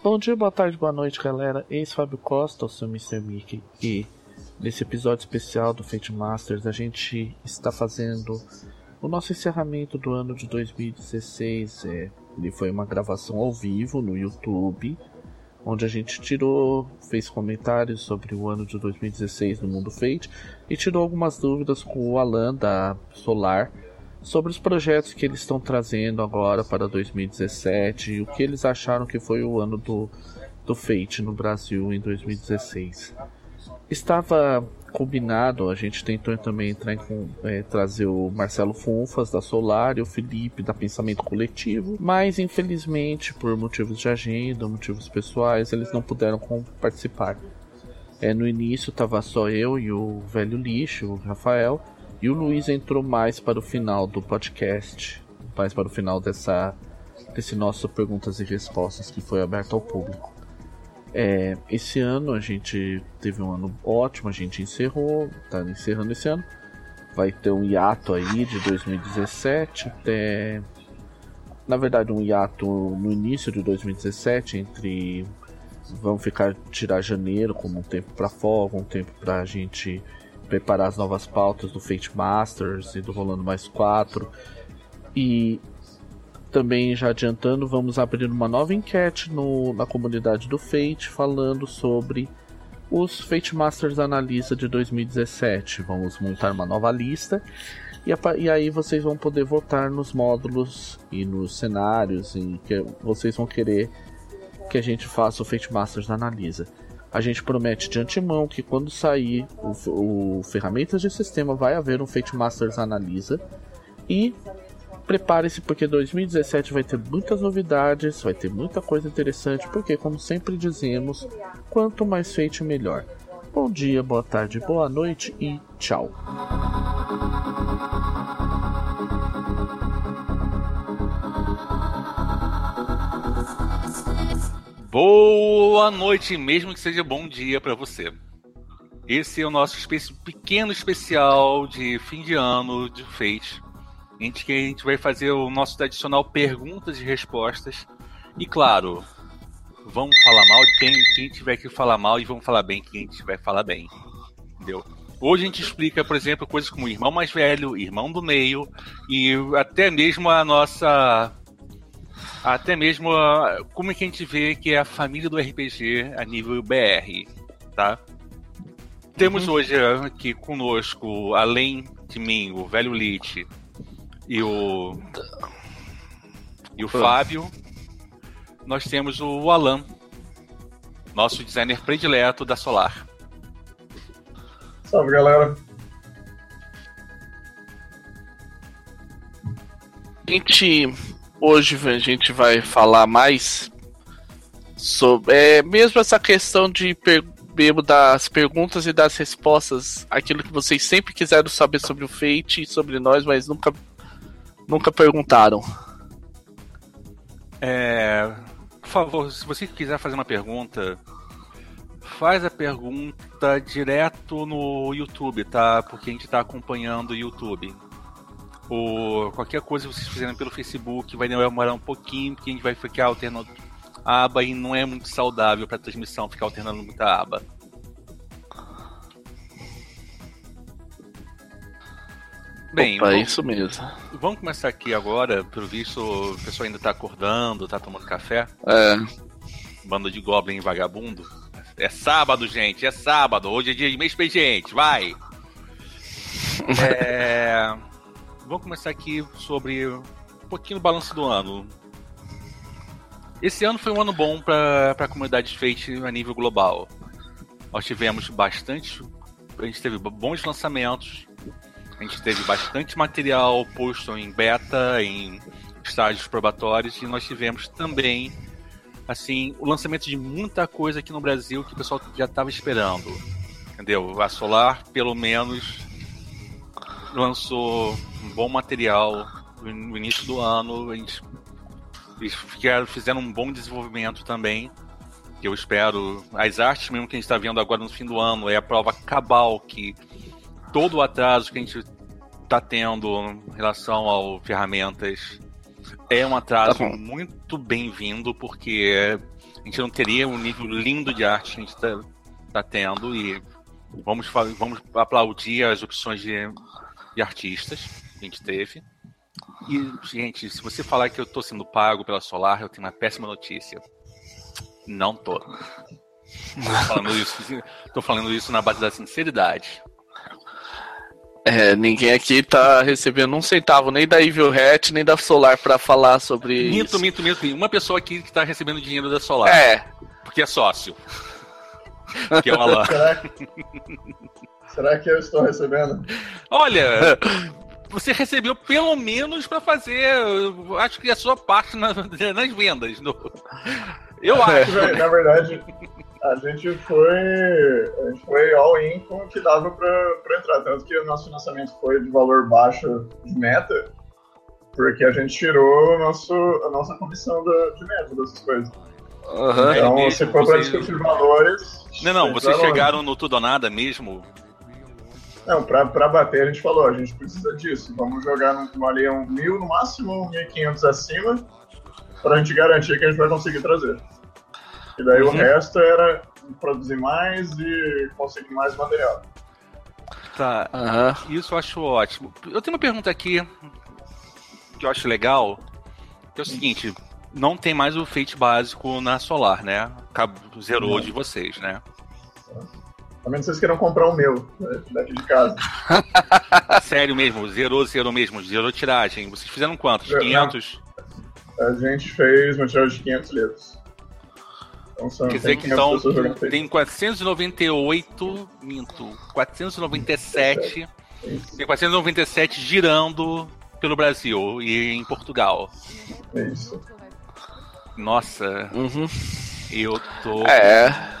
Bom dia, boa tarde, boa noite, galera. Eis Fábio Costa, o seu Mr. Mickey. E nesse episódio especial do Fate Masters, a gente está fazendo o nosso encerramento do ano de 2016. É, ele foi uma gravação ao vivo no YouTube, onde a gente tirou, fez comentários sobre o ano de 2016 no mundo Fate e tirou algumas dúvidas com o Alan da Solar sobre os projetos que eles estão trazendo agora para 2017 e o que eles acharam que foi o ano do, do Fate no Brasil em 2016. Estava combinado, a gente tentou também entrar em, é, trazer o Marcelo Funfas da Solar e o Felipe da Pensamento Coletivo, mas infelizmente por motivos de agenda, motivos pessoais, eles não puderam participar. É, no início estava só eu e o velho lixo, o Rafael, e o Luiz entrou mais para o final do podcast, mais para o final dessa desse nosso perguntas e respostas que foi aberto ao público. É, esse ano a gente teve um ano ótimo, a gente encerrou, tá encerrando esse ano. Vai ter um hiato aí de 2017 até. Na verdade, um hiato no início de 2017 entre. Vamos ficar tirar janeiro como um tempo para folga, um tempo para a gente preparar as novas pautas do Fate Masters e do Rolando Mais 4. E também já adiantando, vamos abrir uma nova enquete no, na comunidade do Fate falando sobre os Fate Masters Analisa de 2017. Vamos montar uma nova lista e, e, aí vocês vão poder votar nos módulos e nos cenários em que vocês vão querer que a gente faça o Fate Masters Analisa. A gente promete de antemão que quando sair o, o Ferramentas de Sistema vai haver um Fate Masters Analisa. E prepare-se porque 2017 vai ter muitas novidades, vai ter muita coisa interessante, porque como sempre dizemos, quanto mais Fate melhor. Bom dia, boa tarde, boa noite e tchau. Boa noite, mesmo que seja bom dia para você. Esse é o nosso pequeno especial de fim de ano de Fate. Gente, que a gente vai fazer o nosso tradicional perguntas e respostas. E claro, vamos falar mal de quem, quem tiver que falar mal e vamos falar bem quem tiver que falar bem. Entendeu? Hoje a gente explica, por exemplo, coisas como irmão mais velho, irmão do meio e até mesmo a nossa até mesmo uh, como é que a gente vê que é a família do RPG a nível BR, tá? Temos uhum. hoje aqui conosco, além de mim, o velho Lich e o e o Fábio, nós temos o Alan, nosso designer predileto da Solar. Salve, galera. Gente, Hoje a gente vai falar mais sobre é, mesmo essa questão de per, das perguntas e das respostas, aquilo que vocês sempre quiseram saber sobre o Fate e sobre nós, mas nunca nunca perguntaram. É, por favor, se você quiser fazer uma pergunta, faz a pergunta direto no YouTube, tá? Porque a gente está acompanhando o YouTube qualquer coisa que vocês fizerem pelo Facebook vai demorar um pouquinho, porque a gente vai ficar alternando aba e não é muito saudável para transmissão ficar alternando muita aba. Bem, Opa, vamos, isso mesmo. Vamos começar aqui agora. Pelo visto, o pessoal ainda está acordando, está tomando café. É. Banda de Goblin vagabundo. É sábado, gente, é sábado. Hoje é dia de mês gente, vai! é vamos começar aqui sobre um pouquinho do balanço do ano. Esse ano foi um ano bom para a comunidade de Fate a nível global. Nós tivemos bastante. A gente teve bons lançamentos. A gente teve bastante material posto em beta, em estágios probatórios. E nós tivemos também assim o lançamento de muita coisa aqui no Brasil que o pessoal já estava esperando. Entendeu? A Solar, pelo menos, lançou um bom material no início do ano. Eles, eles fizeram um bom desenvolvimento também. Que eu espero. As artes mesmo que a gente está vendo agora no fim do ano é a prova cabal que todo o atraso que a gente está tendo em relação ao ferramentas é um atraso tá muito bem-vindo, porque a gente não teria o um nível lindo de arte que a gente está tá tendo e vamos, vamos aplaudir as opções de, de artistas que a gente teve. E, gente, se você falar que eu tô sendo pago pela Solar, eu tenho uma péssima notícia. Não tô. Tô falando isso, tô falando isso na base da sinceridade. É, ninguém aqui tá recebendo um centavo nem da Evil Hat, nem da Solar para falar sobre minto, isso. Minto, minto, minto. Uma pessoa aqui que tá recebendo dinheiro da Solar. É. Porque é sócio. que é o Alan. Será, que eu estou recebendo? Olha, você recebeu pelo menos para fazer, acho que a sua parte nas, nas vendas. No... Eu acho. Na verdade, a gente foi, a gente foi all-in com o que dava para entrar. Tanto que o nosso financiamento foi de valor baixo de meta, porque a gente tirou nosso, a nossa comissão da, de meta dessas coisas. Uhum. Então, é se for para discutir valores. Não, não, vocês chegaram no tudo ou nada mesmo? Não, pra, pra bater a gente falou, a gente precisa disso. Vamos jogar no, ali um mil no máximo, um 1.500 acima, pra gente garantir que a gente vai conseguir trazer. E daí uhum. o resto era produzir mais e conseguir mais material. Tá, uhum. isso eu acho ótimo. Eu tenho uma pergunta aqui que eu acho legal, que é o seguinte, não tem mais o Fate básico na Solar, né? Zerou não. de vocês, né? A menos que vocês queiram comprar o meu, né, daqui de casa. Sério mesmo, zerou, zerou mesmo, zerou tiragem. Vocês fizeram quantos? 500? A gente fez uma tiragem de 500 letras. Então, são, Quer dizer que então tem 498, minto, 497, tem 497 girando pelo Brasil e em Portugal. Isso. Nossa, uhum. eu tô. É.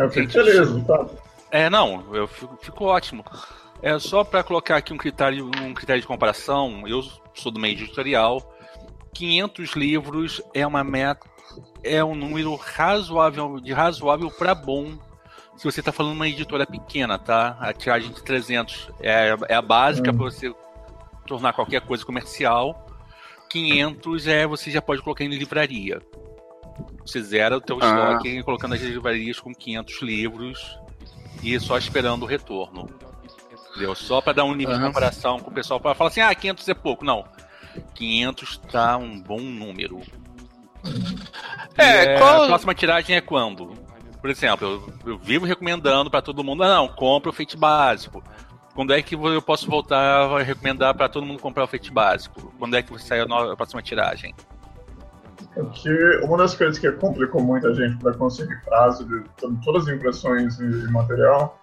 Eu fico feliz, tá? É, não, eu fico, fico ótimo. É só para colocar aqui um critério, um critério de comparação. Eu sou do meio editorial. 500 livros é uma meta, é um número razoável, de razoável para bom. Se você está falando uma editora pequena, tá? A tiragem de 300 é, é a básica hum. para você tornar qualquer coisa comercial. 500 é você já pode colocar em livraria. Você zera o teu ah. estoque colocando as livrarias com 500 livros e só esperando o retorno. Entendeu? Só para dar um nível uhum. de comparação com o pessoal para falar assim: "Ah, 500 é pouco". Não. 500 tá um bom número. É, qual... a próxima tiragem é quando? Por exemplo, eu, eu vivo recomendando para todo mundo: "Não, compra o feito básico". Quando é que eu posso voltar a recomendar para todo mundo comprar o feito básico? Quando é que vai sair a próxima tiragem? Que uma das coisas que complicou muita gente para conseguir prazo de todas as impressões e material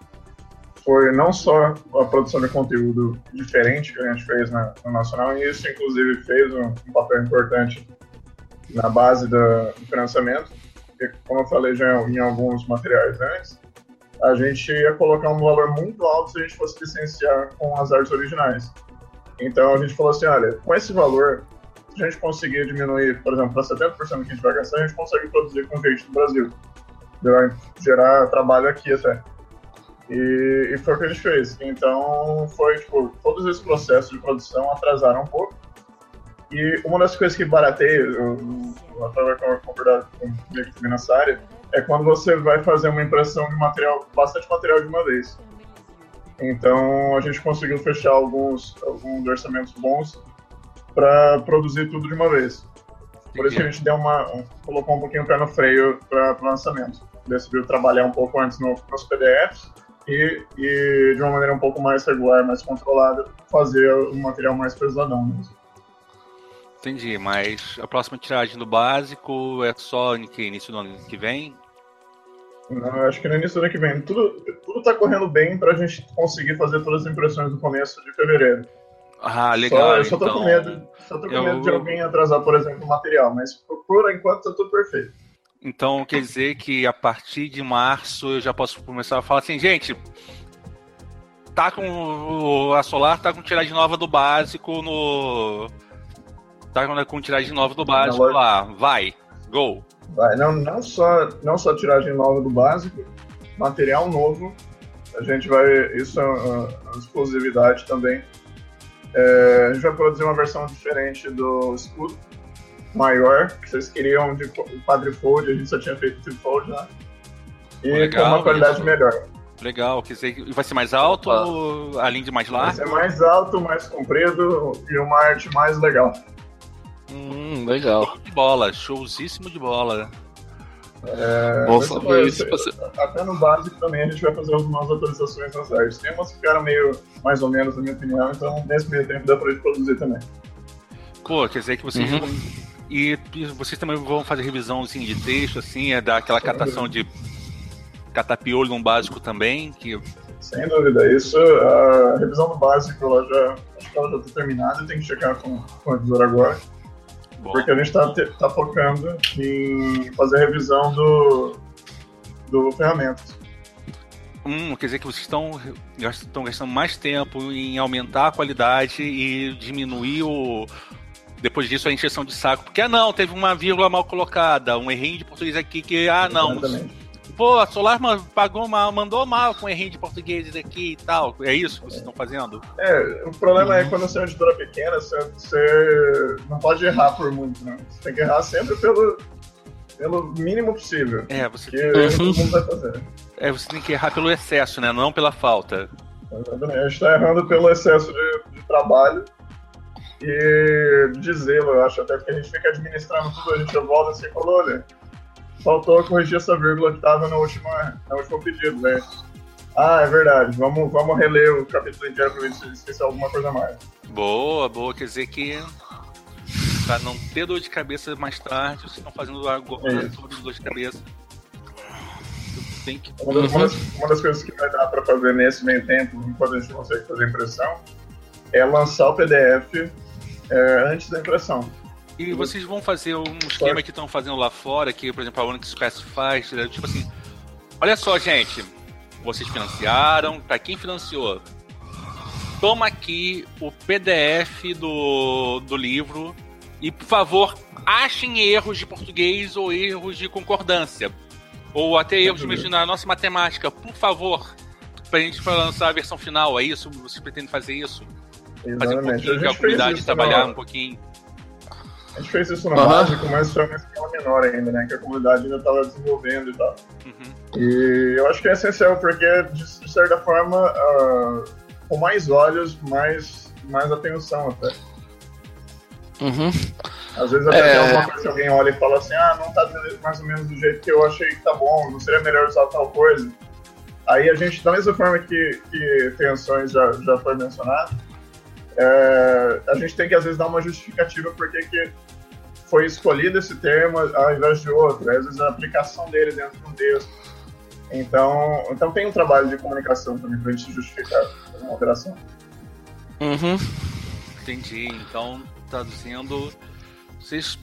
foi não só a produção de conteúdo diferente que a gente fez na, no Nacional, e isso inclusive fez um, um papel importante na base do financiamento, porque como eu falei já em alguns materiais antes, a gente ia colocar um valor muito alto se a gente fosse licenciar com as artes originais. Então a gente falou assim, olha, com esse valor a gente conseguir diminuir, por exemplo, para 70% que a gente vai gastar, a gente consegue produzir com gente no Brasil. Gerar, gerar trabalho aqui até. E, e, foi o que a gente fez. Então, foi, tipo, todos esses processos de produção atrasaram um pouco. E uma das coisas que barateia, o Rafael vai concordar comigo também nessa área, é quando você vai fazer uma impressão de material, bastante material de uma vez. Então, a gente conseguiu fechar alguns, alguns orçamentos bons para produzir tudo de uma vez. Por isso que a gente deu uma, um, colocou um pouquinho o pé no freio para o lançamento. Decidiu trabalhar um pouco antes no, nos PDFs e, e, de uma maneira um pouco mais regular, mais controlada, fazer o material mais pesadão mesmo. Entendi, mas a próxima tiragem do básico é só no início do ano que vem? Não, acho que no início do ano que vem. Tudo, tudo tá correndo bem para a gente conseguir fazer todas as impressões do começo de fevereiro. Ah, legal. Só, eu só tô então... com medo, só tô com eu... medo de alguém atrasar, por exemplo, o material, mas por, enquanto tá tudo perfeito. Então quer dizer que a partir de março eu já posso começar a falar assim, gente, tá com a Solar tá com tiragem nova do básico no tá com tiragem nova do básico lá, vai, go. Vai, não, não só não só tiragem nova do básico, material novo. A gente vai, isso é uma exclusividade também é, a gente vai produzir uma versão diferente do escudo. maior, que vocês queriam de quadrifold, a gente só tinha feito trifold, né? E Legal, com uma qualidade isso. melhor. Legal, quer dizer, vai ser mais alto ou além de mais Vai largo? ser mais alto, mais comprido e uma arte mais legal. Hum, legal. Show de bola, showzíssimo de bola. É, Bom mas saber isso. Até no básico também a gente vai fazer algumas atualizações nas artes. Tem umas que ficaram meio mais ou menos, na minha opinião, então nesse meio tempo dá pra gente produzir também. Pô, quer dizer que vocês Uhum. vão. E e vocês também vão fazer revisãozinho de texto, assim, é dar aquela catação de catapiolho no básico também, que Sem dúvida. Isso, a revisão do básico, ela já, acho que ela já tá terminada, tem que checar com, com o revisor agora. Bom, Porque a gente tá, te- tá focando em fazer a revisão do, do ferramentas. hum, quer dizer que vocês estão, estão gastando mais tempo em aumentar a qualidade e diminuir o. Depois disso, a encheção de saco. Porque, ah, não, teve uma vírgula mal colocada, um errinho de português aqui que, ah, não, Exatamente. Pô, a Solar pagou mal, mandou mal com errinho de português aqui e tal. É isso que vocês estão fazendo? É, o problema é que quando você é uma editora pequena, você, você não pode errar por muito, né? Você tem que errar sempre pelo, pelo mínimo possível. É, você, Que erro todo mundo vai fazer. é, você tem que errar pelo excesso, né? Não pela falta. Exatamente. A gente tá errando pelo excesso de, de trabalho e de zelo, eu acho. Até porque a gente fica administrando tudo, a gente volta assim e falou, olha, faltou corrigir essa vírgula que tava no último, no último pedido, né? Ah, é verdade, vamos, vamos reler o capítulo inteiro pra ver se esqueceu alguma coisa a mais. Boa, boa. Quer dizer que pra não ter dor de cabeça mais tarde, vocês estão fazendo agora É sobre dor de cabeça. Tem que. Uma das, uma das- uma das coisas que vai dar para fazer nesse meio tempo, enquanto a gente consegue fazer impressão, é lançar o PDF é, antes da impressão. E vocês vão fazer um esquema que estão fazendo lá fora, que, por exemplo, a Onyx Press faz, tipo assim, olha só, gente, vocês financiaram, para quem financiou, toma aqui o PDF do, do livro e, por favor, achem erros de português ou erros de concordância. Ou até erros mesmo na nossa matemática, por favor, pra gente lançar a versão final, é isso? Vocês pretendem fazer isso? Fazer um pouquinho, que a comunidade trabalhar um pouquinho. A gente fez isso no Aham. básico, mas foi uma escala menor ainda, né? Que a comunidade ainda estava desenvolvendo e tal. Uhum. E eu acho que é essencial, porque, de, certa forma, ah, com mais olhos, mais, mais atenção até. Uhum. Às vezes até É. tem alguma coisa que alguém olha e fala assim, ah, não tá mais ou menos do jeito que eu achei que tá bom, não seria melhor usar tal coisa. Aí a gente, da mesma forma que, que tensões já, já foi mencionado, é, a gente tem que às vezes dar uma justificativa por que foi escolhido esse termo ao invés de outro, às vezes a aplicação dele dentro de um texto. Então, então tem um trabalho de comunicação também pra gente justificar uma alteração. Uhum. Entendi. Então, traduzindo, vocês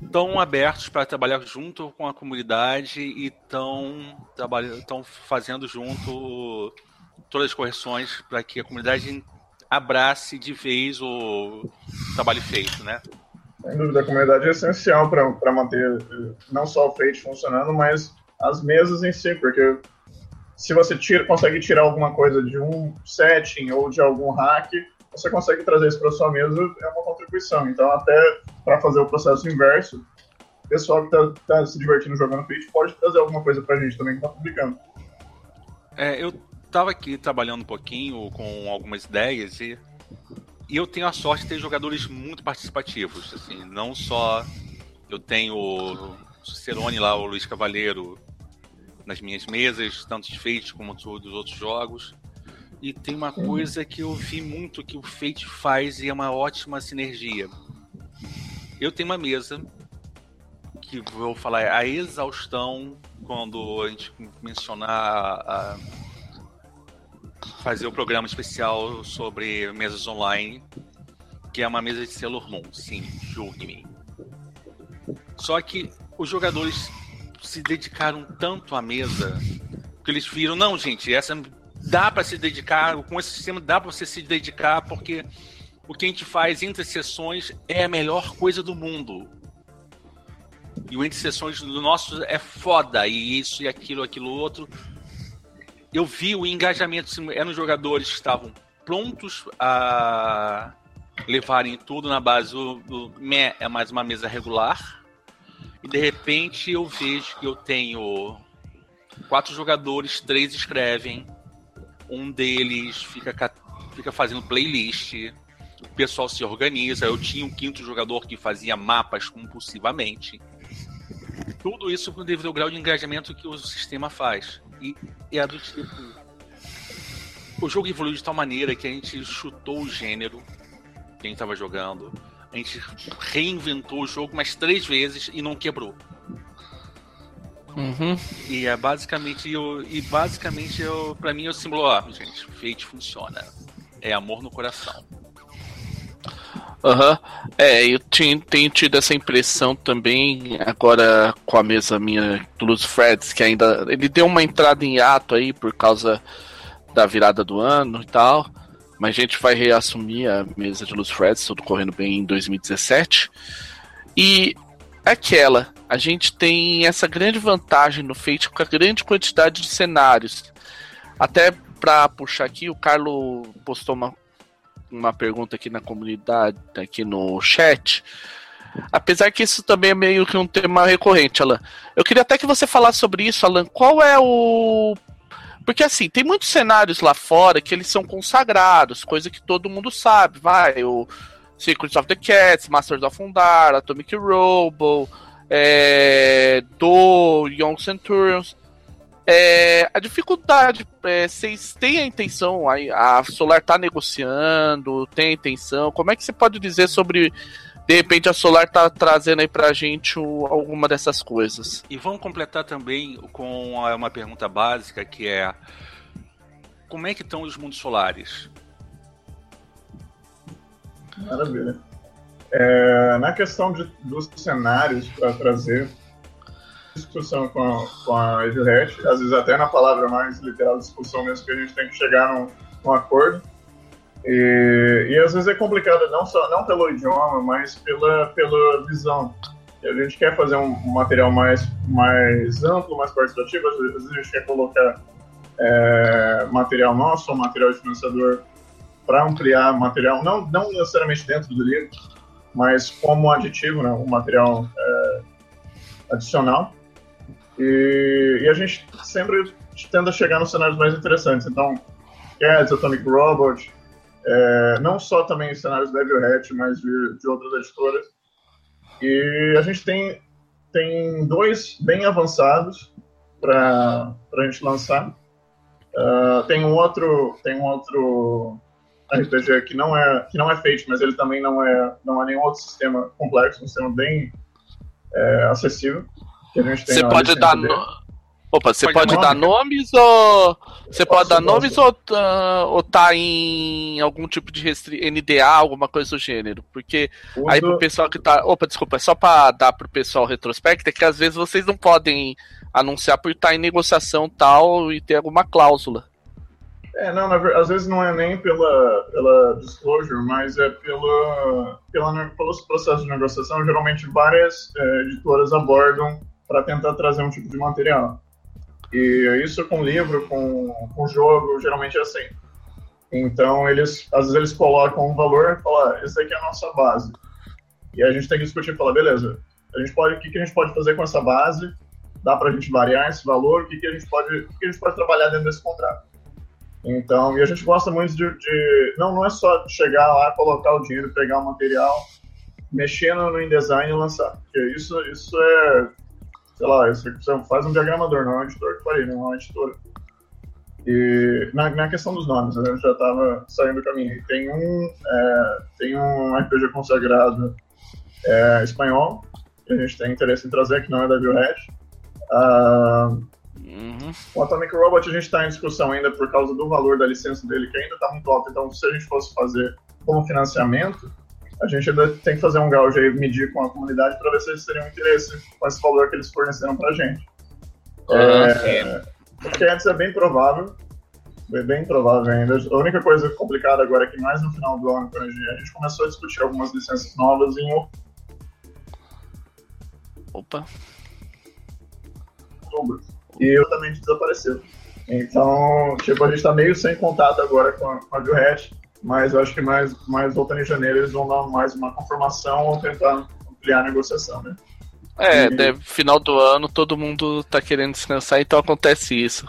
estão abertos para trabalhar junto com a comunidade e estão estão fazendo junto todas as correções para que a comunidade abrace de vez o trabalho feito, né? Sem dúvida, a comunidade é essencial para manter eh, não só o Fate funcionando, mas as mesas em si, porque se você tira, consegue tirar alguma coisa de um setting ou de algum hack, você consegue trazer isso para sua mesa, é uma contribuição. Então, até para fazer o processo inverso, o pessoal que está se divertindo jogando Fate pode trazer alguma coisa para a gente também que está publicando. É, eu estava aqui trabalhando um pouquinho com algumas ideias e, e eu tenho a sorte de ter jogadores muito participativos. Assim, não só eu tenho o Cicerone lá, o Luiz Cavaleiro, nas minhas mesas, tanto de Fate como dos outros jogos. E tem uma coisa que eu vi muito que o Fate faz e é uma ótima sinergia. Eu tenho uma mesa que vou falar a exaustão quando a gente mencionar a fazer o programa especial sobre mesas online, que é uma mesa de Sailor Moon, sim, julgue-me. Só que os jogadores se dedicaram tanto à mesa que eles viram, não, gente, essa dá para se dedicar, com esse sistema dá para você se dedicar porque o que a gente faz entre sessões é a melhor coisa do mundo. E o entre sessões do nosso é foda, e isso e aquilo, aquilo outro. Eu vi o engajamento, eram jogadores que estavam prontos a levarem tudo na base do, meh, é mais uma mesa regular. E de repente eu vejo que eu tenho quatro jogadores, três escrevem, um deles fica, fica fazendo playlist, o pessoal se organiza. Eu tinha um quinto jogador que fazia mapas compulsivamente. Tudo isso devido ao grau de engajamento que o sistema faz. E é do tipo. O jogo evoluiu de tal maneira que a gente chutou o gênero que a gente estava jogando. A gente reinventou o jogo mais três vezes e não quebrou. Uhum. E é basicamente eu, e basicamente eu, para mim é o símbolo, ó, gente, Fate funciona. É amor no coração. Aham. Uhum. É, eu tinha, tenho tido essa impressão também, agora com a mesa minha do Luz Freds, que ainda. Ele deu uma entrada em ato aí por causa da virada do ano e tal. Mas a gente vai reassumir a mesa de Luz Freds, tudo correndo bem em 2017. E aquela, a gente tem essa grande vantagem no Fate com a grande quantidade de cenários. Até para puxar aqui, o Carlos postou uma, uma pergunta aqui na comunidade, aqui no chat. Apesar que isso também é meio que um tema recorrente, Alan. Eu queria até que você falasse sobre isso, Alan. Qual é o. Porque assim, tem muitos cenários lá fora que eles são consagrados, coisa que todo mundo sabe. Vai, o Secrets of the Cats, Masters of Undar, Atomic Robo, é, do Young Centurions. É, a dificuldade, é, vocês têm a intenção, a, a Solar tá negociando, tem a intenção, como é que você pode dizer sobre, de repente a Solar tá trazendo aí pra gente o, alguma dessas coisas? E vamos completar também com uma pergunta básica, que é, como é que estão os mundos solares? Maravilha. É, na questão de, dos cenários para trazer discussão com a, com a Edilhat, às vezes até na palavra mais literal discussão mesmo, que a gente tem que chegar num, num acordo. E, e, às vezes é complicado não só não pelo idioma, mas pela, pela visão. A gente quer fazer um, um material mais, mais amplo, mais participativo, às vezes, a gente quer colocar é, material nosso, material de financiador para ampliar material, não, não necessariamente dentro do livro, mas como aditivo, né, um material é, adicional. E, e, a gente sempre tenta chegar nos cenários mais interessantes. Então, Cats, Atomic Robot, é, não só também cenários da Hat, mas de, de outras editoras. E a gente tem, tem dois bem avançados para a gente lançar. Uh, tem um outro tem um outro RPG que não é que não é Fate, mas ele também não é não é nenhum outro sistema complexo, um sistema bem é, acessível. Você pode dar no... Opa, você pode, pode dar nomes ou você pode dar nomes ou, uh, ou tá em algum tipo de restri... NDA, alguma coisa do gênero? Porque Uso... aí pro pessoal que tá, opa, desculpa, é só para dar pro pessoal retrospecto, é que às vezes vocês não podem anunciar por estar em negociação tal e ter alguma cláusula. É, não, na, às vezes não é nem pela, pela disclosure, mas é pela, pela, pelos processos de negociação. Geralmente várias é, editoras abordam para tentar trazer um tipo de material. E isso com livro, com, com jogo, geralmente é assim. Então, eles, às vezes eles colocam um valor e falam, ah, esse aqui é a nossa base. E a gente tem que discutir e falar, beleza, a gente pode, o que, que a gente pode fazer com essa base? Dá para a gente variar esse valor? O que, que, a gente pode, o que, a gente pode trabalhar dentro desse contrato? Então, e a gente gosta muito de, de, não, não é só chegar lá, colocar o dinheiro, pegar o material, mexer no, no InDesign e lançar. Porque isso, isso é, sei lá, você faz um diagramador, não é um editor que faria, não é uma editora. E na, na questão dos nomes, a gente já estava saindo do caminho. Tem um, é, tem um RPG consagrado é, espanhol, que a gente tem interesse em trazer, que não é da Biohash. Uh, Uhum. O Atomic Robot a gente está em discussão ainda por causa do valor da licença dele, que ainda está muito alto. Então, se a gente fosse fazer como financiamento, a gente ainda tem que fazer um gauge aí, medir com a comunidade para ver se eles teriam interesse com esse valor que eles forneceram para a gente. é, porque antes é bem provável, é bem provável ainda. A única coisa complicada agora é que mais no final do ano, quando a gente, a gente começou a discutir algumas licenças novas em Opa. outubro e totalmente desapareceu. Então, tipo, a gente tá meio sem contato agora com a, com a mas eu acho que mais, mais voltando em janeiro eles vão dar mais uma confirmação ou tentar ampliar a negociação, né? É, e... deve, final do ano todo mundo tá querendo descansar, então acontece isso.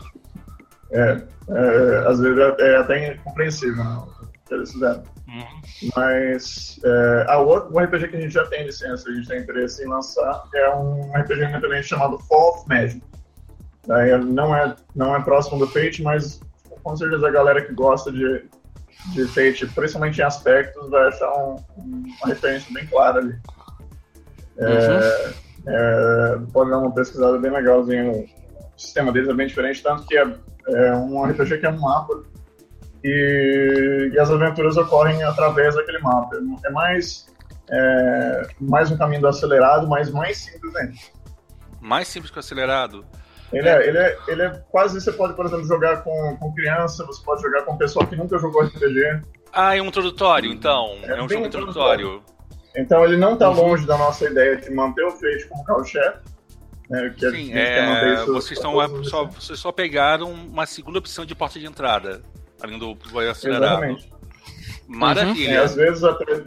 É, é às vezes é, é até incompreensível né, que eles fizeram. Uhum. Mas é, a outro, um RPG que a gente já tem licença, a gente tem interesse em lançar, é um RPG independente chamado Fall of Magic. Daí não é, não é próximo do Fate, mas com certeza a galera que gosta de, de Fate, principalmente em aspectos, vai achar um, uma referência bem clara ali. É, uhum. é, pode dar uma pesquisada bem legalzinha. O sistema deles é bem diferente, tanto que é, é um RPG que é um mapa e, e, as aventuras ocorrem através daquele mapa. É mais, é, mais um caminho do acelerado, mas mais simples ainda. Mais simples que o acelerado? Ele é, ele, é, ele é quase. Você pode, por exemplo, jogar com, com criança, você pode jogar com pessoal que nunca jogou RPG. Ah, é um introdutório, então. É, é um jogo introdutório. Então ele não está uhum. longe da nossa ideia de manter o Fate como carro-chefe. Né, que Sim, é, vocês, estão, só, vocês só pegaram uma segunda opção de porta de entrada, além do vai acelerado. Exatamente. Maravilha. Uhum. É, às vezes até.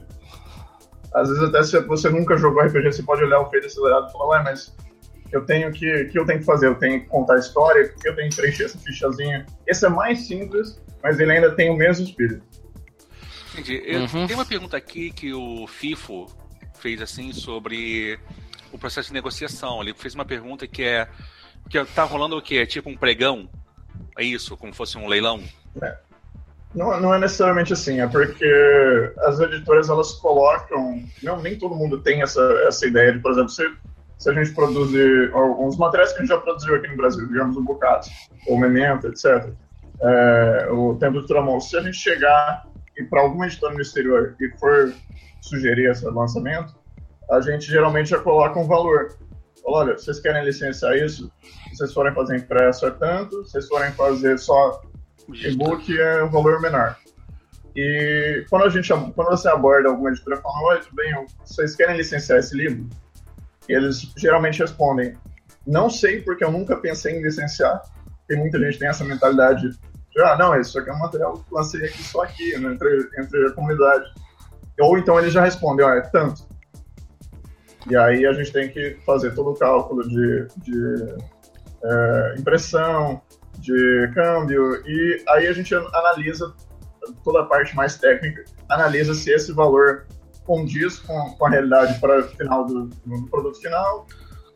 Às vezes até se você nunca jogou RPG, você pode olhar o Fate acelerado e falar, ué, mas eu tenho que. O que eu tenho que fazer? Eu tenho que contar a história, eu tenho que preencher essa fichazinha. Esse é mais simples, mas ele ainda tem o mesmo espírito. Entendi. Uhum. Tem uma pergunta aqui que o FIFO fez assim sobre o processo de negociação. Ele fez uma pergunta que é. Que tá rolando o quê? É tipo um pregão? É isso? Como fosse um leilão? É. Não, não é necessariamente assim, é porque as editoras elas colocam. Não, nem todo mundo tem essa, essa ideia de, por exemplo, você se a gente produzir alguns materiais que a gente já produziu aqui no Brasil, digamos o Bocado, ou Memento, etc., é, o Tempo do Tramon, se a gente chegar e para alguma editora no exterior e for sugerir esse lançamento, a gente geralmente já coloca um valor. Fala, olha, vocês querem licenciar isso? Se vocês forem fazer impresso é tanto, se vocês forem fazer só e-book é um valor menor. E quando a gente quando você aborda alguma editora falando, olha, tudo bem, vocês querem licenciar esse livro? Eles geralmente respondem: não sei porque eu nunca pensei em licenciar. Tem muita gente que tem essa mentalidade de, ah, não, isso aqui é um material que lancei aqui só aqui, né, entre, entre a comunidade. Ou então eles já respondem, ó, é tanto. E aí a gente tem que fazer todo o cálculo de, de é, impressão, de câmbio, e aí a gente analisa toda a parte mais técnica, analisa se esse valor condiz com, com a realidade para o final do, do, produto final,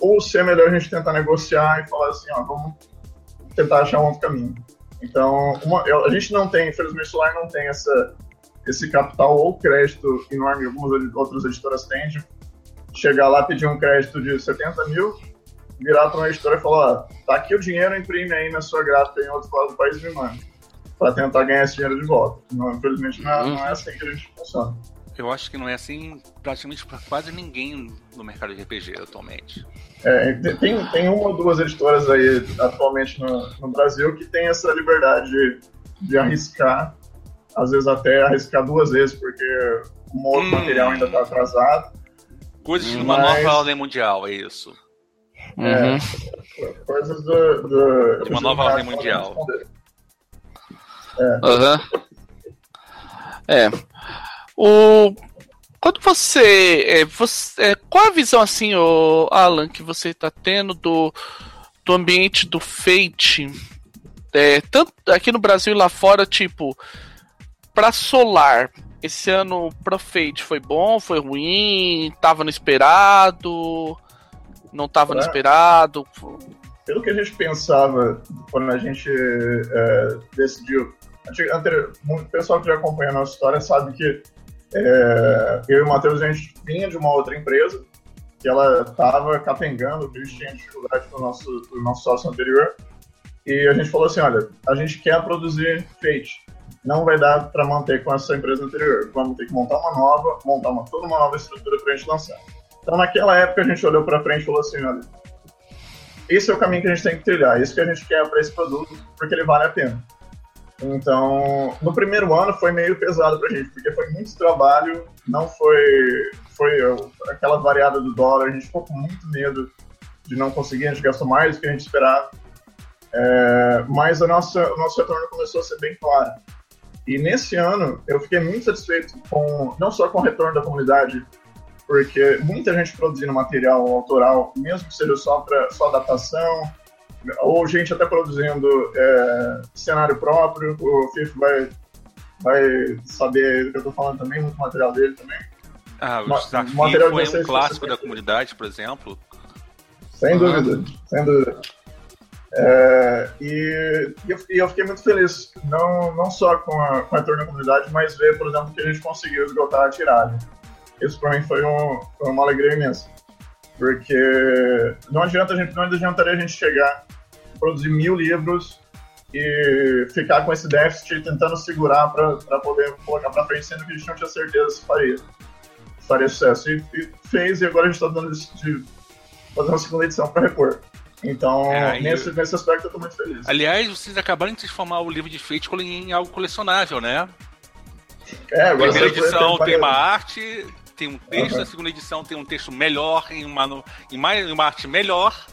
ou se é melhor a gente tentar negociar e falar assim, ó, vamos tentar achar um outro caminho. Então, uma, a gente não tem, infelizmente, o Solar não tem essa, esse capital ou crédito enorme, algumas outras editoras têm, de chegar lá, pedir um crédito de 70 mil, virar para uma editora e falar, ó, tá aqui o dinheiro, imprime aí na sua gráfica em outro lado do país e me manda, para tentar ganhar esse dinheiro de volta. Não, infelizmente, não é, não é assim que a gente funciona. Eu acho que não é assim praticamente para quase ninguém no mercado de RPG atualmente. É, tem, tem uma ou duas editoras aí atualmente no, no Brasil que tem essa liberdade de, de, arriscar, às vezes até arriscar duas vezes, porque o outro hum. material ainda está atrasado. Coisas de uma nova ordem mundial, é isso. É, uhum. coisas do, do, de uma nova ordem mundial. É. Uhum. É. O quando você, é, você é, qual a visão assim, o Alan, que você está tendo do, do ambiente do Fate, é, tanto aqui no Brasil e lá fora, tipo, para Solar, esse ano pro Fate foi bom, foi ruim, tava no esperado, não tava no esperado? Pelo que a gente pensava quando a gente é, decidiu, o pessoal que já acompanha a nossa história sabe que é, eu e o Matheus, a gente vinha de uma outra empresa que ela estava capengando, que a gente tinha dificuldade com o nosso, nosso sócio anterior. E a gente falou assim, olha, a gente quer produzir Fate. Não vai dar para manter com essa empresa anterior. Vamos ter que montar uma nova, montar uma, toda uma nova estrutura para a gente lançar. Então, naquela época, a gente olhou para frente e falou assim, olha, esse é o caminho que a gente tem que trilhar, isso que a gente quer para esse produto, porque ele vale a pena. Então, no primeiro ano foi meio pesado pra gente, porque foi muito trabalho, não foi, foi aquela variada do dólar, a gente ficou com muito medo de não conseguir, a gente gastou mais do que a gente esperava. É, mas a nossa, o nosso retorno começou a ser bem claro. E nesse ano eu fiquei muito satisfeito com não só com o retorno da comunidade, porque muita gente produzindo material autoral, mesmo que seja só para só adaptação, ou gente até produzindo é, cenário próprio. O Fifo vai, vai saber o que eu estou falando também, muito material dele também. Ah, o desafio material foi um clássico da comunidade, por exemplo. Sem dúvida, sem dúvida. É, e, e, eu, e, eu, fiquei muito feliz, não, não só com a, com a retorno da comunidade, mas ver, por exemplo, que a gente conseguiu esgotar a tiragem. Isso para mim foi, um, foi, uma alegria imensa. Porque não adianta a gente, não adiantaria a gente chegar, produzir mil livros e ficar com esse déficit tentando segurar para poder colocar para frente, sendo que a gente não tinha certeza se faria, faria sucesso. E, e fez, e agora a gente está dando de fazer uma segunda edição para repor. Então, é, nesse, eu... nesse aspecto eu tô muito feliz. Aliás, vocês acabaram de transformar o livro de Fate em algo colecionável, né? É, agora a primeira edição tem uma arte, tem um texto, uhum. a segunda edição tem um texto melhor, em uma, em mais, uma arte melhor.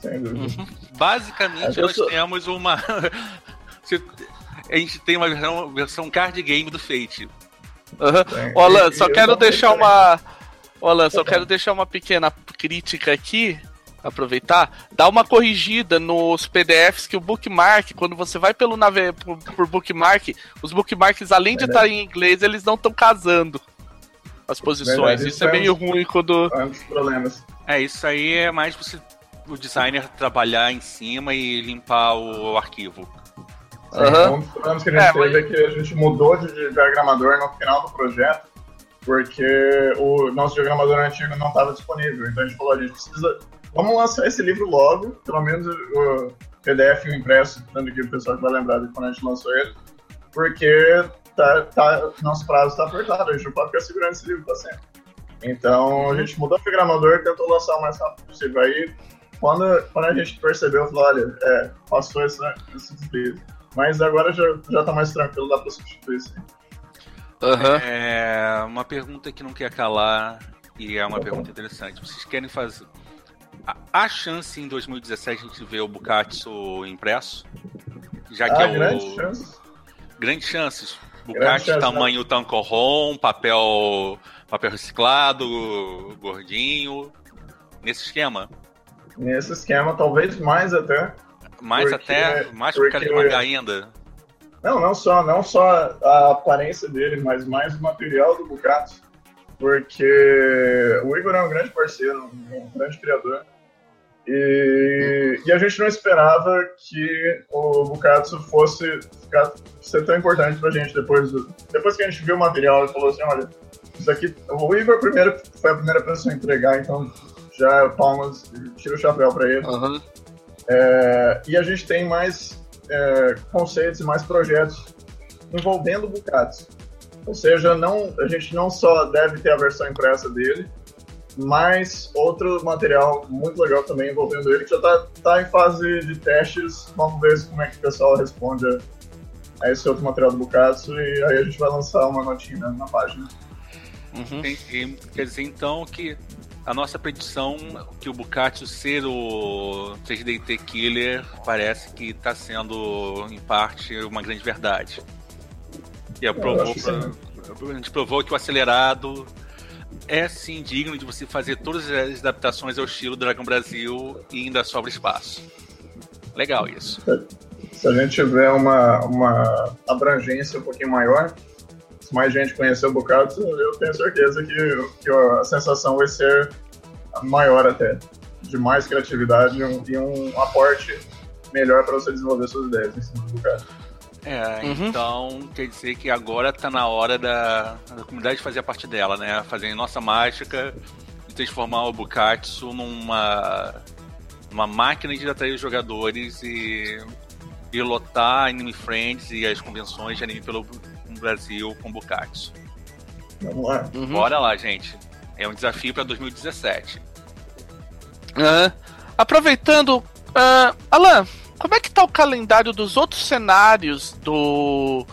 Sem dúvida. Uhum. Basicamente, é, nós sou... temos uma. a gente tem uma versão, versão card game do Fate. Uhum. Alan, só quero deixar uma. Alan, só quero deixar uma pequena crítica aqui aproveitar, dá uma corrigida nos PDFs que o bookmark, quando você vai pelo nave por, por bookmark, os bookmarks, além de estar em inglês, eles não estão casando as posições. Verdade, isso, é, é meio ruim quando. É um dos problemas. É, isso aí é mais você, o designer trabalhar em cima e limpar o, o arquivo. Uhum. Um dos problemas que a gente é, teve mas... é que a gente mudou de diagramador no final do projeto, porque o nosso diagramador antigo não estava disponível. Então a gente falou, a gente precisa Vamos lançar esse livro logo, pelo menos o PDF e o impresso, tanto que o pessoal vai lembrar de quando a gente lançou ele, porque tá, tá, nosso prazo está apertado, a gente não pode ficar segurando esse livro para sempre. Então a gente mudou o programador e tentou lançar o mais rápido possível. Aí, quando, quando a gente percebeu, falou: olha, é, passou esse, esse deslize. Mas agora já, já tá mais tranquilo, dá para substituir isso. Uhum. É, uma pergunta que não quer calar e é uma pergunta interessante. Vocês querem fazer há chance em 2017 a gente ver o Bukatsu impresso? Já que ah, é o. Grande chance. Grandes chances. Bukatsu chance, tamanho né? tancorrom, papel, papel reciclado, gordinho. Nesse esquema. Nesse esquema, talvez mais até. Mais porque, até? Mais por causa de mangá ainda? Não, não só, não só a aparência dele, mas mais o material do Bukatsu. Porque o Igor é um grande parceiro, um grande criador. E, e, a gente não esperava que o Bukatsu fosse ficar, ser tão importante pra gente depois do, depois que a gente viu o material e falou assim, olha, isso aqui, o Igor primeiro foi a primeira pessoa a entregar, então já palmas, tira o chapéu para ele. Uhum. É, e a gente tem mais é, conceitos e mais projetos envolvendo o Bukatsu. Ou seja, não, a gente não só deve ter a versão impressa dele, mas outro material muito legal também envolvendo ele, que já está tá em fase de testes. Vamos ver como é que o pessoal responde a esse outro material do Bukatsu e aí a gente vai lançar uma notinha na página. Uhum. Quer dizer então que a nossa predição que o Bukatsu ser o 3DT Killer parece que está sendo em parte uma grande verdade. E a, provou pra, a gente provou que o acelerado é sim digno de você fazer todas as adaptações ao estilo Dragão Brasil e ainda sobra espaço. Legal isso. Se a gente tiver uma, uma abrangência um pouquinho maior, mais gente conhecer o Bocado, eu tenho certeza que, que a sensação vai ser maior até. De mais criatividade e um, e um aporte melhor para você desenvolver suas ideias em cima do Bocado. É, uhum. então quer dizer que agora tá na hora da, da comunidade fazer a parte dela, né? Fazer nossa mágica e transformar o Bukatsu numa, numa máquina de atrair os jogadores e, e lotar Anime Friends e as convenções de anime pelo Brasil com Bukatsu. Vamos lá. Uhum. Bora lá, gente. É um desafio para 2017. Uh, aproveitando, uh, Alan, como é que tá o calendário dos outros cenários do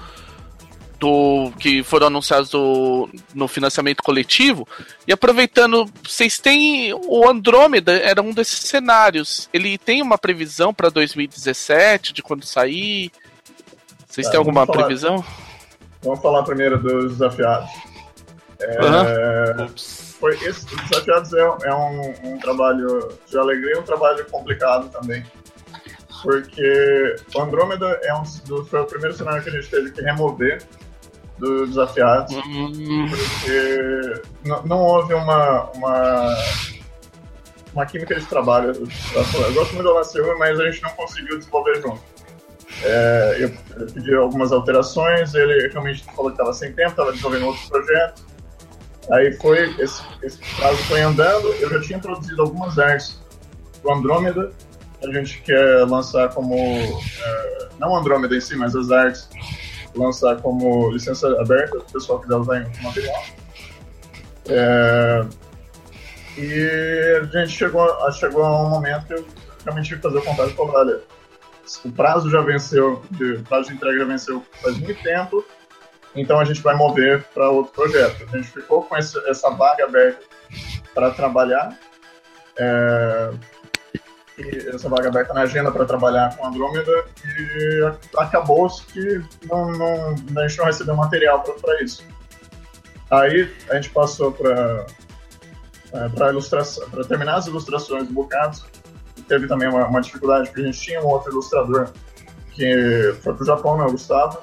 do que foram anunciados do, no financiamento coletivo? E aproveitando, vocês têm o Andrômeda era um desses cenários. Ele tem uma previsão para 2017 de quando sair? Vocês tá, têm alguma previsão? Vamos falar primeiro dos desafiados. É, Uhum. foi esse, os desafiados é, é um, um trabalho de alegria e um trabalho complicado também. Porque o Andrômeda é um, do- foi o primeiro cenário que a gente teve que remover dos desafiados. Hum, porque não, houve uma, uma, uma química de trabalho. Eu gosto muito do Alan Silva, mas a gente não conseguiu desenvolver junto. É, eu, eu pedi algumas alterações, ele realmente falou que estava sem tempo, estava desenvolvendo outros projetos. Aí foi, esse, esse prazo foi andando, eu já tinha produzido algumas artes do Andrômeda, a gente quer lançar como, é, não Andrômeda em si, mas as artes lançar como licença aberta, o pessoal quiser usar em material. É, e a gente chegou, chegou a um momento que eu realmente tive que fazer o contato falar, olha, o prazo já venceu, de, o prazo de entrega já venceu faz muito tempo, então a gente vai mover para outro projeto. A gente ficou com esse, essa vaga aberta para trabalhar, é, essa vaga aberta na agenda para trabalhar com Andrômeda e acabou que não, não, a gente não recebeu material para isso. Aí a gente passou para para terminar as ilustrações do Bocados. Teve também uma, uma dificuldade porque a gente tinha um outro ilustrador que foi para o Japão, né, o Gustavo,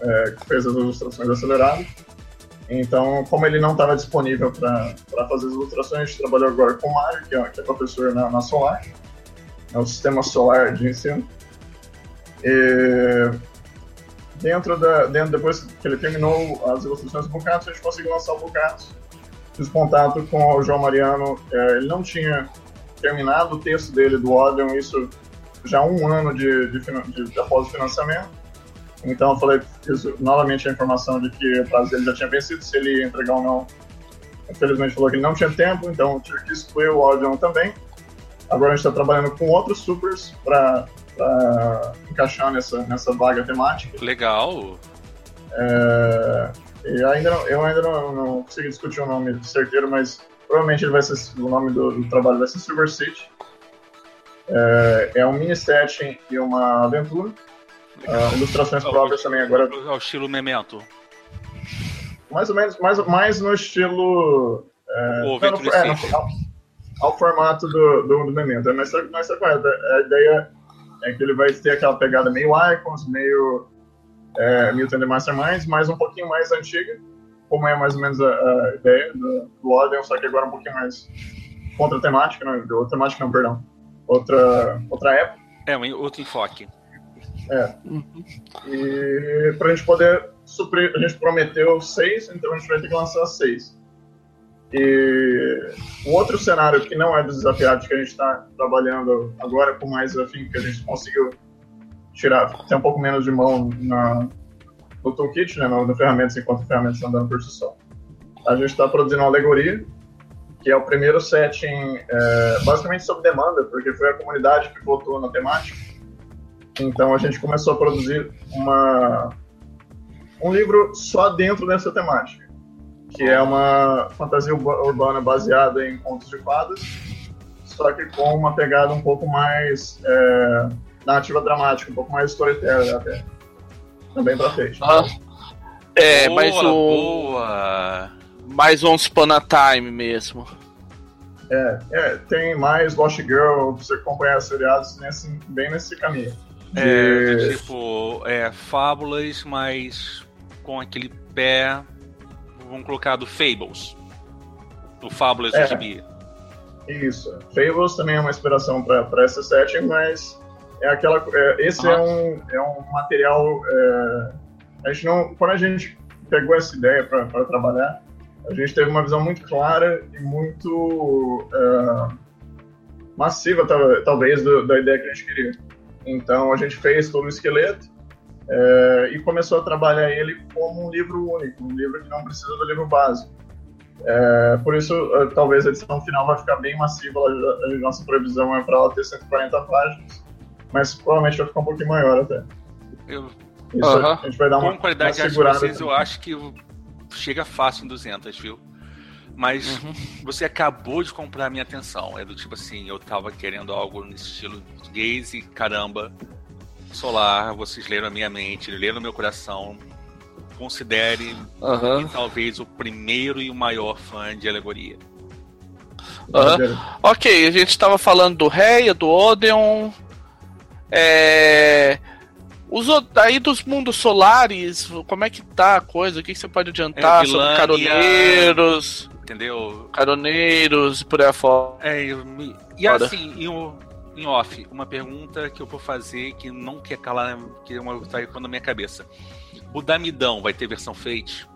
é, que fez as ilustrações aceleradas. Então, como ele não estava disponível para fazer as ilustrações, a gente trabalhou agora com o Mário, que é, que é professor na, na Solar, é o sistema solar de ensino. E dentro da, dentro, depois que ele terminou as ilustrações do Bocatos, a gente conseguiu lançar o Bocatos. Fiz contato com o João Mariano, é, ele não tinha terminado o texto dele do Odeon, isso já um ano de, de, de, de após o financiamento. Então eu falei, fiz novamente a informação de que o prazo dele já tinha vencido, se ele ia entregar ou não. Infelizmente falou que ele não tinha tempo, então tive que excluir o Odeon também. Agora a gente está trabalhando com outros supers para encaixar nessa, nessa vaga temática. Legal. É, e ainda eu ainda não, não consegui discutir o nome certeiro, mas provavelmente ele vai ser, o nome do, do trabalho vai ser Silver City. É, é um mini setting e uma aventura. Ah, ilustrações próprias também agora, Ao estilo Memento. mais ou menos, mais, mais no estilo. É, O não, no- é, no- ao, ao formato do, do, do Memento. Mas mas tá correto. A ideia é que ele vai ter aquela pegada meio Icons, meio é, Mutant the Masterminds, mas um pouquinho mais antiga, como é mais ou menos a, a ideia do, do Odeon, só que agora um pouquinho mais contra a temática, não, outra temática não, perdão. Outra, outra época. É, um outro enfoque. É. E pra gente poder suprir, a gente prometeu seis, então a gente vai ter que lançar seis. E o outro cenário que não é dos desafiados que a gente está trabalhando agora com mais afim, que a gente conseguiu tirar, ter um pouco menos de mão na, no toolkit, né, no, no ferramentas, enquanto as ferramentas andando por si só. A gente está produzindo uma alegoria, que é o primeiro setting, é, basicamente sob demanda, porque foi a comunidade que votou na temática. Então a gente começou a produzir uma, um livro só dentro dessa temática, que é uma fantasia urba- urbana baseada em contos de fadas, só que com uma pegada um pouco mais é, narrativa dramática, um pouco mais storyteller até. Também pra frente. Ah, é, boa, mais um. boa. Mais um Upon a Time mesmo. É, é, tem mais Lost Girl, pra você acompanhar seriados nesse, bem nesse caminho. É, De- tipo, é, fábulas, mas com aquele pé, vamos colocar do Fables. Do Fábulas É. do gibi. Isso. Fables também é uma inspiração para essa setting, mas é aquela. é, esse é, um, é um material. é, a gente não, quando a gente pegou essa ideia para trabalhar, a gente teve uma visão muito clara e muito é, massiva, tal- talvez, do- da ideia que a gente queria. Então a gente fez todo o esqueleto é, e começou a trabalhar ele como um livro único, um livro que não precisa do livro básico. É, por isso, eh, talvez a edição final vai ficar bem massiva. A, a nossa previsão é para ela ter 140 páginas, mas provavelmente vai ficar um pouquinho maior até. Eu, Isso Aham. a gente vai dar uma, com qualidade uma de vocês, eu acho que chega fácil em 200, viu? Mas Uhum. você acabou de comprar a minha atenção. É do tipo assim, eu tava querendo algo nesse estilo português e caramba, solar, vocês leram a minha mente, leram o meu coração. considere Aham. talvez o primeiro e o maior fã de alegoria. Aham. Ok, a gente tava falando do Reia, do Odeon. É. Os aí dos mundos solares, como é que tá a coisa? O que, que você pode adiantar É, sobre caroneiros, Entendeu? caroneiros e por aí afora? É, eu me- e assim, em, o- em off, uma pergunta que eu vou fazer que não quer calar, que é uma tá aí na minha cabeça. O Damidão vai ter versão Fate?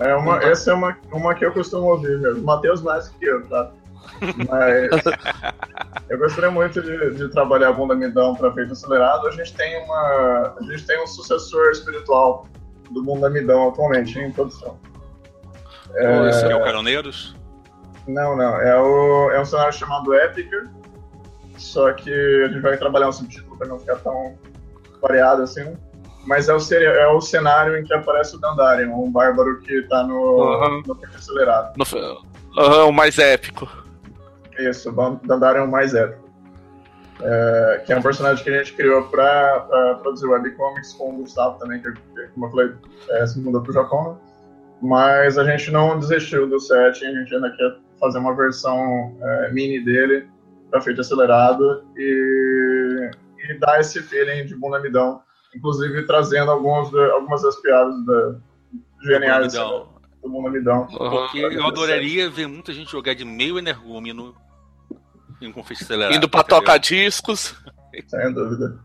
É uma, essa é uma, uma que eu costumo ouvir mesmo. Matheus mais que eu, tá? Mas eu gostaria muito de, de trabalhar bunda midão para feito acelerado. A gente tem uma. A gente tem um sucessor espiritual do bunda midão atualmente em produção. Ou esse aqui é o Caroneiros? Não, não. É, o, é um cenário chamado Épica. Só que a gente vai trabalhar um subtítulo para não ficar tão variado assim. né? Mas é o, é o cenário em que aparece o Dandarion, um bárbaro que tá no, Aham. no feito acelerado. No, aham, o mais épico. Isso, o Dandarion mais épico. É, que é um personagem que a gente criou pra, pra produzir webcomics com o Gustavo também, que, que, como eu falei, é, se mudou pro Japão. Mas a gente não desistiu do set, a gente ainda quer fazer uma versão é, mini dele pra feito acelerado e, e dar esse feeling de bunda midão, inclusive trazendo alguns, de- algumas das piadas da, geniais do bunda midão. Aham. Porque eu adoraria ver muita gente jogar de meio energúmeno em um acelerado. Indo pra entendeu? tocar discos. Sem dúvida.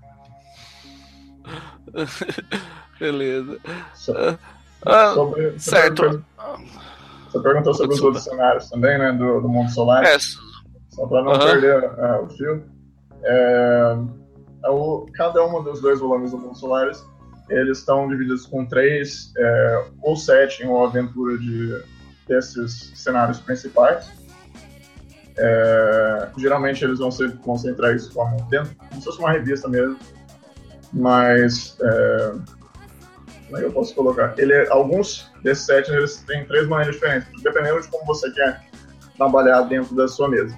Beleza. So- Ah, sobre, você certo. perguntou- Você perguntou sobre os outros cenários também, né? Do, do mundo solar. é, Só para não Aham. perder ah, o fio. É, é o- cada um dos dois volumes do Mundo Solares, eles estão divididos com três é, ou sete ou aventura de, desses cenários principais. É, geralmente eles vão vão ser entregues como, dentro, como se fosse uma revista mesmo. Mas é, como é que eu posso colocar? Ele, alguns desses sete eles têm três maneiras diferentes, dependendo de como você quer trabalhar dentro da sua mesa.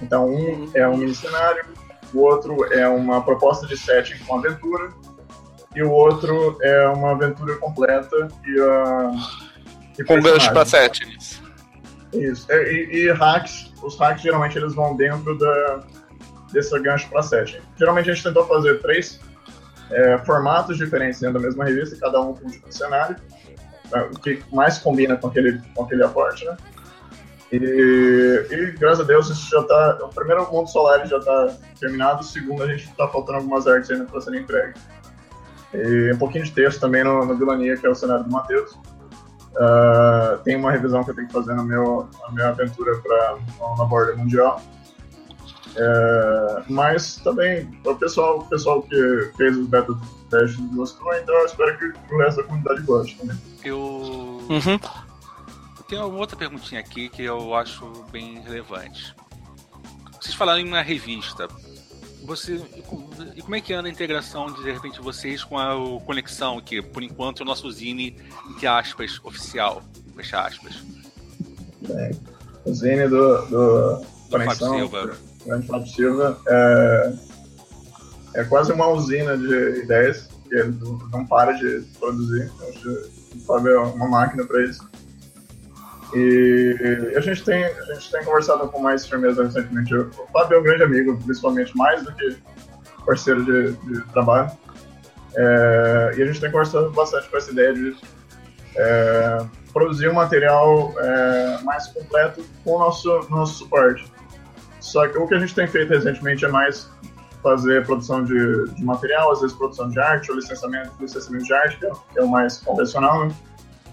Então, um é um mini cenário, o outro é uma proposta de setting com aventura, e o outro é uma aventura completa e, uh, e com gancho personagens. sete. Isso. É, E, e hacks, os hacks geralmente eles vão dentro da, desse gancho para setting. Geralmente a gente tentou fazer três é, formatos diferentes dentro da mesma revista, cada um com um tipo de cenário, né, o que mais combina com aquele, com aquele aporte, né? E, e graças a Deus isso já tá. O primeiro mundo solar já tá terminado, o segundo a gente tá faltando algumas artes ainda para serem entregues. E um pouquinho de texto também no, no Vilania, que é o cenário do Matheus. Ah, tem uma revisão que eu tenho que fazer meu, na minha aventura para na borda mundial. É, mas também o pessoal, o pessoal que fez os beta testes gostou, então eu espero que o resto da comunidade goste também. Eu Uhum. tenho uma outra perguntinha aqui que eu acho bem relevante. Vocês falaram em uma revista. Você, e como é que anda a integração de, de repente vocês com a conexão que por enquanto é o nosso zine entre aspas oficial, fecha aspas. O Zine do, do Do Conexão, Fábio Silva. grande Fábio Silva, é, é quase uma usina de ideias que ele não, para de produzir. Que o Fábio é uma máquina para isso. E a gente, tem, a gente tem conversado com mais firmeza recentemente. O Fábio é um grande amigo, principalmente mais do que parceiro de, de trabalho. É, e a gente tem conversado bastante com essa ideia de é, produzir um material é, mais completo com o nosso, nosso suporte. Só que o que a gente tem feito recentemente é mais fazer produção de, de material, às vezes produção de arte ou licenciamento, licenciamento de arte, que é, o mais convencional, né?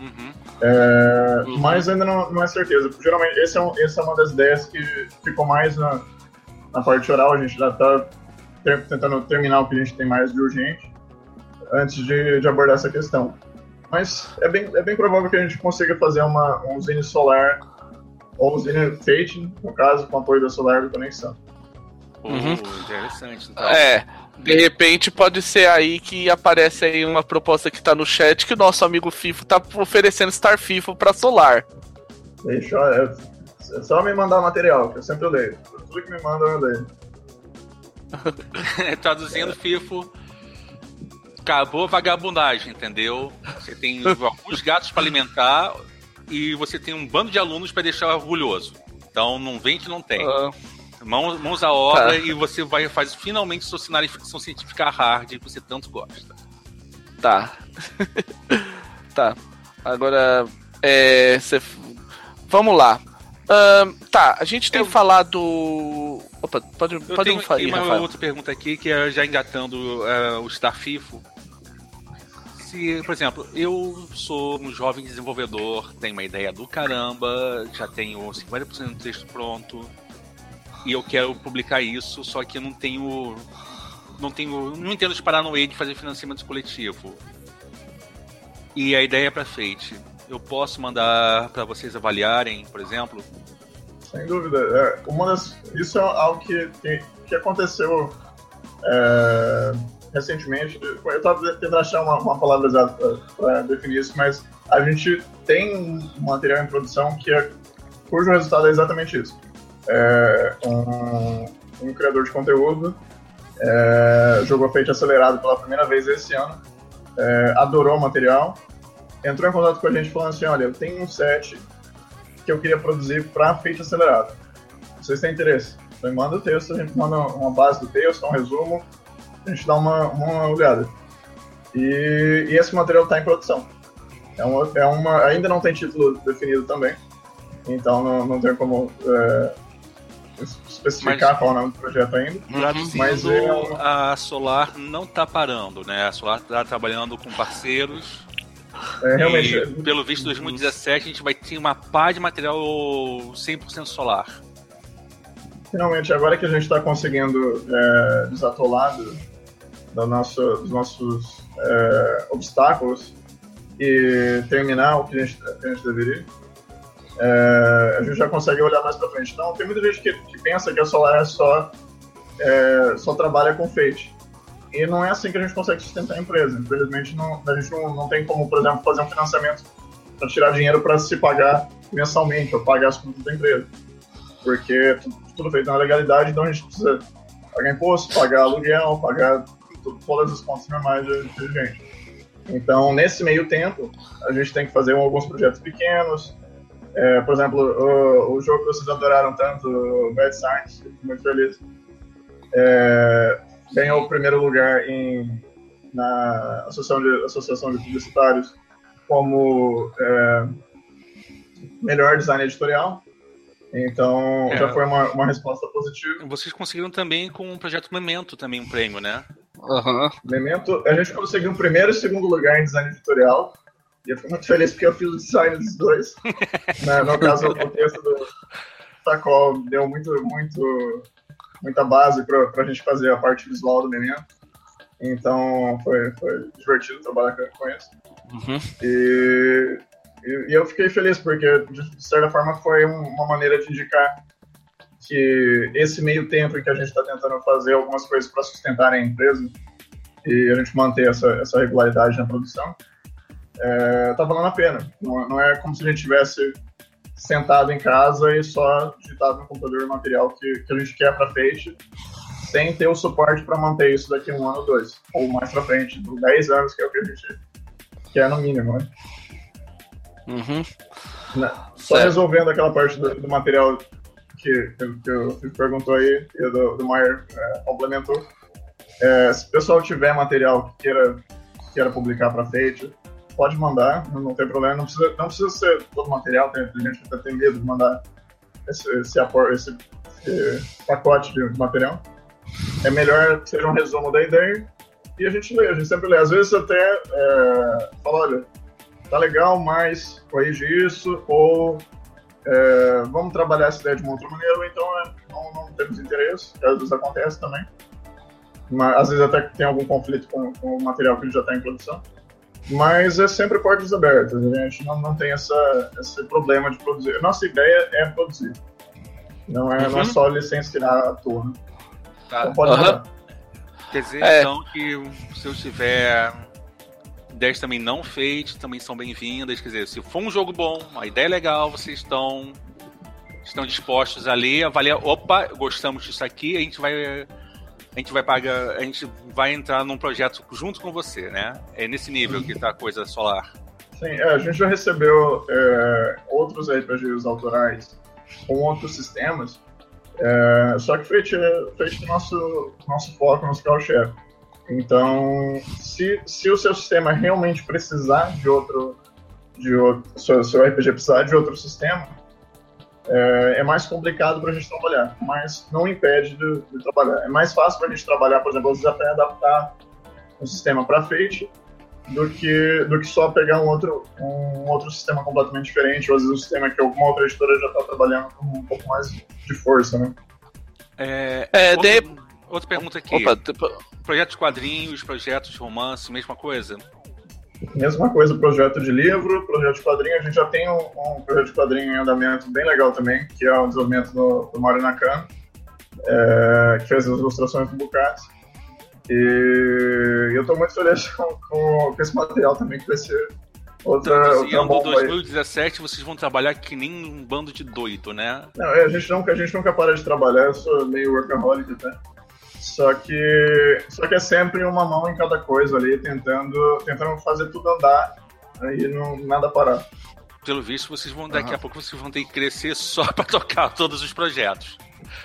Uhum. É, Uhum. Mas ainda não, não é certeza. Geralmente, esse é um, essa é uma das ideias que ficou mais na, na parte oral. A gente já está tentando terminar o que a gente tem mais de urgente antes de, de abordar essa questão. Mas é bem, é bem provável que a gente consiga fazer uma, um Zine solar ou um Zine Fate, no caso, com apoio da Solar do Conexão. Uhum. Interessante. Então. É, de repente pode ser aí que aparece aí uma proposta que tá no chat que o nosso amigo FIFO tá oferecendo Star FIFO pra Solar. Deixa, eu- é só me mandar material, que eu sempre leio. Tudo que me mandam eu leio. Traduzindo FIFO, acabou a vagabundagem, entendeu? Você tem alguns gatos para alimentar e você tem um bando de alunos para deixar orgulhoso. Então não vem que não tem. Uhum. Mãos, mãos à obra tá. e você vai fazer finalmente seu cenário de ficção científica hard que você tanto gosta. Tá. tá. Agora, é, cê... vamos lá. Tá, a gente tem eu... falado. Opa, pode, pode tenho, falar. Uma outra pergunta aqui que é já engatando uh, o Starfifo. Se, por exemplo, eu sou um jovem desenvolvedor, tenho uma ideia do caramba, já tenho 50% do texto pronto, e eu quero publicar isso, só que não tenho. Não tenho. Não entendo de parar no meio de fazer financiamento coletivo. E a ideia é para Fate. Eu posso mandar para vocês avaliarem, por exemplo? Sem dúvida. É, uma das, isso é algo que, que, que aconteceu é, recentemente. Eu estava tentando achar uma, uma palavra exata para definir isso, mas a gente tem um material em produção que é, cujo resultado é exatamente isso é, um, um, criador de conteúdo, é, jogou Fate acelerado pela primeira vez esse ano, é, adorou o material, entrou em contato com a gente falando assim, olha, eu tenho um set que eu queria produzir para Fate acelerado. Vocês têm interesse? Então manda o texto, a gente manda uma base do texto, um resumo, a gente dá uma, uma olhada. E, e esse material está em produção. É uma, é uma, ainda não tem título definido também, então não, não tem como é, especificar mas, qual é o nome do projeto ainda. mas é a Solar não está parando, né? A Solar está trabalhando com parceiros. É, realmente. E, pelo visto, 2017 a gente vai ter uma pá de material 100% solar. Finalmente, agora que a gente está conseguindo é, desatolar do, do nosso, dos nossos é, obstáculos e terminar o que a gente, que a gente deveria, é, a gente já consegue olhar mais para frente. Então, tem muita gente que, que, pensa que a Solar é só, é, só trabalha com Fate. E não é assim que a gente consegue sustentar a empresa. Infelizmente, não, a gente não, não tem como, por exemplo, fazer um financiamento para tirar dinheiro para se pagar mensalmente ou pagar as contas da empresa. Porque tudo, tudo feito na legalidade, então a gente precisa pagar imposto, pagar aluguel, pagar todas as contas normais de, de gente. Então, nesse meio tempo, a gente tem que fazer alguns projetos pequenos, é, por exemplo, o, o, jogo que vocês adoraram tanto, o Bad Science, fico muito feliz. É, ganhou o primeiro lugar em, na Associação de, Associação de Publicitários como é, melhor design editorial. Então é. já foi uma, uma resposta positiva. Vocês conseguiram também com o projeto Memento também um prêmio, né? Uhum. Memento, a gente conseguiu o primeiro e segundo lugar em design editorial. E eu fico muito feliz porque eu fiz o design dos dois. né? No caso, o texto do Tacol deu muito, muito, muita base para a gente fazer a parte visual do menino. Então foi, foi divertido trabalhar com isso. Uhum. E, e, e, eu fiquei feliz porque, de certa forma, foi uma maneira de indicar que esse meio tempo em que a gente está tentando fazer algumas coisas para sustentar a empresa e a gente manter essa, essa regularidade na produção, é, tá valendo a pena. Não, não, é como se a gente tivesse sentado em casa e só digitado no computador o material que, que a gente quer para frente, sem ter o suporte para manter isso daqui um ano ou dois, ou mais para frente, 10 anos, que é o que a gente quer no mínimo, né? Uhum. Né? Só resolvendo aquela parte do, do material que, que, que o Felipe perguntou aí, e do, do Maier é, complementou. É, se o pessoal tiver material que queira, queira publicar para Fate, pode mandar, não tem problema. Não precisa, não precisa ser todo material, tem, gente que até tem medo de mandar esse, esse, esse, esse pacote de material. É melhor que seja um resumo da ideia e a gente lê, a gente sempre lê. Às vezes até é, fala, olha, tá legal, mas corrige isso, ou é, vamos trabalhar essa ideia de uma outra maneira, então é, não, não, temos interesse, que às vezes acontece também. Mas, às vezes até tem algum conflito com, com o material que já está em produção. Mas é sempre portas abertas, a gente não, não tem essa, esse problema de produzir. Nossa ideia é produzir. Não é, uhum. não é uhum. só licenciar a toa. Né? Tá. Então pode uhum. Quer dizer, é. então, que se eu tiver ideias também não feitas, também são bem-vindas. Quer dizer, se for um jogo bom, uma ideia legal, vocês estão, estão dispostos a ler, avaliar. Opa, gostamos disso aqui, a gente vai a gente vai pagar, a gente vai entrar num projeto junto com você, né? É nesse nível que tá a coisa solar. Sim, é, a gente já recebeu é, outros RPGs autorais com outros sistemas, é, só que feito, feito nosso, nosso foco, nosso carro-chefe. Então, se, se o seu sistema realmente precisar de outro, de outro seu RPG precisar de outro sistema, é, é mais complicado para a gente trabalhar, mas não impede de, de trabalhar. É mais fácil para a gente trabalhar, por exemplo, às até adaptar um sistema para Fate do que, do que só pegar um outro, um outro sistema completamente diferente, ou às vezes um sistema que alguma outra editora já está trabalhando com um pouco mais de força, né? É, é outra, de... outra pergunta aqui. Opa, projetos de quadrinhos, projetos de romance, mesma coisa? Mesma coisa, projeto de livro, projeto de quadrinho. A gente já tem um, um projeto de quadrinho em andamento bem legal também, que é o desenvolvimento do, do Mario Nakano, é, que fez as ilustrações do Bucati. E eu estou muito feliz com, com, esse material também, que vai ser outra. Traduzindo, outra 2017 aí. vocês vão trabalhar que nem um bando de doido, né? Não, a gente nunca, a gente nunca para de trabalhar, eu sou meio workaholic até. Só que, só que é sempre uma mão em cada coisa ali, tentando, tentando fazer tudo andar e não nada parar. Pelo visto, vocês vão daqui uhum. a pouco vocês vão ter que crescer só para tocar todos os projetos.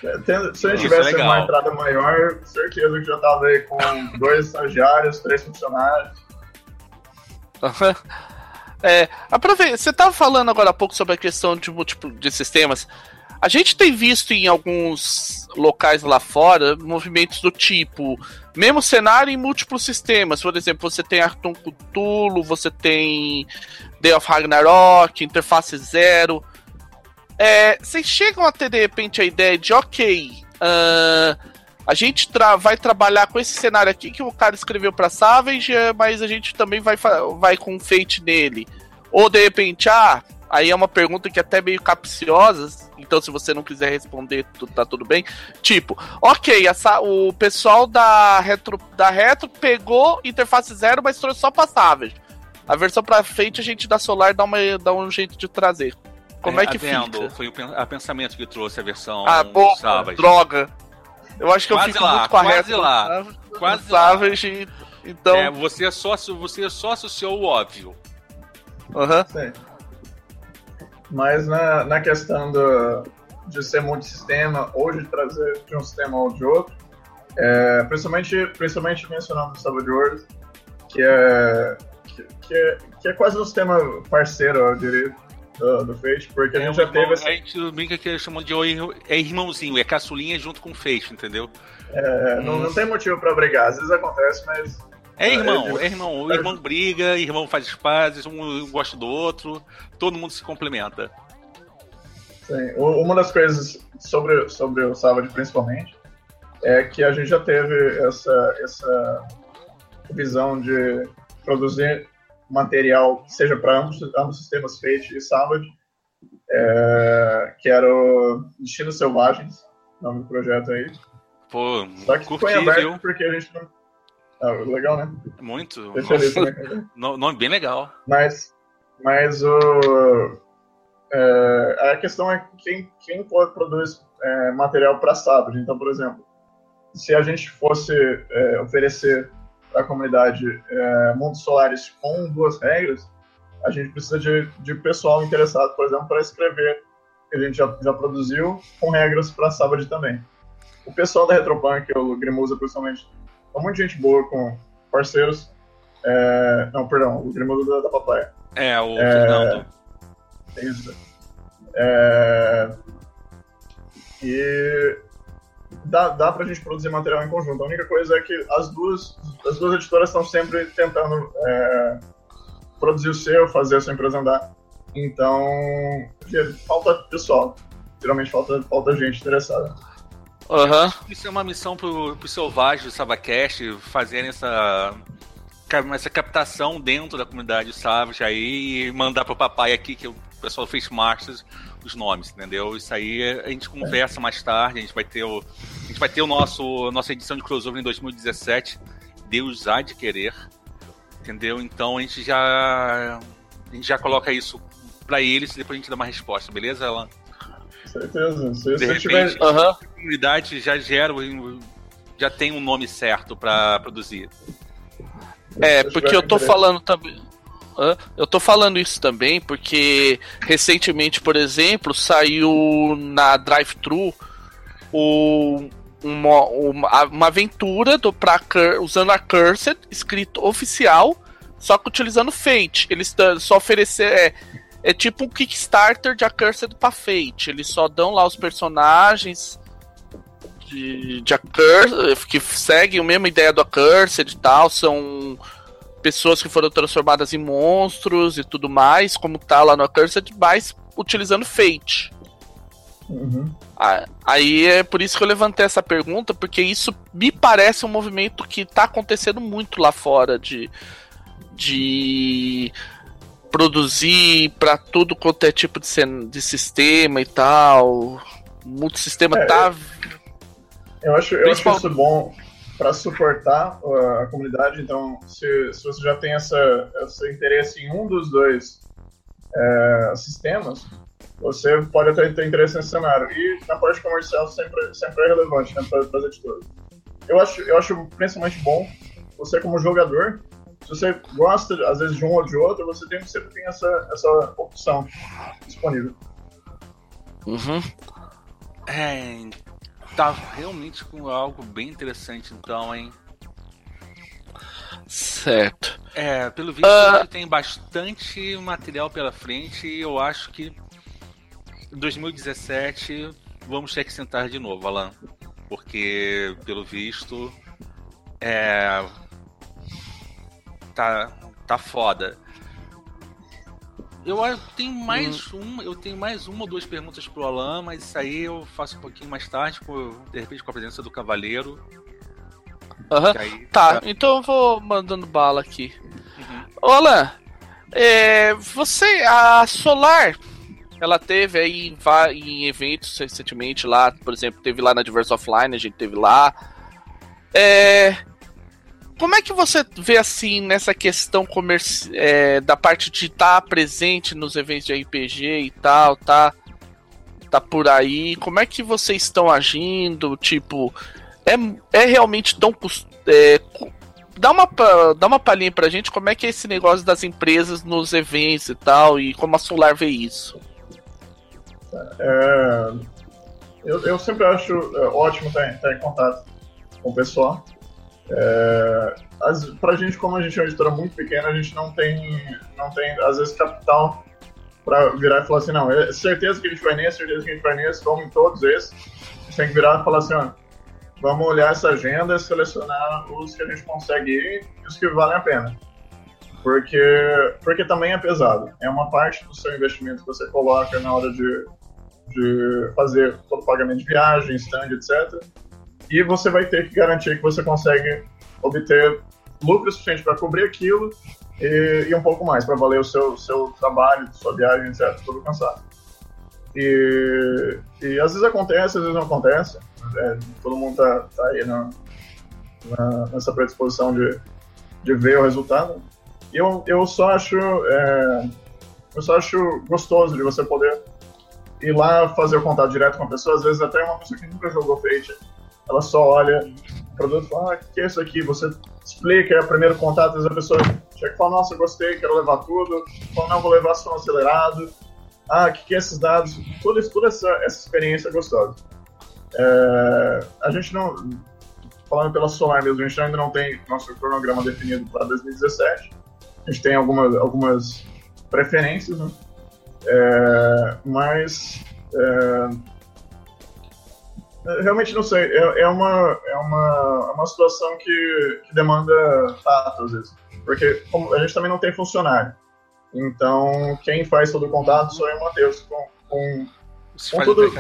É, se a gente tivesse é uma entrada maior, certeza que já tava aí com dois estagiários, três funcionários. É, aproveita, você estava falando agora há pouco sobre a questão de, tipo, de sistemas. A gente tem visto em alguns locais lá fora movimentos do tipo, mesmo cenário em múltiplos sistemas. Por exemplo, você tem Arton Cthulhu, você tem Day of Ragnarok, Interface Zero. É, vocês chegam a ter de repente a ideia de, ok, uh, a gente tra vai trabalhar com esse cenário aqui que o cara escreveu para Savage, mas a gente também vai, vai com Fate nele. Ou de repente, ah, aí é uma pergunta que é até meio capciosa, então se você não quiser responder, tá tudo bem. Tipo, ok, essa, o pessoal da Retro, da Retro pegou interface zero, mas trouxe só pra Savage. A versão pra Fate a gente da Solar dá, uma, dá um jeito de trazer. Como é, é que adendo, fica? Foi o a pensamento que trouxe a versão ah, pô, droga. Eu acho que quase eu fico lá, muito quase lá, quase Savage, lá. então... É, você só, você só associou o óbvio. Aham. Uhum. Mas na, na questão do, de ser multissistema ou de trazer de um sistema ou de outro, é, principalmente, principalmente mencionando o Worlds, que é, que, que, é, que é quase um sistema parceiro, eu diria, do, do Fate, porque é, a gente já teve. Essa... A gente brinca que eles chamam de é irmãozinho, é caçulinha junto com o Fate, entendeu? É, não, hum. não tem motivo pra brigar, às vezes acontece, mas. É irmão, é, irmão. O irmão briga, irmão faz pazes, um gosta do outro, todo mundo se complementa. Sim. Uma das coisas sobre, sobre o Savage, principalmente, é que a gente já teve essa, essa visão de produzir material, seja para ambos, ambos sistemas Fate e Savage, é, que era o Destinos Selvagens, nome do projeto aí. Pô, Só que curti, foi aberto viu? porque a gente não. Ah, legal, né? Muito. Feliz, né? Nome bem legal. Mas, mas o. É, a questão é quem, quem produz é, material para Savage. Então, por exemplo, se a gente fosse é, oferecer para a comunidade é, mundos solares com duas regras, a gente precisa de, de pessoal interessado, por exemplo, para escrever, que a gente já, já produziu, com regras para Savage também. O pessoal da Retropunk, o Grimusa principalmente, é muita gente boa com parceiros. É, não, perdão, o Grimusa da, da Papaya. É, o é, Fernando. Isso. É, e dá, dá pra gente produzir material em conjunto. A única coisa é que as duas, as duas editoras estão sempre tentando é, produzir o seu, fazer a sua empresa andar. Então, falta pessoal. Geralmente falta, falta gente interessada. Uhum. Isso é uma missão pro, pro Selvagem do Savacast fazerem essa, essa captação dentro da comunidade Savage aí e mandar pro papai aqui, que o pessoal Face Masters, os nomes, entendeu? Isso aí a gente conversa mais tarde, a gente vai ter o, a gente vai ter o nosso nossa edição de crossover em 2017, Deus há de querer, entendeu? Então a gente já a gente já coloca isso para eles e depois a gente dá uma resposta, beleza, Alan? Certeza. Se, de repente, tiver... uhum. a comunidade já gera já tem um nome certo para produzir? É, porque eu tô falando também. Eu tô falando isso também porque recentemente, por exemplo, saiu na Drive-Thru uma, uma, uma, aventura do, pra, usando a Cursed, escrito oficial, só que utilizando Fate. Eles só oferecer. É, é tipo um Kickstarter de Accursed pra Fate. Eles só dão lá os personagens de, de Accursed, que seguem a mesma ideia do Accursed e tal. São pessoas que foram transformadas em monstros e tudo mais, como tá lá no Accursed, mas utilizando Fate. Uhum. Aí é por isso que eu levantei essa pergunta, porque isso me parece um movimento que tá acontecendo muito lá fora de, de produzir para tudo quanto é tipo de, de sistema e tal. O multisistema é, tá. Eu acho, eu acho isso bom para suportar a comunidade. Então, se, se você já tem essa, esse interesse em um dos dois é, sistemas, você pode até ter interesse nesse cenário. E na parte comercial sempre, sempre é relevante né, para as editoras. Eu acho, eu acho principalmente bom você, como jogador, se você gosta, às vezes, de um ou de outro, você tem, sempre tem essa, essa opção disponível. Uhum. É, tá realmente com algo bem interessante, então, hein? Certo. É, pelo visto, uh... tem bastante material pela frente e eu acho que em 2017 vamos ter que sentar de novo, Alan. Porque, pelo visto, é, tá, tá foda. Eu tenho mais hum. um, eu tenho mais uma ou duas perguntas pro Alan, mas isso aí eu faço um pouquinho mais tarde, com, de repente com a presença do Cavaleiro. Uhum. Aí, tá, tá, então eu vou mandando bala aqui. Uhum. Ô Alan, é, você, a Solar, ela teve aí em, em, eventos recentemente lá, por exemplo, teve lá na Diverse Offline, a gente teve lá. É, como é que você vê assim nessa questão comerci é, da parte de estar tá presente nos eventos de RPG e tal, tá? Tá por aí. Como é que vocês estão agindo? Tipo, é, é realmente tão é, dá uma dá uma palhinha pra gente como é que é esse negócio das empresas nos eventos e tal e como a Solar vê isso. É, eu, eu sempre acho é, ótimo estar, estar em contato com o pessoal. É, as, pra gente, como a gente é uma editora muito pequena, a gente não tem, não tem às vezes, capital para virar e falar assim, não, é certeza que a gente vai nesse, certeza que a gente vai nesse, vamos em todos esses. A gente tem que virar e falar assim, ó, vamos olhar essa agenda selecionar os que a gente consegue ir e os que valem a pena. Porque, porque também é pesado. É uma parte do seu investimento que você coloca na hora de, de fazer todo o pagamento de viagem, stand, etc e você vai ter que garantir que você consegue obter lucro suficiente para cobrir aquilo e, e, um pouco mais para valer o seu, seu trabalho, sua viagem, etc. Todo cansado. E, e às vezes acontece, às vezes não acontece. É, todo mundo tá, tá aí na, na, nessa predisposição de, de ver o resultado. E eu, eu só acho é, eu só acho gostoso de você poder ir lá fazer o contato direto com a pessoa. Às vezes até uma pessoa que nunca jogou Fate ela só olha o produto e fala, ah, o que é isso aqui? Você explica, é o primeiro contato, às vezes a pessoa chega e fala, nossa, gostei, quero levar tudo. Fala, não, vou levar só acelerado. Ah, o que, que é esses dados? Tudo isso, toda essa, essa experiência é gostosa. É, a gente não, falando pela Solar mesmo, a gente ainda não tem nosso cronograma definido para 2017. A gente tem algumas, algumas preferências, né? É, mas é, realmente não sei. É, é, uma, é uma, é uma situação que, que demanda tato, às vezes. Porque a gente também não tem funcionário. Então, quem faz todo o contato sou eu o Matheus. Com, com, Você com tudo,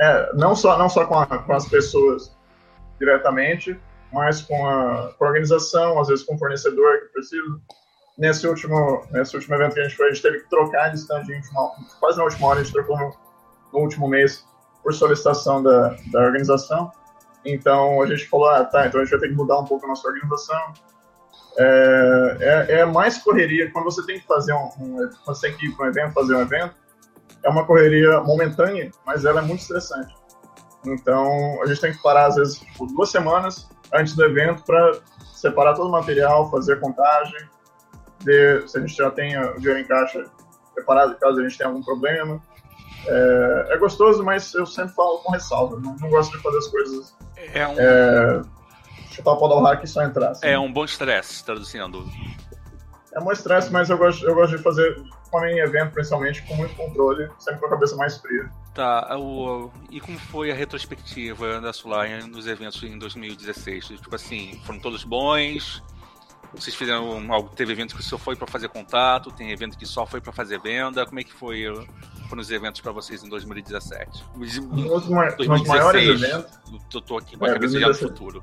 é, não só, não só com, a, com as pessoas diretamente, mas com a, com a organização, às vezes com o fornecedor que precisa. Nesse último, nesse último evento que a gente foi, a gente teve que trocar de stand quase na última hora, a gente trocou no, no último mês por solicitação da, da organização. Então a gente falou, ah, tá, então a gente vai ter que mudar um pouco a nossa organização. É, é, é mais correria quando você tem que fazer um, um você tem que ir para um evento, fazer um evento. É uma correria momentânea, mas ela é muito estressante. Então a gente tem que parar às vezes por duas semanas antes do evento para separar todo o material, fazer contagem, ver se a gente já tem o dinheiro em caixa preparado caso a gente tenha algum problema. É, é gostoso, mas eu sempre falo com ressalva. Não, não gosto de fazer as coisas. É um, É, chutar o pau do hack e só entrar. assim. é um bom estresse, traduzindo. É um estresse, mas eu gosto, eu gosto de fazer em evento, principalmente, com muito controle, sempre com a cabeça mais fria. Tá, o, e como foi a retrospectiva da Solar nos eventos em 2016? Tipo assim, foram todos bons? Vocês fizeram algo? Teve evento que só foi para fazer contato? Tem evento que só foi para fazer venda? Como é que foi foram os eventos para vocês em 2017? Nos, ma- nos maiores eventos, Eu tô aqui com a É, cabeça já no 2017. futuro.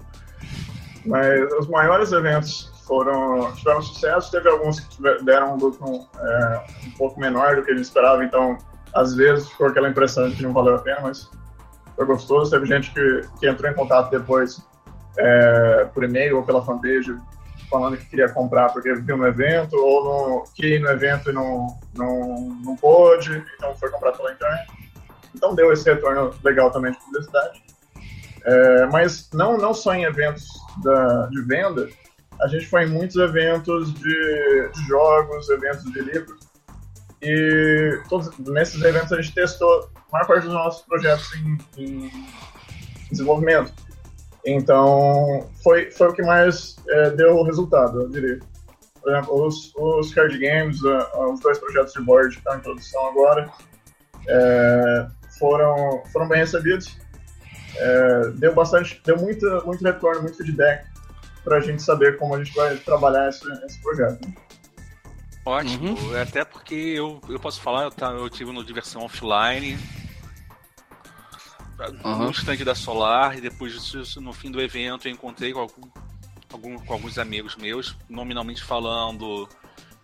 mas os maiores eventos foram tiveram sucesso. Teve alguns que tiver- deram um lucro é, um pouco menor do que a gente esperava, então às vezes ficou aquela impressão de que não valeu a pena, mas foi gostoso. Teve gente que, que entrou em contato depois é, por e-mail ou pela fanpage falando que queria comprar porque viu no evento ou no, que no evento e não, não, não pôde, então foi comprar pela internet. Então deu esse retorno legal também de publicidade. É, mas não, não só em eventos da, de venda, a gente foi em muitos eventos de, de jogos, eventos de livros. E todos, nesses eventos a gente testou a maior parte dos nossos projetos em, em desenvolvimento. Então, foi, foi o que mais é, deu resultado, eu diria. Por exemplo, os, os card games, os dois projetos de board que estão em produção agora, é, foram, foram bem recebidos. É, deu bastante, deu muito, muito retorno, muito feedback para a gente saber como a gente vai trabalhar esse, esse projeto. Ótimo, até porque eu, eu posso falar, eu, tá, eu tive no Diversão Offline, Uhum. no stand da Solar, e depois disso, no fim do evento, eu encontrei com, algum, algum- com alguns amigos meus, nominalmente falando,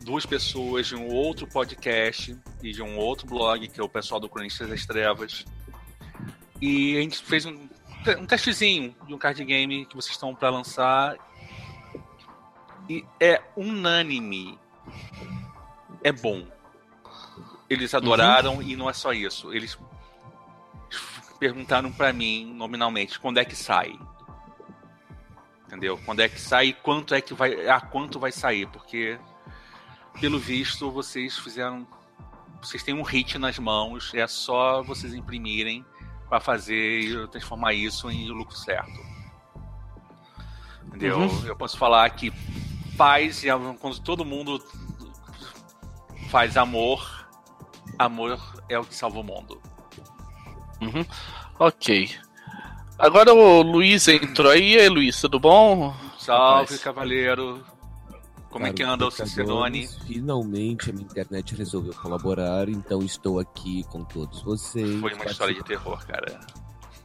duas pessoas de um outro podcast e de um outro blog, que é o pessoal do Cronistas das Trevas. E a gente fez um, um testezinho de um card game que vocês estão para lançar. E é unânime. É bom. Eles adoraram e não é só isso. Eles perguntaram pra mim nominalmente quando é que sai. Entendeu? Quando é que sai e quanto é que vai. A quanto vai sair, porque pelo visto vocês fizeram. Vocês têm um hit nas mãos, é só vocês imprimirem para fazer e transformar isso em lucro certo. Entendeu? Uhum. Eu posso falar que paz e amor, quando todo mundo faz amor, amor é o que salva o mundo. Uhum. Ok. Agora o Luiz entrou aí. E aí, Luiz, tudo bom? Salve, Rapaz. cavaleiro. Como é que anda o Cicerone? Finalmente a minha internet resolveu colaborar, então estou aqui com todos vocês. Foi uma história de terror, cara.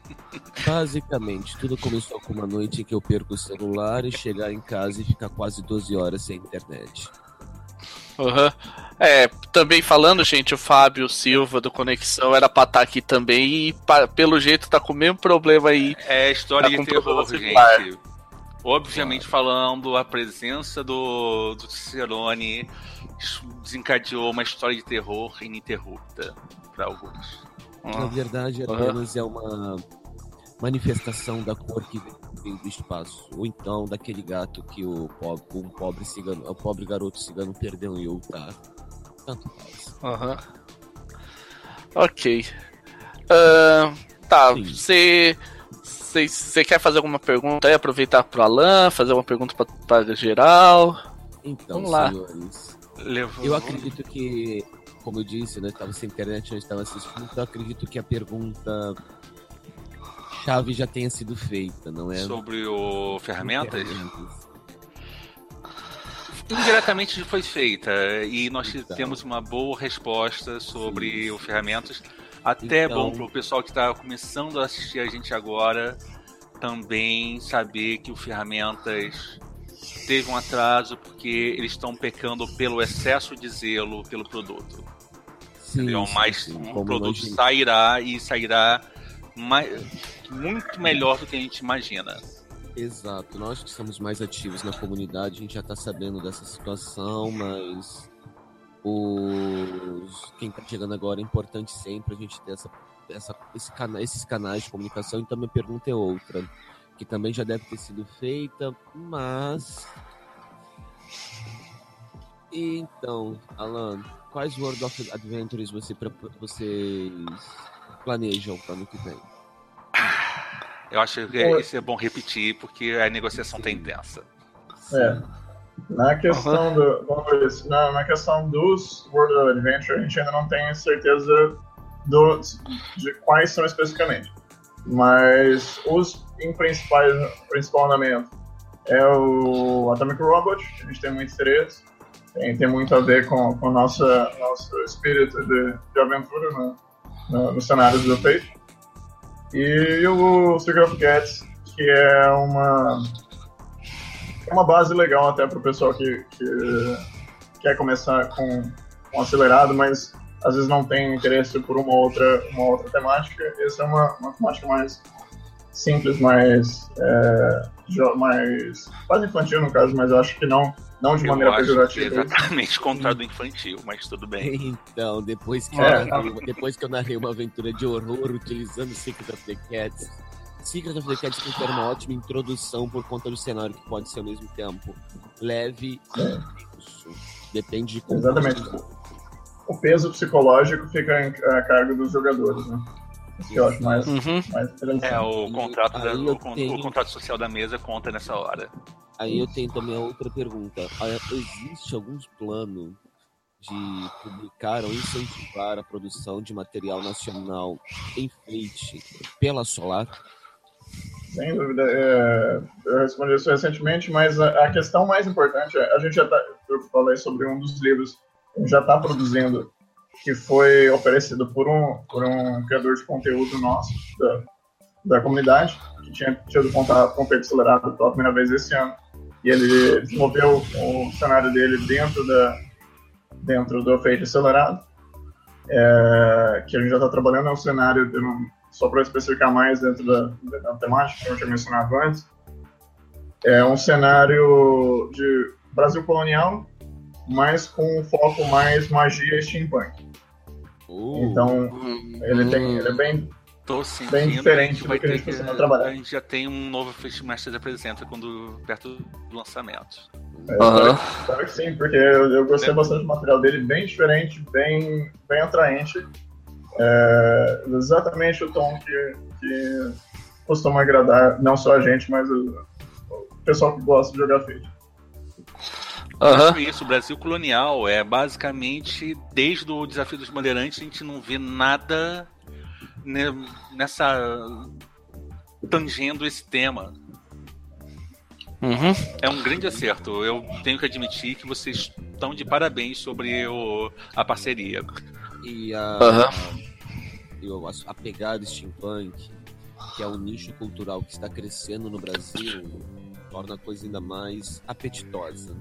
Basicamente, tudo começou com uma noite em que eu perco o celular e chegar em casa e ficar quase 12 horas sem internet. Uhum. É, também falando, gente, o Fábio Silva do Conexão era pra estar aqui também e pa- pelo jeito tá com o mesmo problema aí. É história Tá de terror, gente. Obviamente falando, a presença do, do Cicerone desencadeou uma história de terror ininterrupta para alguns. Na verdade, apenas é uma manifestação da cor que do espaço. Ou então daquele gato que o pobre, um pobre cigano, o pobre garoto cigano perdeu em Utah. Tanto faz. Aham. Ok. Ahn, tá, Sim. você. Você quer fazer alguma pergunta aí? Aproveitar pro Alan, fazer uma pergunta pra, pra geral. Então, Vamos lá. senhores, Levou... eu acredito que, como eu disse, né, estava sem internet, não estava assistindo, então eu acredito que a pergunta chave já tenha sido feita, não é? sobre o ferramentas. Ferramentas. Indiretamente foi feita e nós Então. temos uma boa resposta sobre o ferramentas. Até Então- bom para o pessoal que está começando a assistir a gente agora também saber que o ferramentas teve um atraso porque eles estão pecando pelo excesso de zelo pelo produto. Sim, sim, Mas sim, um produto sairá e sairá mais, muito melhor do que a gente imagina. Exato, nós que somos mais ativos na comunidade, a gente já tá sabendo dessa situação, mas os quem tá chegando agora é importante sempre a gente ter essa essa, esse cana esses canais de comunicação, então minha pergunta é outra, que também já deve ter sido feita, mas. Então, Alan, quais World of Adventures você, vocês planejam para ano que vem? Eu acho que é, isso é bom repetir, porque a negociação está intensa. É. Na questão, uhum. do, vamos na, na questão dos World of Adventure, a gente ainda não tem certeza do, de quais são especificamente. Mas os em principais, principal andamento é o Atomic Robot, que a gente tem muito interesse. Tem, tem muito a ver com o nosso nosso espírito de, de aventura no, no, cenário do Fate. E o Secret of Cats, que é uma, uma base legal até para o pessoal que, que quer começar com, com acelerado, mas às vezes não tem interesse por uma outra, uma outra temática. Essa é uma, uma temática mais simples, mais, é, mais quase infantil no caso, mas eu acho que não não de maneira pejorativa. exatamente contrário do infantil, mas tudo bem. Então, depois que, é, eu narrei, depois que eu narrei uma aventura de horror utilizando Secret of the Cats, Secret of the Cats que era uma ótima introdução por conta do cenário que pode ser ao mesmo tempo leve e isso. Depende de como Exatamente. O peso psicológico fica a cargo dos jogadores, né? Isso que eu acho mais, uhum. mais. É, o contrato, da, o, tenho... o contrato social da mesa conta nessa hora. Aí eu tenho também outra pergunta. Existe algum plano de publicar ou incentivar a produção de material nacional em frente pela Solar? Sem dúvida. É, eu respondi isso recentemente, mas a, a, questão mais importante é, a gente já tá, eu falei sobre um dos livros que já está produzindo, que foi oferecido por um, por um criador de conteúdo nosso, da, da comunidade, que tinha tido contato com o Peito Acelerado pela primeira vez esse ano e ele desenvolveu o cenário dele dentro da dentro do efeito acelerado é, que a gente já está trabalhando é um cenário não, só para especificar mais dentro da, da, temática que eu tinha mencionado antes é um cenário de Brasil colonial mas com um foco mais magia e steampunk. Uh, então ele tem ele é bem Tô sentindo bem diferente que a gente precisa trabalhar. A gente já tem um novo Fishmaster apresenta quando perto do lançamento. É, uhum. Claro que sim, porque eu, eu gostei é. bastante do material dele, bem diferente, bem, bem atraente. É, exatamente o tom que, que costuma agradar não só a gente, mas o, o pessoal que gosta de jogar Fate. Uhum. Isso, o Brasil colonial é basicamente, desde o desafio dos bandeirantes, a gente não vê nada nessa tangendo esse tema. Uhum. É um grande acerto. Eu tenho que admitir que vocês estão de parabéns sobre o, a parceria. E a, uhum. a, a pegada steampunk, que é um nicho cultural que está crescendo no Brasil, torna a coisa ainda mais apetitosa.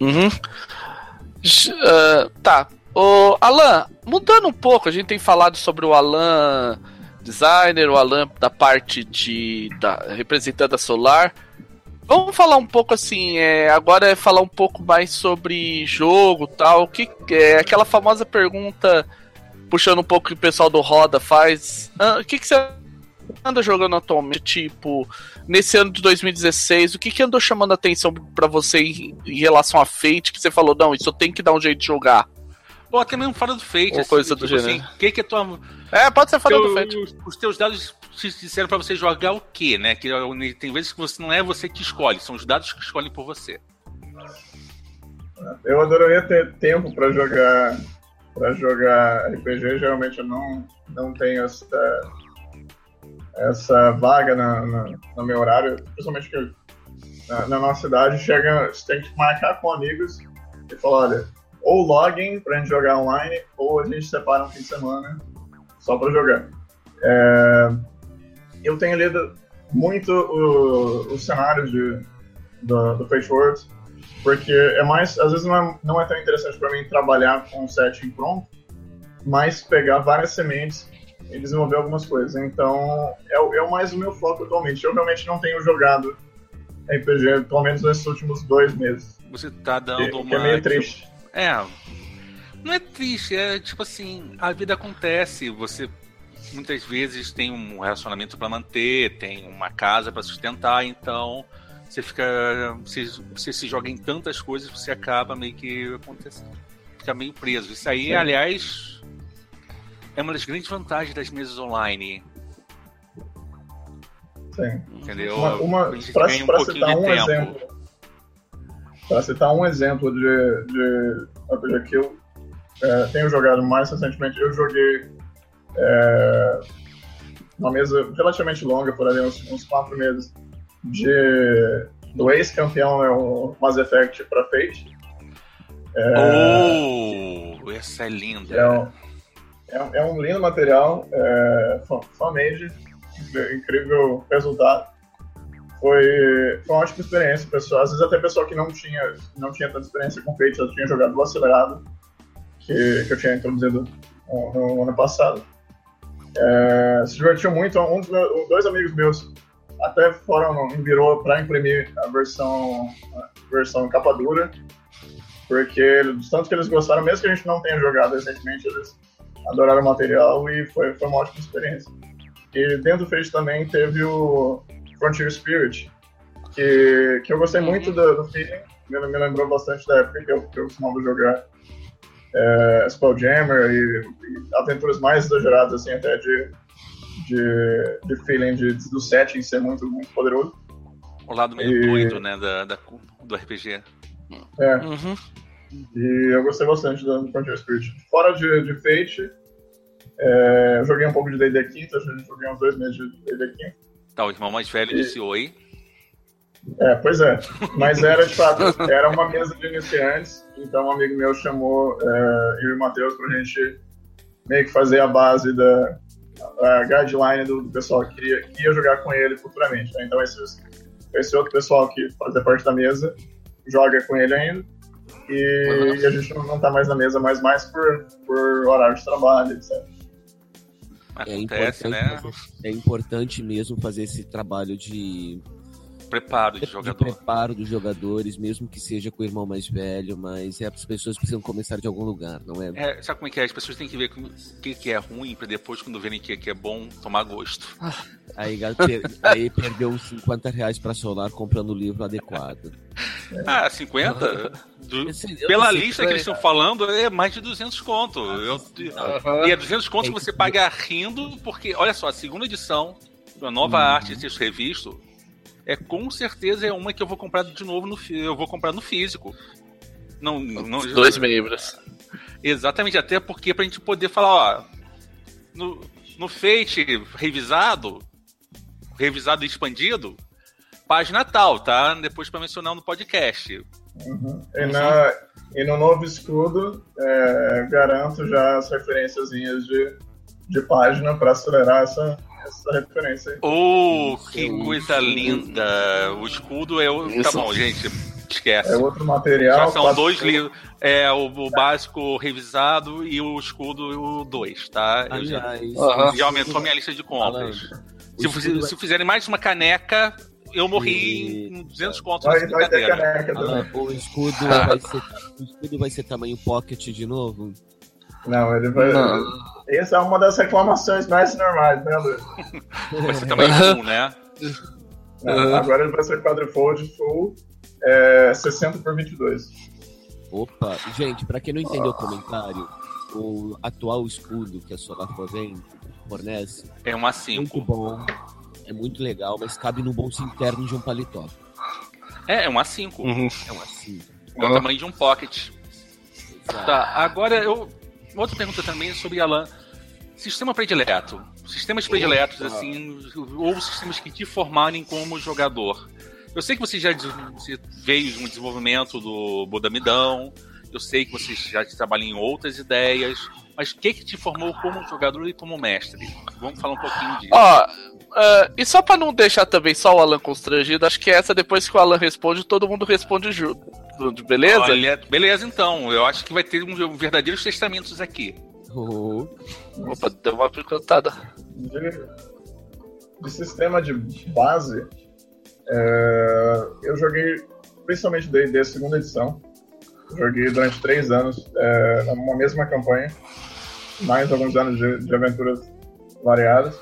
Uhum. Uh, tá. O Alan, mudando um pouco, a gente tem falado sobre o Alan designer, o Alan da parte de da, representando a Solar. Vamos falar um pouco assim, é, agora é falar um pouco mais sobre jogo tal. Que é aquela famosa pergunta, puxando um pouco que o pessoal do Roda faz. O que, que você anda jogando atualmente? Tipo, nesse ano de 2016, o que, que andou chamando a atenção para você em, em, relação a Fate? Que você falou, não, isso eu tenho que dar um jeito de jogar. Ou até mesmo fora do Fate. Ou assim, coisa do tipo gênero. Assim, que que é tua... É, pode ser fora do Fate. Os teus dados te disseram para você jogar o quê, né? Que tem vezes que você não é você que escolhe, são os dados que escolhem por você. Eu adoraria ter tempo para jogar para jogar RPG. Geralmente eu não não tenho essa essa vaga na, na no meu horário, principalmente que na, na nossa cidade chega, você tem que marcar com amigos e falar, olha, ou login pra gente jogar online, ou a gente separa um fim de semana só pra jogar. É, eu tenho lido muito os cenários de, do, do porque é mais, às vezes não é, não é tão interessante para mim trabalhar com um setting pronto, mas pegar várias sementes e desenvolver algumas coisas. Então, é, é mais o meu foco atualmente. Eu realmente não tenho jogado RPG, pelo menos nesses últimos dois meses. Você tá dando que, uma. Que é meio triste. É. Não é triste, é tipo assim, a vida acontece, você muitas vezes tem um relacionamento para manter, tem uma casa para sustentar, então você fica. Você, você, se joga em tantas coisas, você acaba meio que acontecendo. Fica meio preso. Isso aí, Sim. aliás, é uma das grandes vantagens das mesas online. Sim. Entendeu? Uma, uma, pra, um pra citar um tempo. exemplo. Para citar um exemplo de, de RPG que eu é, tenho jogado mais recentemente, eu joguei é, uma mesa relativamente longa, por ali, uns, uns quatro meses, de, do ex-campeão né, o Mass Effect para Fate. É, oh, essa é linda. É um, é, é um lindo material, é, fan-made, incrível resultado. Foi, foi uma ótima experiência, pessoal. Às vezes até pessoal que não tinha, não tinha tanta experiência com Fate, já tinha jogado o acelerado, que, que eu tinha introduzido no, no ano passado. É, se divertiu muito. Um dos meus, dois amigos meus até foram virou para imprimir a versão a versão capa dura, porque tanto que eles gostaram, mesmo que a gente não tenha jogado recentemente, eles adoraram o material e foi, foi uma ótima experiência. E dentro do Fate também teve o Frontier Spirit, que, que eu gostei muito do, do feeling, me, me lembrou bastante da época que eu, que eu costumava jogar é, Spelljammer e, e aventuras mais exageradas, assim, até de, de, de feeling de, do setting ser muito, muito poderoso. O lado meio e... doido, né, da, da, do RPG. É. Uhum. E eu gostei bastante do Frontier Spirit. Fora de, de Fate, é, eu joguei um pouco de D&D Quinta, joguei uns dois meses de D&D Quinta. Tá, o irmão mais velho e... disse oi. É, pois é. Mas era, de fato, era uma mesa de iniciantes, então um amigo meu chamou é, eu e o Matheus pra gente meio que fazer a base da a guideline do, pessoal que queria, que ia jogar com ele futuramente. Né? Então esse, esse outro pessoal que fazia parte da mesa joga com ele ainda. E, uhum. e a gente não, não tá mais na mesa, mas mais por, por horário de trabalho, etc. É importante, né? é importante mesmo fazer esse trabalho de preparo de jogador. De preparo dos jogadores, mesmo que seja com o irmão mais velho, mas é, as pessoas precisam começar de algum lugar, não é? é sabe como é que é? As pessoas têm que ver o que, que é ruim para depois, quando verem que, que é bom, tomar gosto. Ah, aí, aí perdeu uns 50 reais pra Solar comprando o livro adequado. Ah, 50? Do, pela lista que eles estão falando, é mais de 200 conto. Eu, E é 200 conto que você paga rindo, porque, olha só, a segunda edição, a nova uhum. arte desse revisto, é com certeza é uma que eu vou comprar de novo no eu vou comprar no físico. Não, não dois membros. Exatamente, até porque pra gente poder falar, ó, no, no Fate revisado, revisado e expandido, página tal, tá? Depois para mencionar no podcast. Uhum. E, na, e, no novo escudo, é, garanto já as referências de, de página para acelerar essa, essa referência aí. Oh, que coisa linda! O escudo é o. Tá bom, gente. Esquece. É outro material. Já são dois livros. É o, o, básico revisado e o escudo 2, tá? Aliás, já, uhum. já aumentou a minha lista de compras. Se, se, se fizerem mais uma caneca, eu morri e... em 200 contos vai, vai ter caneca Alan, o, escudo vai ser, o escudo vai ser tamanho pocket de novo? Não, ele vai. Não. Essa é uma das reclamações mais normais, né, Luiz? Vai ser tamanho full, né? Não, agora ele vai ser quadrifold full, é, 60 por 22. Opa, gente, pra quem não entendeu o comentário, o atual escudo que a Solar fornece é uma 5. Muito bom, é muito legal, mas cabe no bolso interno de um paletó. É, é uma 5. Uhum. É uma 5. É o tamanho de um pocket. Exato. Tá, agora eu outra pergunta também é sobre Alan. Sistema predileto. Sistemas prediletos, assim, ou sistemas que te formarem como jogador. Eu sei que você já você veio no desenvolvimento do Bodamidão, eu sei que você já trabalha em outras ideias, mas o que que te formou como jogador e como mestre? Vamos falar um pouquinho disso. Ó, uh, e só para não deixar também só o Alan constrangido, acho que essa depois que o Alan responde, todo mundo responde junto. Beleza? Olha, beleza, então. Eu acho que vai ter um, verdadeiros testamentos aqui. Oh. Opa, deu uma picotada. De, de sistema de base, é, eu joguei principalmente desde a segunda edição. Joguei durante três anos é, numa mesma campanha, mais alguns anos de, de aventuras variadas.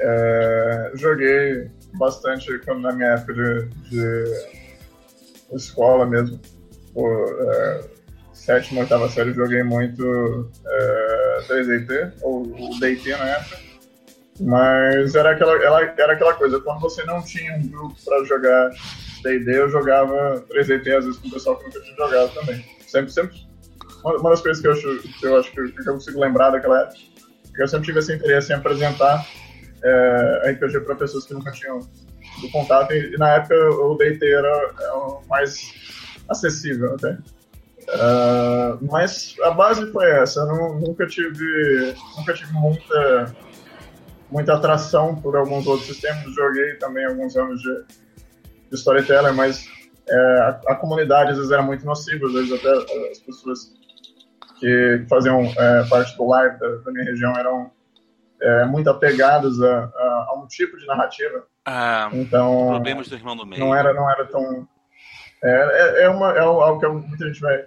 É, joguei bastante quando na minha época de, de escola mesmo. Por, é, sétima, oitava série, joguei muito é, 3DT, ou o DT na época. Mas era aquela, ela, era aquela coisa, quando você não tinha um grupo para jogar D&D, eu jogava 3DT às vezes com o pessoal que nunca tinha jogado também. Sempre, sempre. Uma, das coisas que eu acho, que eu, acho que, eu, que eu consigo lembrar daquela época, é que eu sempre tive esse interesse em apresentar é, RPG para pessoas que nunca tinham do contato, e, na época o D&D era, era o mais acessível até. Uh, mas a base foi essa. Eu nunca tive, nunca tive muita, muita atração por alguns outros sistemas. Joguei também alguns anos de, de storyteller, mas é, a, a, comunidade às vezes era muito nociva. Às vezes até as pessoas que faziam é, parte do live da, da minha região eram é, muito apegadas a, a, a, um tipo de narrativa. Ah, então, problemas do irmão do meio. Não era, não era tão. É, é, é, uma, é algo que muita gente vai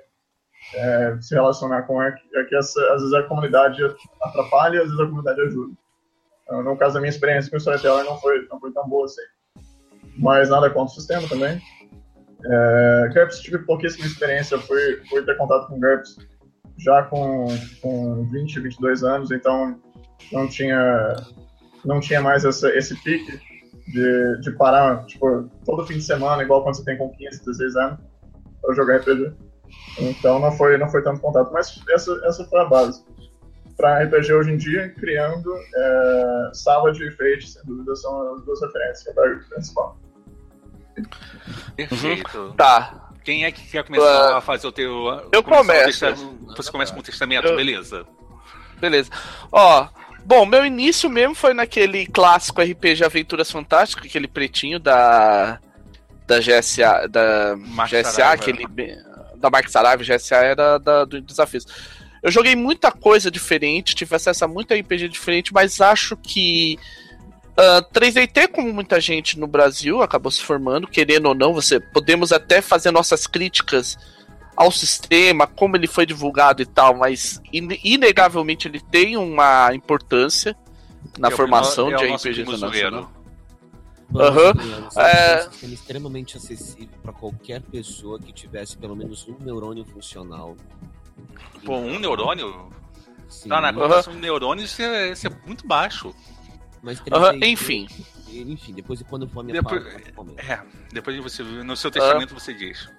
é, se relacionar com é que, é que essa, às vezes a comunidade atrapalha e às vezes a comunidade ajuda. Então, no caso da minha experiência com o Storyteller não foi, não foi tão boa assim. Mas nada contra o sistema também. É, GURPS tive pouquíssima experiência, fui, fui ter contato com GURPS já com, com 20, 22 anos, então não tinha, não tinha mais essa, esse pique de, de parar tipo, todo fim de semana, igual quando você tem com 15, 16 anos, para jogar RPG. Então não foi, não foi tanto contato, mas essa, essa foi a base. Para RPG hoje em dia, criando é, Sala de Fate, sem dúvida, são as duas referências, que é o principal. Perfeito. Uhum. Tá. Quem é que quer começar uh, a fazer o teu. Eu começo. Você começa com o testamento, eu... beleza. Beleza. Ó, bom, meu início mesmo foi naquele clássico RPG Aventuras Fantásticas, aquele pretinho da. Da GSA. Da GSA, aquele da Mark Saraiva, GSA era da, do Desafios. Eu joguei muita coisa diferente, tive acesso a muita RPG diferente, mas acho que uh, ah, 3DT, como muita gente no Brasil acabou se formando, querendo ou não, você podemos até fazer nossas críticas ao sistema, como ele foi divulgado e tal, mas inegavelmente ele tem uma importância na é formação é de RPG internacional. Aham. Uhum. É... um extremamente acessível para qualquer pessoa que tivesse pelo menos um neurônio funcional. Pô, um neurônio? Sim. Tá, na comparação uhum. de neurônios, isso é, isso é muito baixo. Mas uhum. Enfim. Enfim, depois quando for a minha depois, parte, É, depois você, no seu testamento você diz.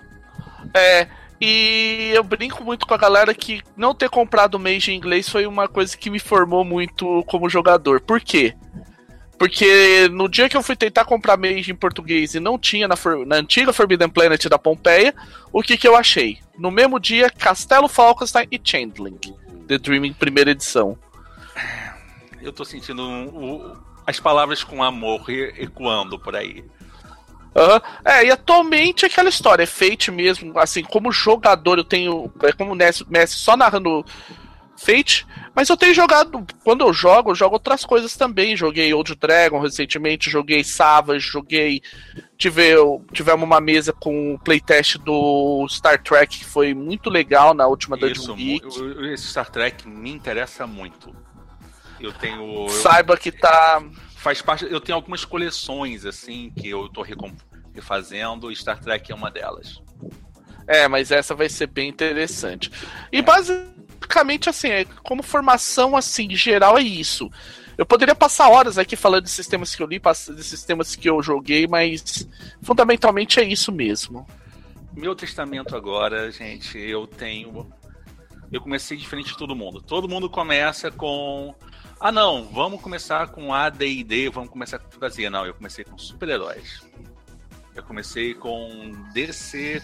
É, e eu brinco muito com a galera que não ter comprado o Mage em inglês foi uma coisa que me formou muito como jogador. Por quê? Porque no dia que eu fui tentar comprar Mage em português e não tinha na, na, antiga Forbidden Planet da Pompeia, o que, que eu achei? No mesmo dia, Castelo Falkenstein e Chandling, The Dreaming primeira edição. Eu tô sentindo um, um, as palavras com amor ecoando por aí. Uhum. É, e atualmente é aquela história, é Fate mesmo, assim, como jogador eu tenho, é como o Messi só narrando Fate, mas eu tenho jogado, quando eu jogo, eu jogo outras coisas também. Joguei Old Dragon recentemente, joguei Savage, joguei. Tive, tivemos uma mesa com o playtest do Star Trek que foi muito legal na última Dungeon Geek. Esse Star Trek me interessa muito. Eu tenho. Saiba que tá. Faz parte. Eu tenho algumas coleções, assim, que eu tô refazendo, e Star Trek é uma delas. É, mas essa vai ser bem interessante. E é. basicamente assim, é, como formação assim, geral é isso. Eu poderia passar horas aqui falando de sistemas que eu li, de sistemas que eu joguei, mas fundamentalmente é isso mesmo. Meu testamento agora, gente, eu tenho. Eu comecei diferente de todo mundo. Todo mundo começa com. Ah, não, vamos começar com ADD, vamos começar com fantasia. Não, eu comecei com super-heróis. Eu comecei com DC.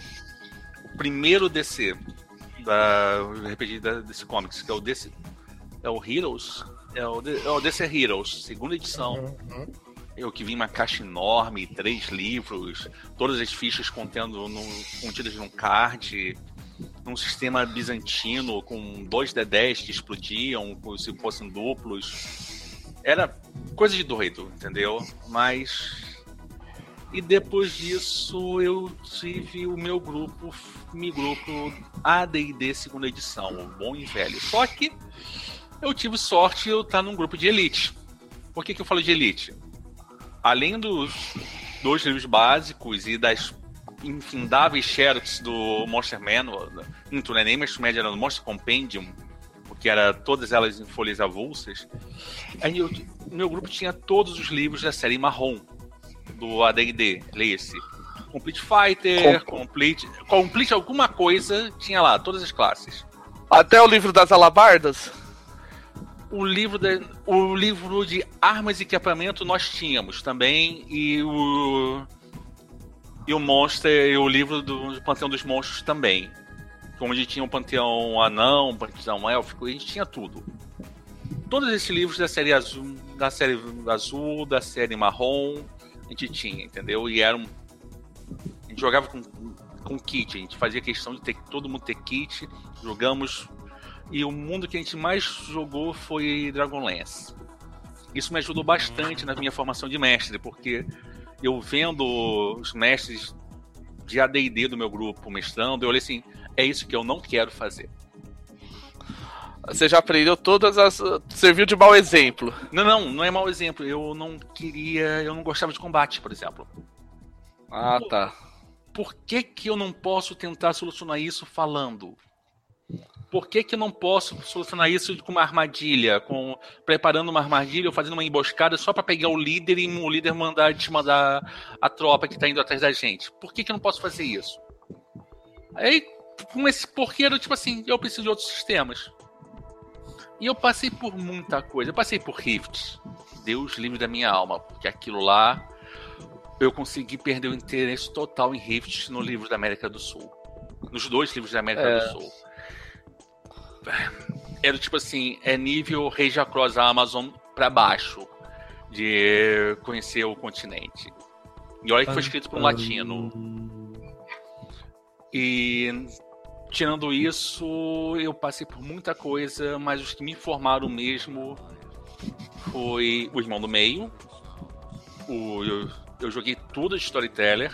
O primeiro DC da RPG da, desse comics, que é o DC, é o Heroes, é o, é o DC Heroes, segunda edição. Uhum. Eu que vim uma caixa enorme, três livros, todas as fichas contendo no, contidas num card, num sistema bizantino com dois D10 que explodiam, se fossem duplos. Era coisa de doido, entendeu? Mas e depois disso eu tive o meu grupo, meu grupo AD&D segunda edição, bom e velho. Só que eu tive sorte eu estar num grupo de elite. Por que, que eu falo de Elite? Além dos dois livros básicos e das infindáveis shirts do Monster Manual, não é nem Monster Média, era no Monster Compendium, que era todas elas em folhas avulsas, aí eu, meu grupo tinha todos os livros da série marrom do AD&D, leia-se. Complete Fighter, Com... Complete, Complete alguma coisa, tinha lá, todas as classes. Até o livro das alabardas? O livro, de, o livro de armas e equipamento nós tínhamos também, e o. E o Monster, e o livro do Panteão dos Monstros também. Gente tinha o Panteão Anão, o Panteão Élfico, a gente tinha tudo. Todos esses livros da série azul, da série azul, da série marrom, a gente tinha, entendeu? E eram. A gente jogava com, com kit, a gente fazia questão de ter todo mundo ter kit, jogamos. E o mundo que a gente mais jogou foi Dragonlance. Isso me ajudou bastante na minha formação de mestre, porque eu vendo os mestres de AD&D do meu grupo mestrando, eu olhei assim, é isso que eu não quero fazer. Você já aprendeu todas as. Serviu de mau exemplo. Não, não, não é mau exemplo. Eu não queria. Eu não gostava de combate, por exemplo. Ah, tá. Por que, que eu não posso tentar solucionar isso falando? Por que, que não posso solucionar isso com uma armadilha? Com preparando uma armadilha ou fazendo uma emboscada só para pegar o líder e o líder mandar te mandar a tropa que tá indo atrás da gente? Por que, que eu não posso fazer isso? Aí, com esse porquê, era tipo assim, eu preciso de outros sistemas. E eu passei por muita coisa. Eu passei por Rifts. Deus livre da minha alma. Porque aquilo lá. Eu consegui perder o interesse total em Rifts no livro da América do Sul. Nos dois livros da América é. do Sul. Era tipo assim: é nível Regia Cross Amazon pra baixo. De conhecer o continente. E olha que foi escrito por um latino. E tirando isso, eu passei por muita coisa, mas os que me formaram mesmo foi o Irmão do Meio. O, eu, eu joguei tudo de Storyteller.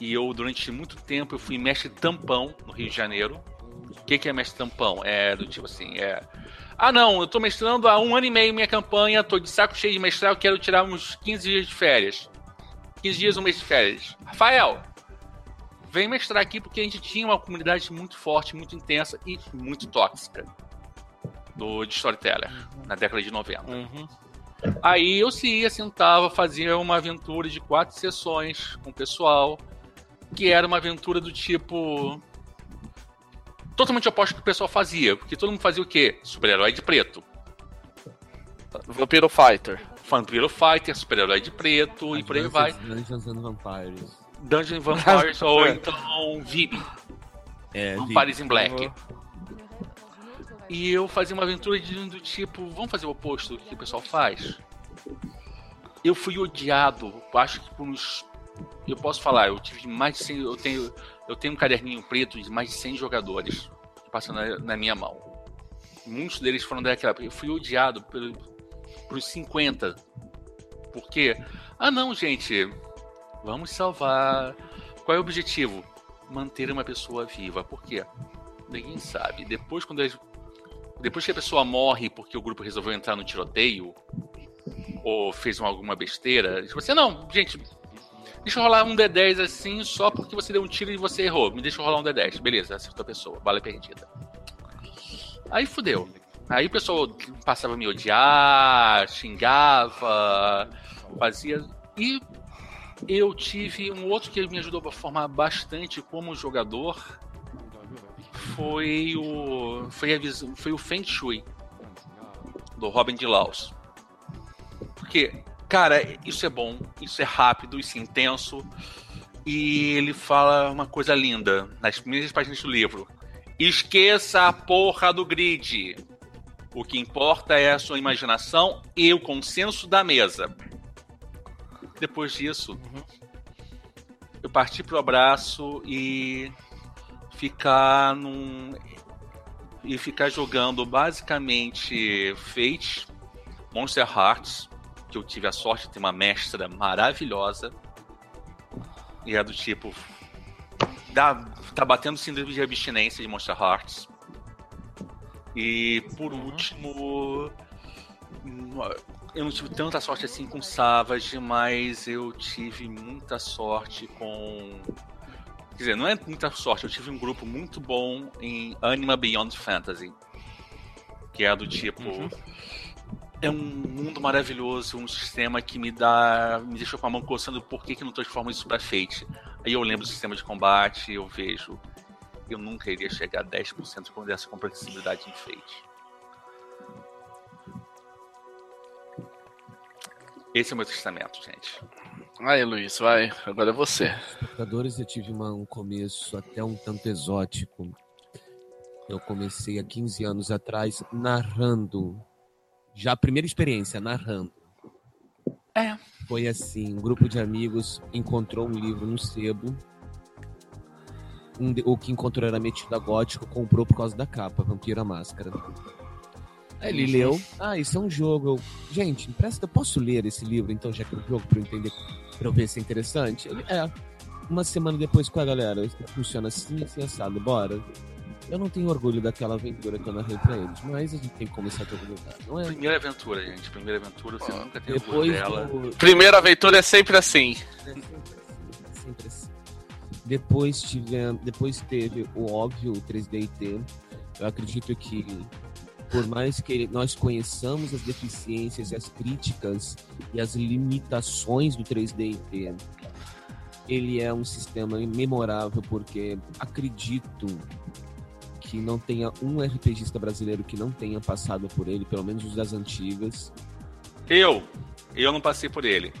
E eu, durante muito tempo, eu fui mestre tampão no Rio de Janeiro. O que, que é mestre tampão? É do tipo assim, é... Ah, não, eu tô mestrando há um ano e meio minha campanha, tô de saco cheio de mestrar, eu quero tirar uns 15 dias de férias. 15 dias, um mês de férias. Rafael, vem mestrar aqui porque a gente tinha uma comunidade muito forte, muito intensa e muito tóxica do de Storyteller na década de 90. Uhum. Aí eu se ia, sentava, fazia uma aventura de quatro sessões com o pessoal, que era uma aventura do tipo. Totalmente oposto do que o pessoal fazia, porque todo mundo fazia o quê? Super-herói de preto. Vampiro Fighter. Vampiro Fighter, super-herói de preto Advances, e por aí vai. Dungeons and Vampires. Dungeon Vampires ou então Vib. É, Vampires in Black. E eu fazia uma aventura de, do tipo, vamos fazer o oposto do que o pessoal faz? Eu fui odiado, acho que por uns. Eu posso falar, eu tive mais de 100. Eu tenho, eu tenho um caderninho preto de mais de 100 jogadores passando na, na minha mão. Muitos deles foram daquela época. Eu fui odiado pelo, por 50. Por quê? Ah, não, gente. Vamos salvar. Qual é o objetivo? Manter uma pessoa viva. Por quê? Ninguém sabe. Depois, quando eles... depois que a pessoa morre porque o grupo resolveu entrar no tiroteio ou fez alguma besteira, você assim, não, gente, deixa eu rolar um D10 assim só porque você deu um tiro e você errou. Me deixa eu rolar um D10. Beleza, acertou a pessoa. Bala perdida. Aí fudeu. Aí o pessoal passava a me odiar, xingava, fazia. E eu tive um outro que me ajudou a formar bastante como jogador. Foi o foi, a, foi o Feng Shui do Robin de Laos. Porque, cara, isso é bom, isso é rápido, isso é intenso. E ele fala uma coisa linda nas primeiras páginas do livro. Esqueça a porra do grid. O que importa é a sua imaginação e o consenso da mesa. Depois disso, uhum. eu parti pro abraço e ficar num. E ficar jogando basicamente Fate, Monster Hearts, que eu tive a sorte de ter uma mestra maravilhosa. E é do tipo. Dá, tá batendo síndrome de abstinência de Monster Hearts. E por uhum. último, Eu não tive tanta sorte assim com Savage, mas eu tive muita sorte com. Quer dizer, não é muita sorte, eu tive um grupo muito bom em Anima Beyond Fantasy. Que é do tipo. Uhum. É um mundo maravilhoso, um sistema que me dá. me deixou com a mão coçando por que, que não transforma isso pra Fate. Aí eu lembro do sistema de combate, eu vejo. Eu nunca iria chegar a 10% dessa complexidade em Fate. Esse é o meu testamento, gente. Aí, Luiz, vai. Agora é você. Espectadores, eu tive uma, um começo até um tanto exótico. Eu comecei há 15 anos atrás narrando. Já a primeira experiência, narrando. É. Foi assim: um grupo de amigos encontrou um livro no sebo. Um de, o que encontrou era metido a gótico, comprou por causa da capa, Vampiro a Máscara. Aí ele leu, ah, isso é um jogo. Eu, Gente, empresta, eu posso ler esse livro, então, já que é um jogo, pra eu entender, pra eu ver se é interessante? Ele, é. Uma semana depois, com a galera, funciona assim, assim, assado, bora. Eu não tenho orgulho daquela aventura que eu narrei pra eles, mas a gente tem que começar de algum lugar, não é? Primeira aventura, gente. Primeira aventura, você nunca tem orgulho dela. Do... Primeira aventura é sempre assim. É sempre assim, é sempre assim. Depois, tive, depois teve o óbvio, o 3DT. Eu acredito que por mais que nós conheçamos as deficiências e as críticas e as limitações do 3D ele é um sistema memorável porque acredito que não tenha um RPGista brasileiro que não tenha passado por ele, pelo menos os das antigas. Eu, eu não passei por ele.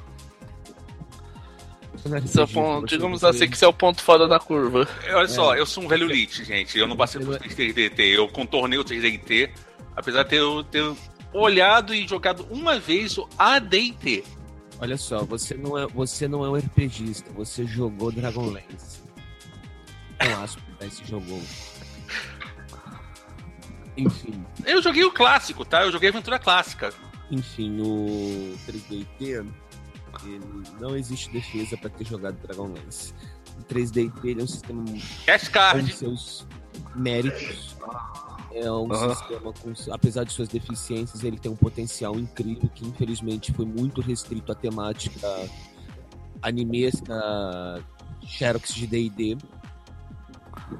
Seu ponto, digamos assim que isso é o ponto fora da curva. Olha é. só, eu sou um velho lit, gente. Eu não passei por 3DT. Eu contornei o 3DT Apesar de ter, ter olhado e jogado uma vez o AD&T. Olha só, você não é, você não é um RPGista, você jogou Dragonlance. Não acho que você jogou. Enfim. Eu joguei o clássico, tá? Eu joguei a aventura clássica. Enfim, o 3DT, não existe defesa para ter jogado Dragonlance. O 3DT é um sistema Cash card. com seus méritos é um uhum. sistema com, apesar de suas deficiências, ele tem um potencial incrível que infelizmente foi muito restrito à temática anime da Xerox de D&D.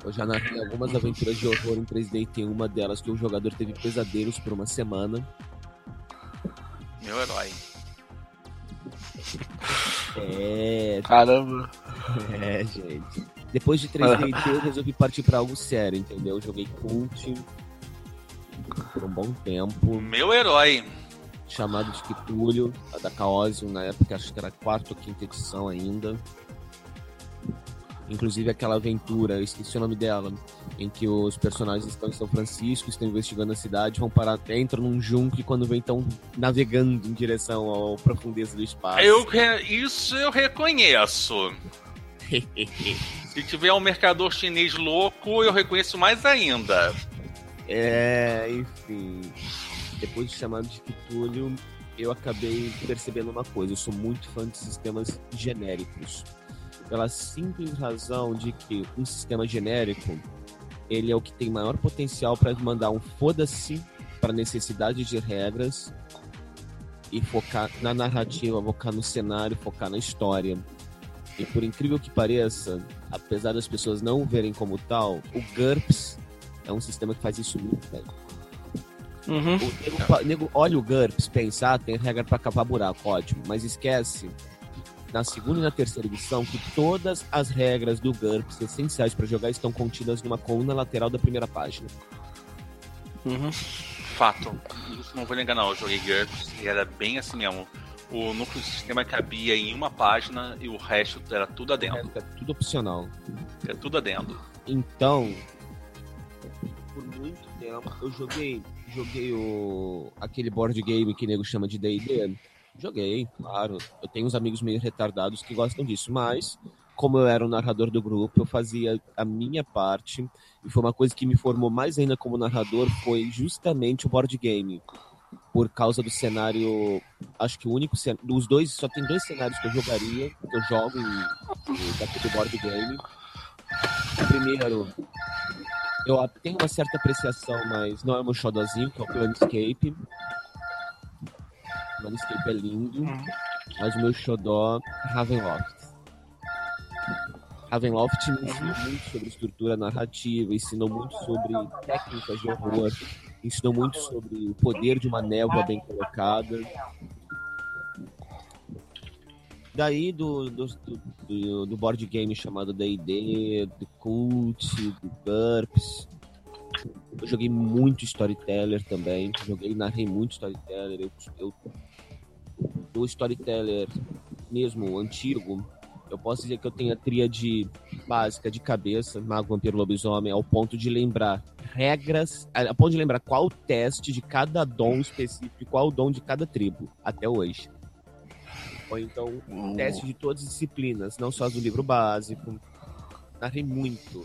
Eu já narrei algumas aventuras de horror em 3D e tem uma delas que o jogador teve pesadelos por uma semana. Meu herói. É. Caramba. É, gente. Depois de 3D eu resolvi partir para algo sério, entendeu? Eu joguei Cult, por um bom tempo. Meu herói. Chamado de Kitúlio, da Chaosium, na época, acho que era a quarta ou quinta edição ainda. Inclusive aquela aventura, eu esqueci o nome dela, em que os personagens estão em São Francisco, estão investigando a cidade, vão parar, entram num junco e quando vem estão navegando em direção à profundeza do espaço. Eu, isso eu reconheço. Se tiver um mercador chinês louco, eu reconheço mais ainda. É, enfim. Depois de chamado de Cthulhu, eu acabei percebendo uma coisa. Eu sou muito fã de sistemas genéricos. Pela simples razão de que um sistema genérico ele é o que tem maior potencial para mandar um foda-se para necessidade de regras e focar na narrativa, focar no cenário, focar na história. E por incrível que pareça, apesar das pessoas não verem como tal, o GURPS é um sistema que faz isso muito bem. Uhum. O nego, nego, olha o GURPS, pensa, ah, tem regra para cavar buraco, ótimo, mas esquece na segunda e na terceira edição que todas as regras do GURPS essenciais para jogar estão contidas numa coluna lateral da primeira página. Uhum. Fato. Isso não vou negar não, eu joguei GURPS e era bem assim mesmo. O núcleo do sistema cabia em uma página e o resto era tudo adendo. É, é tudo opcional. É tudo adendo. Então, por muito tempo. Eu joguei, joguei o aquele board game que o nego chama de D&D. Joguei, claro. Eu tenho uns amigos meio retardados que gostam disso, mas como eu era o narrador do grupo, eu fazia a minha parte e foi uma coisa que me formou mais ainda como narrador foi justamente o board game. Por causa do cenário, acho que o único dos dois, só tem dois cenários que eu jogaria, que eu jogo daquele board game. O primeiro eu tenho uma certa apreciação, mas não é meu xodózinho, que é o Planescape. Planescape é lindo, mas o meu xodó é Ravenloft. Ravenloft me ensinou muito sobre estrutura narrativa, ensinou muito sobre técnicas de horror, ensinou muito sobre o poder de uma névoa bem colocada. Daí do, do, do, do board game chamado D&D, do Cult, do GURPS, eu joguei muito Storyteller também, joguei e narrei muito Storyteller, eu, eu, o Storyteller mesmo, antigo, eu posso dizer que eu tenho a tríade básica de cabeça, Mago, Vampiro, Lobisomem, ao ponto de lembrar regras, ao ponto de lembrar qual o teste de cada dom específico, qual o dom de cada tribo, até hoje. Ou então, Hum. teste de todas as disciplinas, não só do livro básico. Narrei muito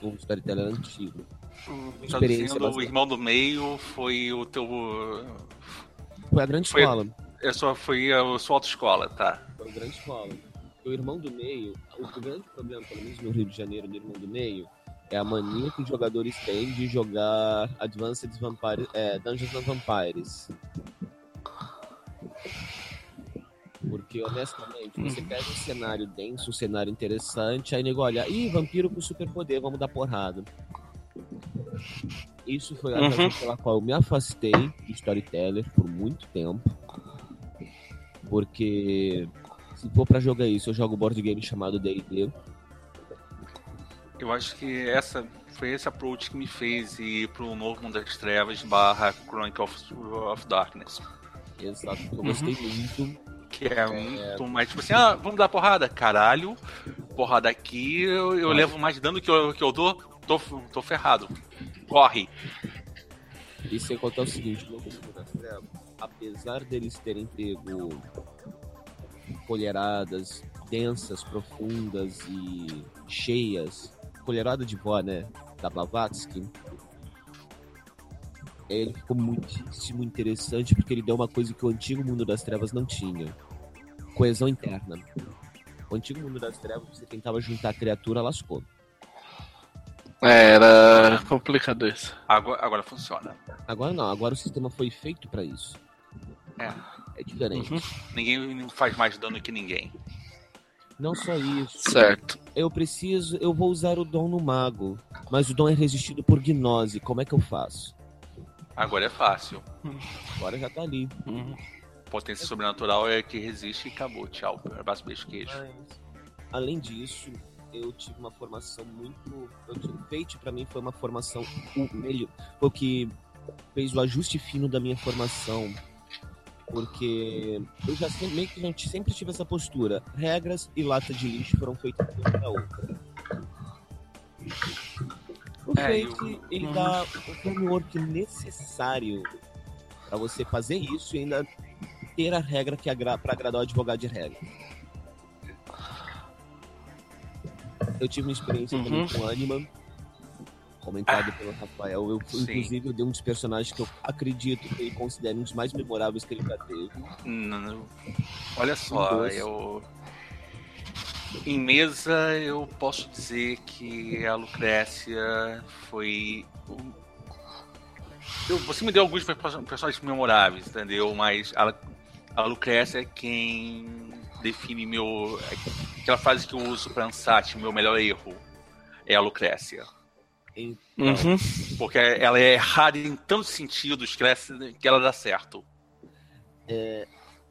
o Storyteller antigo. Experiência Traduzindo, o bastante. irmão do meio foi o teu. Foi a grande Foi- escola. É só, foi a sua autoescola, tá? Foi a grande escola. O irmão do meio, o grande problema, pelo menos no Rio de Janeiro, do irmão do meio, é a mania que os jogadores têm de jogar Advanced Vampire, é, Dungeons and Vampires. Porque, honestamente, você pega um cenário denso, um cenário interessante, aí nego olha, ih, vampiro com superpoder, vamos dar porrada. Isso foi a Uhum. razão pela qual eu me afastei de Storyteller por muito tempo. Porque se for pra jogar isso, eu jogo board game chamado D&D. Eu acho que essa foi esse approach que me fez ir pro Novo Mundo das Trevas barra Chronicle of, of Darkness. Exato, eu gostei muito. Que é, muito mais tipo assim, ah, vamos dar porrada? Caralho, porrada aqui, eu, eu levo mais dano que eu, que eu dou, tô, tô ferrado. Corre. E sem contar o seguinte, no Novo Mundo das Trevas, apesar deles terem pego colheradas densas, profundas e cheias, colherada de vó, né, da Blavatsky, ele ficou muitíssimo interessante porque ele deu uma coisa que o antigo Mundo das Trevas não tinha. Coesão interna. O antigo Mundo das Trevas, você tentava juntar a criatura, lascou. É, era complicado isso. Agora, agora funciona. Agora não, agora o sistema foi feito pra isso. É. É diferente. Uhum. Ninguém faz mais dano que ninguém. Não só isso. Certo. Eu preciso, eu vou usar o dom no mago, mas o dom é resistido por gnose. Como é que eu faço? Agora é fácil. Agora já tá ali. Uhum. Potência sobrenatural é que resiste e acabou. Tchau. Abraço, beijo, queijo. Além disso, eu tive uma formação muito. Eu tive, Fate pra mim foi uma formação o melhor. Foi o que fez o ajuste fino da minha formação. Porque eu já sempre, meio que já sempre tive essa postura. Regras e lata de lixo foram feitas uma da outra. O É, Fate, ele dá o framework necessário pra você fazer isso e ainda ter a regra que agra para agradar o advogado de regra. Eu tive uma experiência Uhum. também com Anima, comentado pelo Rafael. Eu, Sim. inclusive, eu dei um dos personagens que eu acredito que ele considera um dos mais memoráveis que ele já teve. Não, Olha só, eu. Em mesa, eu posso dizer que a Lucrécia foi. Eu, você me deu alguns perso- personagens memoráveis, entendeu? Mas a, a Lucrécia é quem define meu. Aquela frase que eu uso pra Ansat, meu melhor erro. É a Lucrécia. Em- Uhum. Porque ela é errada em tantos sentidos que ela, que ela dá certo.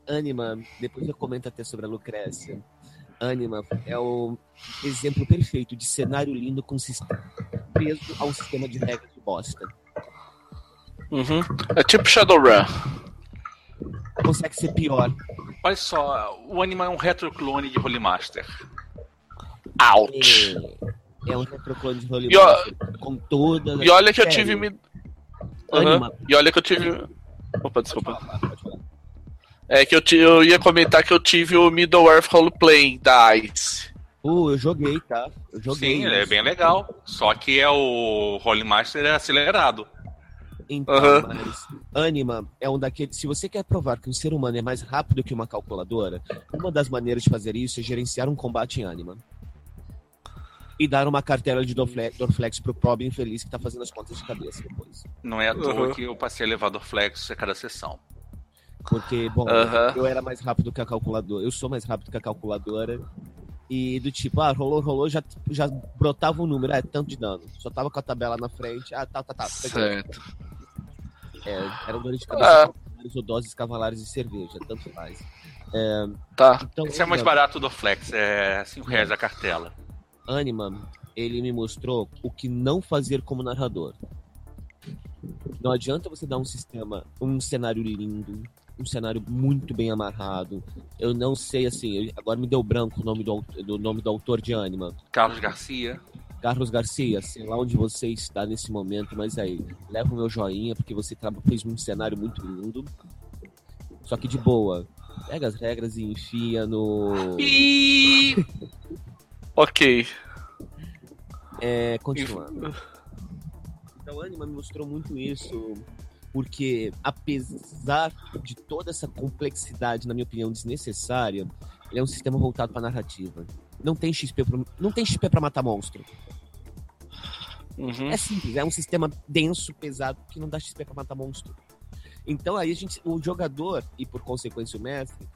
Anima, depois eu comento até sobre a Lucrécia. Anima é o exemplo perfeito de cenário lindo com sistema preso a um sistema de regras de bosta. Uhum. É tipo Shadowrun. Consegue ser pior. Olha só, o Anima é um retroclone de Holy Master. Ouch. É, é um retroclone de Holy E com todas E olha que eu tive. Me... Uhum. Anima. E olha que eu tive. Opa, desculpa. falar. É que eu, ti- eu ia comentar que eu tive o Middle Earth Roleplay da ICE. Uh, eu joguei, tá? Eu joguei. Sim, ele é bem legal. Só que é o Holy Master é acelerado. Então, Aham. mas Anima é um daqueles. Se você quer provar que um ser humano é mais rápido que uma calculadora, uma das maneiras de fazer isso é gerenciar um combate em Anima. E dar uma cartela de Dorfle- Dorflex pro pobre infeliz que tá fazendo as contas de cabeça depois. Não é à toa Uhum. que eu passei elevador flex a cada sessão. Porque, bom, Aham. eu era mais rápido que a calculadora. Eu sou mais rápido que a calculadora. E do tipo, ah, rolou, rolou, já, já brotava um número, é tanto de dano. Só tava com a tabela na frente, ah, tá, tá, tá. peguei. Certo. É, eram dores de Ah. cabeça cavalares ou doses cavalares de cerveja, tanto faz. É, Tá. então, Esse é mais barato do Flex, é 5 reais a cartela. Anima, ele me mostrou o que não fazer como narrador. Não adianta você dar um sistema, um cenário lindo, um cenário muito bem amarrado. Eu não sei assim, agora me deu branco o nome do, do nome do autor de Anima. Carlos Garcia. Carlos Garcia, sei lá onde você está nesse momento, mas aí, leva o meu joinha, porque você fez um cenário muito lindo. Só que de boa. Pega as regras e enfia no. Ok. É, continuando. Então, Anima me mostrou muito isso, porque apesar de toda essa complexidade, na minha opinião, desnecessária, ele é um sistema voltado para narrativa. Não tem XP, pro- não tem XP para matar monstro. Uhum. É simples, é um sistema denso, pesado, que não dá XP pra matar monstro. Então aí a gente, o jogador, e por consequência o mestre,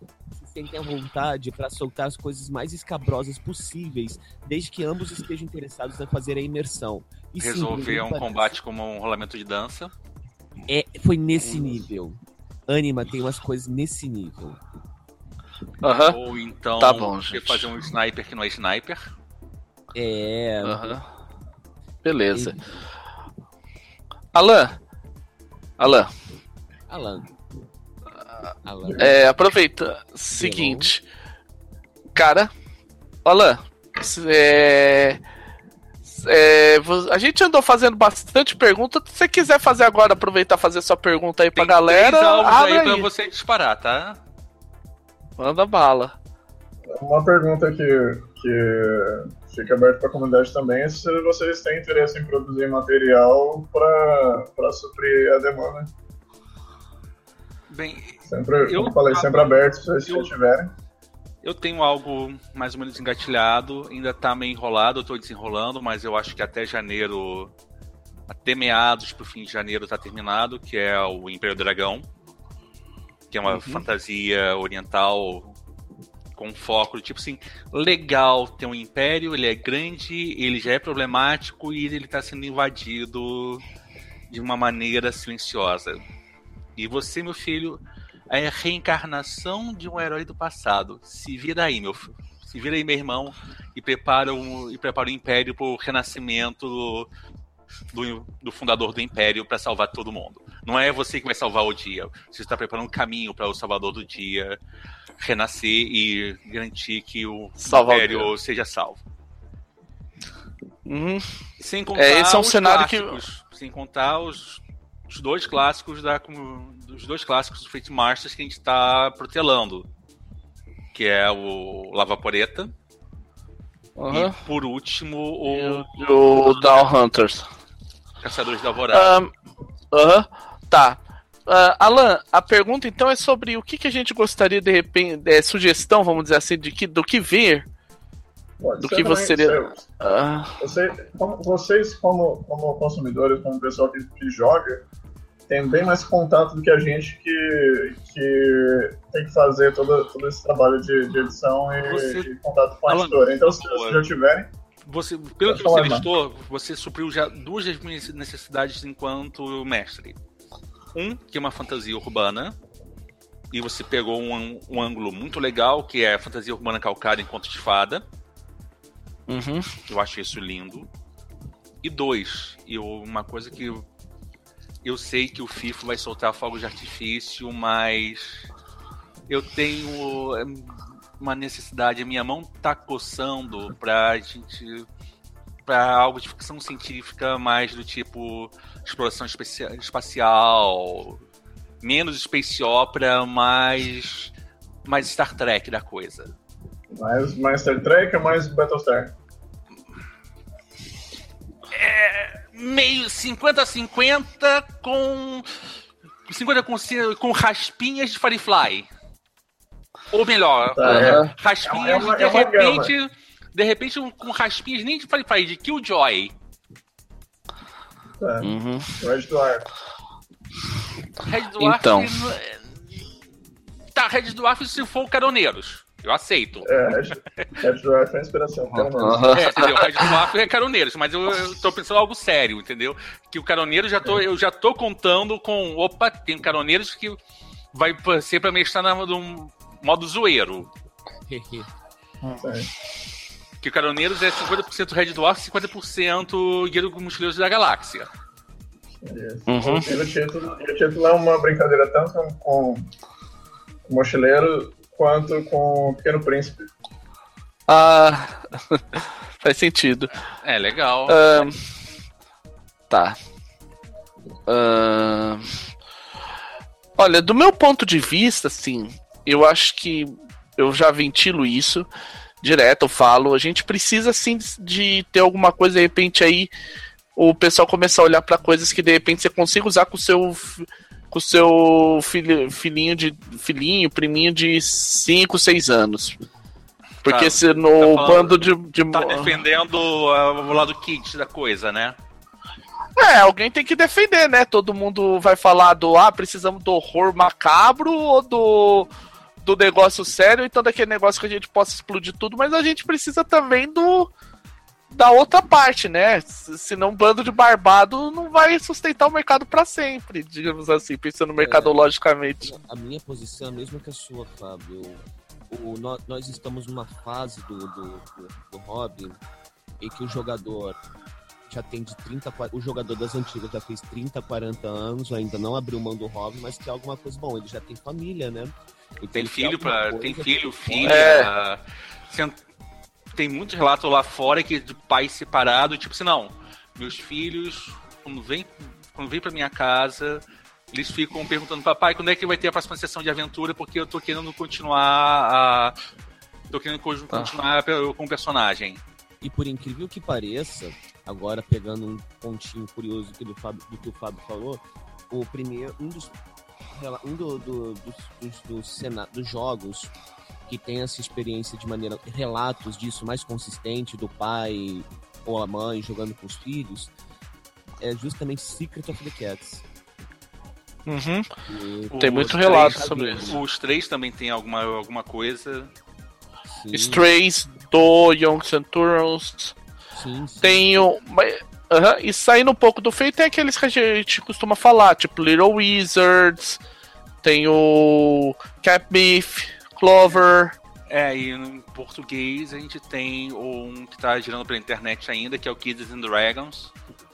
sentem à vontade para soltar as coisas mais escabrosas possíveis, desde que ambos estejam interessados em fazer a imersão. E sim, resolver não um parece- combate como um rolamento de dança. É, foi nesse nível. Anima tem umas coisas nesse nível. Aham. Ou então Tá bom, você gente. fazer um sniper que não é sniper. É. Aham. Beleza. Alan. Alan, Alan. Alan. É, aproveita. Seguinte. Cara. Alan. É, é, a gente andou fazendo bastante pergunta. Se você quiser fazer agora, aproveitar e fazer sua pergunta aí pra Tem galera. três alvos abre aí pra aí. você disparar, tá? Manda bala. Uma pergunta que, que fica aberta para a comunidade também é se vocês têm interesse em produzir material para suprir a demanda. Bem, Sempre, Eu- falei, sempre aberto se vocês eu- tiverem. eu tenho algo mais ou menos engatilhado, ainda tá meio enrolado, eu tô desenrolando, mas eu acho que até janeiro, até meados pro fim de janeiro tá terminado, que é o Império Dragão, que é uma fantasia oriental com foco, tipo assim, legal ter um império, ele é grande, ele já é problemático e ele tá sendo invadido de uma maneira silenciosa. E você, meu filho, a reencarnação de um herói do passado. Se vira aí, meu filho. Se vira aí, meu irmão, e prepara, um, e prepara o Império pro renascimento do, do, do fundador do Império para salvar todo mundo. Não é você que vai salvar o dia. Você está preparando um caminho para o salvador do dia renascer e garantir que o Salvar o Império seja salvo. Uhum. Sem contar É, esse é um cenário que- Sem contar os, os dois clássicos da, dos dois clássicos do Fate Masters que a gente está protelando. Que é o Lavaporeta Uhum. e, por último, o E o Down Hunters. Caçadores da Alvorada. Aham, tá. Ah, Alan, a pergunta então é sobre o que, que a gente gostaria de repente, é, sugestão, vamos dizer assim, de que, do que. Pode Do que também, você seria- se- Ah, Você, como- vocês, como, como consumidores, como pessoal que, que joga, tem bem mais contato do que a gente que, que tem que fazer todo, todo esse trabalho de, de edição e, Você- e contato com a Alan, editora. Então, se vocês já tiverem, Você, pelo que você listou, você supriu já duas das minhas necessidades enquanto mestre. Um, que é uma fantasia urbana, e você pegou um, um ângulo muito legal, que é a fantasia urbana calcada em conto de fada. uhum. Eu acho isso lindo. E dois, eu, uma coisa que eu, sei que o FIFO vai soltar fogos de artifício, mas eu tenho é, uma necessidade, a minha mão tá coçando pra gente para algo de ficção científica mais do tipo exploração espacial, menos space opera, mais mais Star Trek da coisa. mais, mais Star Trek mais Battlestar? Meio 50-50 com 50 com, com raspinhas de Firefly. Ou melhor, Tá, é. raspinhas É uma- de é repente, de repente com raspinhas nem de Firefly, de Killjoy. Tá. Uhum. Red Dwarf. Red Dwarf Então. n- Red Dwarf se for caroneiros. Eu aceito. É, Red Dwarf é a inspiração. Uhum. É, entendeu? Red Dwarf é caroneiros, mas eu, eu tô pensando algo sério, entendeu? Que o caroneiro já tô, eu já tô contando com. Opa, tem caroneiros que vai ser pra mestrar no modo zoeiro. que o Caroneiros é 50% Red Dwarf e 50% Guia do Mochileiros da Galáxia. Uhum. E, o título, o título é uma brincadeira tanto com, o Mochileiro quanto com o Pequeno Príncipe. Ah, faz sentido. É, legal. Uh, tá. Uh, olha, do meu ponto de vista, assim, eu acho que eu já ventilo isso direto, eu falo, a gente precisa sim de ter alguma coisa, de repente aí o pessoal começar a olhar para coisas que de repente você consiga usar com o seu com o seu filho, filhinho de filhinho, priminho de 5, 6 anos. Porque tá, se no tá bando de, de tá defendendo o lado kids da coisa, né? É, alguém tem que defender, né? Todo mundo vai falar do ah, precisamos do horror macabro ou do do negócio sério, então daquele negócio que a gente possa explodir tudo, mas a gente precisa também do da outra parte, né? Senão um bando de barbado não vai sustentar o mercado para sempre, digamos assim, pensando mercadologicamente. É, a minha posição é a mesma que a sua, Fábio. O, nós, nós estamos numa fase do, do, do, do hobby em que o jogador já tem de 30, o jogador das antigas já fez 30, 40 anos, ainda não abriu mão do hobby, mas que é alguma coisa bom, ele já tem família, né? Então, tem filho para tem filho, filha, é tem muitos relatos lá fora que de pais separados, tipo assim, não, meus filhos, quando vem, quando vem pra minha casa, eles ficam perguntando, papai, quando é que vai ter a próxima sessão de aventura? Porque eu tô querendo continuar a. tô querendo tá. continuar com o personagem. E por incrível que pareça, agora pegando um pontinho curioso do, Fábio, do que o Fábio falou, o primeiro, um dos um do, do, dos, dos, dos, dos jogos que tem essa experiência de maneira. relatos disso mais consistente do pai ou a mãe jogando com os filhos, é justamente Secret of the Cats. Uhum. Tem muito relato sobre isso. Os três também tem alguma, alguma coisa. Sim. Strays do Young Centurions. Sim, sim. Tem o. Uhum. E saindo um pouco do feito, tem aqueles que a gente costuma falar, tipo Little Wizards, tem o Cap Beef, Clover. É, e em português a gente tem um que tá girando pela internet ainda, que é o Kids and Dragons,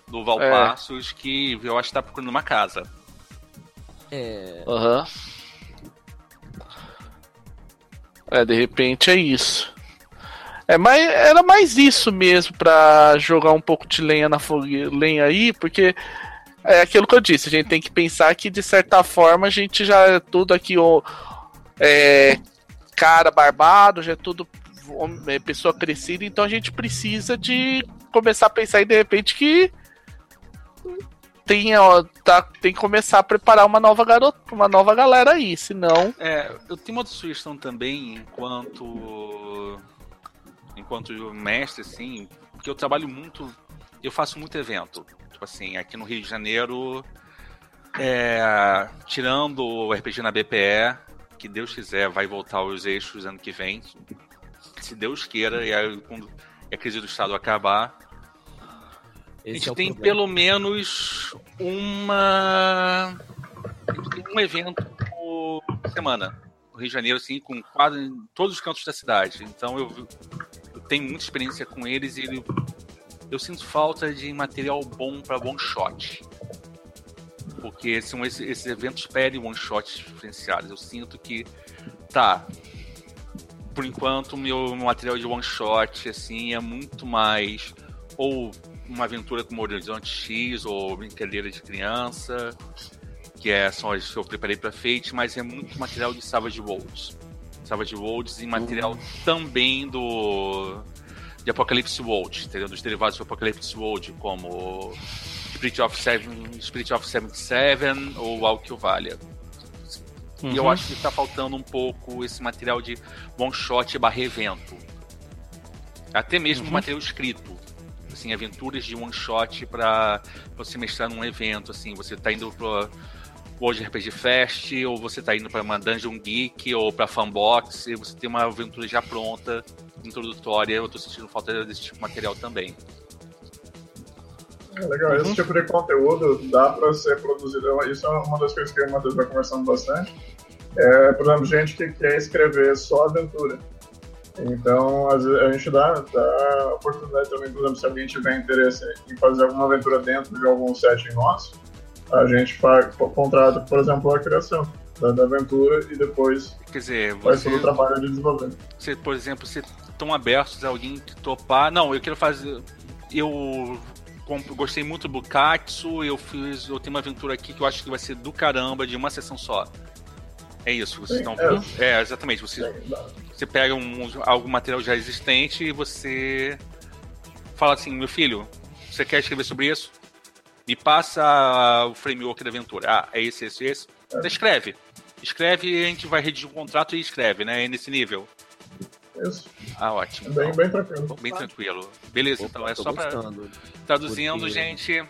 do Valpassos, é. que eu acho que tá procurando uma casa. É. Aham. Uhum. É, de repente é isso. É, mas era mais isso mesmo para jogar um pouco de lenha na fogueira, lenha aí, porque é aquilo que eu disse, a gente tem que pensar que de certa forma a gente já é tudo aqui é, cara barbado, já é tudo pessoa crescida, então a gente precisa de começar a pensar e de repente que tem, ó, tá, tem que começar a preparar uma nova garota, uma nova galera aí, senão. É, eu tenho uma sugestão também, enquanto. Enquanto mestre, assim, porque eu trabalho muito. Eu faço muito evento. Tipo assim, aqui no Rio de Janeiro, é, tirando o RPG na BPE, que Deus quiser, vai voltar aos eixos ano que vem. Se Deus queira, e aí, quando a crise do Estado acabar. Esse a gente é tem problema. pelo menos uma. um evento por semana. No Rio de Janeiro, assim, com quase todos os cantos da cidade. Então eu, eu tenho muita experiência com eles e eu, eu sinto falta de material bom para one shot porque são esses, esses eventos pedem one-shots diferenciados. Eu sinto que, tá, por enquanto, o meu material de one-shot, assim, é muito mais ou uma aventura com Horizonte X, ou brincadeira de criança, que é só as que eu preparei para Fate, mas é muito material de Savage Worlds. Savage Worlds e material uhum. também do de Apocalypse World, entendeu? Dos derivados do Apocalypse World, como Spirit of, Seven, Spirit of 77 ou algo que o valha. Uhum. E eu uhum. acho que está faltando um pouco esse material de one shot barra evento. Até mesmo uhum. material escrito. Assim, aventuras de one shot para você mestrar num evento. Assim, você está indo para World RPG Fest, ou você tá indo para uma Dungeon Geek ou para Fanbox, e você tem uma aventura já pronta, introdutória. Eu tô sentindo falta desse tipo de material também. É legal, esse tipo de conteúdo dá para ser produzido. Isso é uma das coisas que o Matheus vai conversando bastante. É, por exemplo, gente que quer escrever só aventura. Então, às vezes, a gente dá, dá oportunidade também, por exemplo, se alguém tiver interesse em fazer alguma aventura dentro de algum setting nosso, a gente faz, contrata, por exemplo, a criação da, da aventura e depois Quer dizer, faz você, todo o trabalho de desenvolver. você, por exemplo, você estão abertos a alguém que topar. Não, eu quero fazer. Eu gostei muito do Bukatsu, eu fiz. Eu tenho uma aventura aqui que eu acho que vai ser do caramba, de uma sessão só. É isso, vocês Sim, estão. é. É, exatamente. Você, você pega um, algum material já existente e você fala assim, meu filho, você quer escrever sobre isso? Me passa o framework da aventura. Ah, é esse, esse, esse. Você escreve. Escreve e a gente vai redigir um contrato e escreve, né? É nesse nível. Isso, Ah, ótimo. é bem, Então, bem tranquilo. bem tranquilo. Beleza, Opa, então é só pra. gostando. Traduzindo, porque- gente.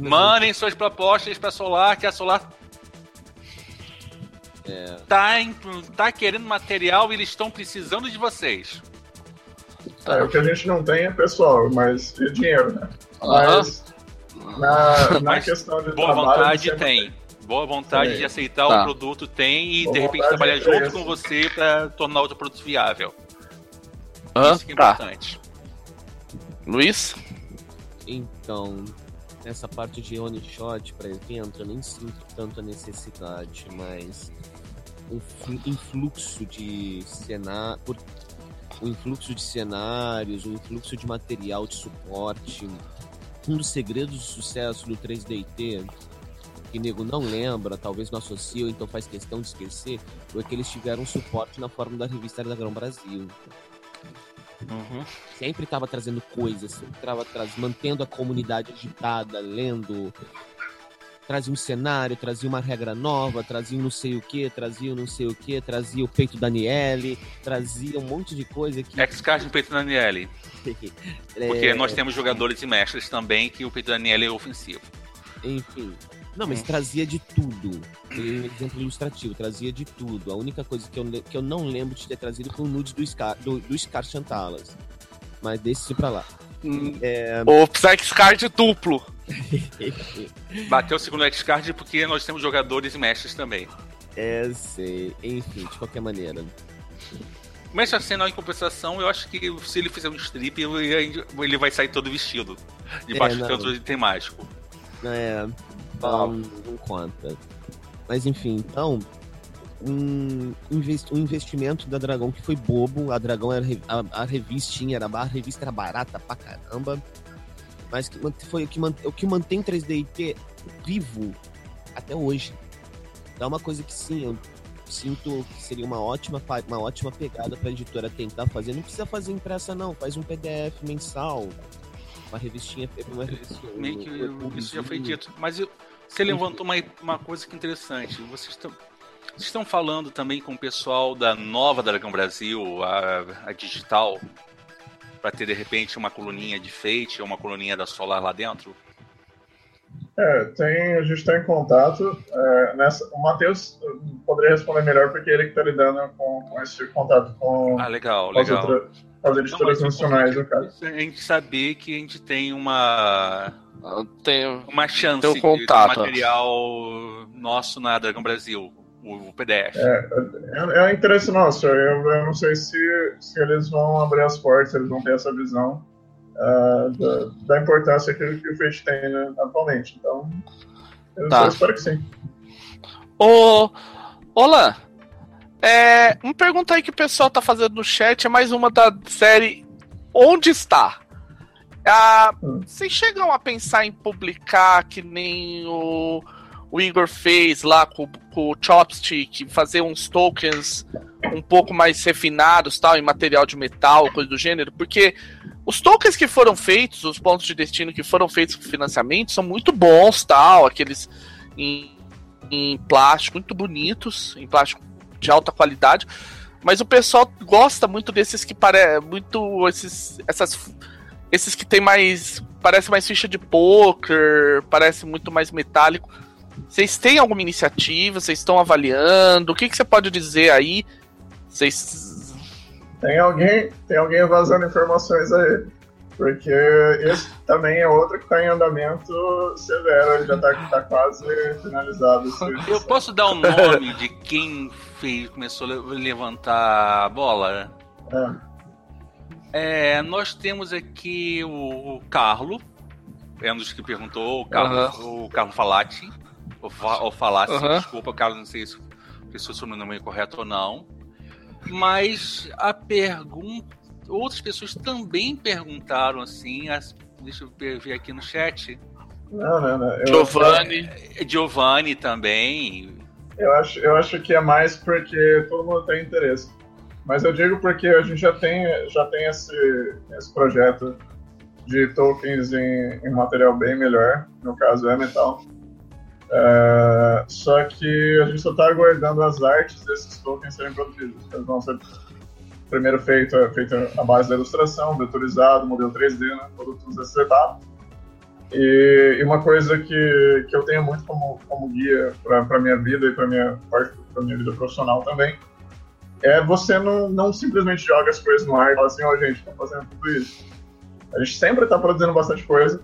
Mandem suas propostas pra Solar, que a Solar É. tá, em- tá querendo material e eles estão precisando de vocês. É, o que a gente não tem é pessoal, mas e dinheiro, né? Mas na, na questão de Boa trabalho, vontade sempre tem. Boa vontade Sim. de aceitar Tá. o produto tem e Boa de repente trabalhar junto com você pra tornar outro produto viável. Hã? Isso que é Tá. importante. Luiz? Então, nessa parte de one shot para evento, eu nem sinto tanto a necessidade, mas um flu- influxo de cenário, o influxo de cenários, o influxo de material de suporte. Um dos segredos do sucesso do 3DT, que nego não lembra, talvez não associa, então faz questão de esquecer, foi que eles tiveram suporte na forma da revista da Grão Brasil Uhum. sempre estava trazendo coisas, sempre estava traz, mantendo a comunidade agitada, lendo. Trazia um cenário, trazia uma regra nova, trazia um não sei o que, trazia um não sei o que, trazia o peito da Niele, trazia um monte de coisa que. X-Card no peito da Daniele. Porque É, nós temos jogadores e mestres também que o peito da Daniele é ofensivo. Enfim. Não, mas Hum. trazia de tudo. Um exemplo ilustrativo, trazia de tudo. A única coisa que eu, que eu não lembro de ter trazido foi o nude do Scar, do, do Scar Chantalas. Mas desse pra lá. É, O Psychcard duplo. Bateu o segundo X-Card porque nós temos jogadores e mestres também. é, sei. Enfim, de qualquer maneira. Mas assim, em compensação, eu acho que se ele fizer um strip, ele ele vai sair todo vestido. Debaixo É, do de temático. É, não, não conta. Mas enfim, então, um, invest- um investimento da Dragão que foi bobo. A Dragão era a, a revistinha era a revista era barata pra caramba. Mas que foi o que, mant- o que mantém o 3DT vivo até hoje. Então é uma coisa que sim, eu sinto que seria uma ótima, uma ótima pegada pra editora tentar fazer. Não precisa fazer impressa, não. Faz um PDF mensal. Uma revistinha. Uma revistinha Meio que um- isso já foi dito. Mas eu- você levantou uma, uma coisa que é interessante. Vocês estão, vocês estão falando também com o pessoal da nova Dragão Brasil, a, a digital, para ter de repente uma coluninha de Fate ou uma coluninha da Solar lá dentro? É, tem, a gente está em contato. é, nessa, o Matheus poderia responder melhor porque ele que está lidando com, com esse contato com, Ah, legal, com as, legal. outra- as Não, editoras é nacionais, no caso. A gente saber que a gente tem uma, Tenho. uma chance Tem um de ter contato. material nosso na Dragão Brasil, o, PDF. É, é, é um interesse nosso. Eu, eu não sei se, se eles vão abrir as portas, eles vão ter essa visão ah, da, da importância que, que o Fate tem né, atualmente. Então, eu Tá. espero que sim. Ô. Olá. É, uma pergunta aí que o pessoal tá fazendo no chat é mais uma da série Onde está? Ah, Hum. vocês chegam a pensar em publicar que nem o, o Igor fez lá com, com o Chopstick, fazer uns tokens um pouco mais refinados, tal, em material de metal, coisa do gênero? Porque os tokens que foram feitos, os pontos de destino que foram feitos com financiamento, são muito bons, tal, aqueles em, em plástico muito bonitos, em plástico de alta qualidade. Mas o pessoal gosta muito desses que parecem muito esses essas esses que tem mais parece mais ficha de poker, parece muito mais metálico. Vocês têm alguma iniciativa? Vocês estão avaliando? O que, que você pode dizer aí? Vocês. Tem alguém, tem alguém vazando informações aí. Porque esse também é outro que está em andamento severo, ele já está tá quase finalizado. Eu posso dar o um nome de quem fez, começou a levantar a bola? É. é nós temos aqui o, Carlo, é um dos que perguntou, o Carlo, uhum. o Carlo Falati. Ou, fa, ou Falassi, uhum. desculpa, Carlos, não sei se, se o sobrenome é correto ou não. Mas a pergunta. Outras pessoas também perguntaram assim. As, deixa eu ver aqui no chat. Não, não, não. Eu, Giovanni. É, Giovanni também. Eu acho, eu acho que é mais porque todo mundo tem interesse. Mas eu digo porque a gente já tem, já tem esse, esse projeto de tokens em, em material bem melhor, no caso é metal. Uh, só que a gente só está aguardando as artes desses tokens serem produzidos. Eles vão ser primeiro feito, feito a base da ilustração, vetorizado, modelo 3D, né, todos esses etapas. E, e, uma coisa que, que eu tenho muito como, como guia para minha vida e para minha para minha vida profissional também é você não, não simplesmente joga as coisas no ar e fala assim, ó oh, gente, estou fazendo tudo isso. A gente sempre está produzindo bastante coisa,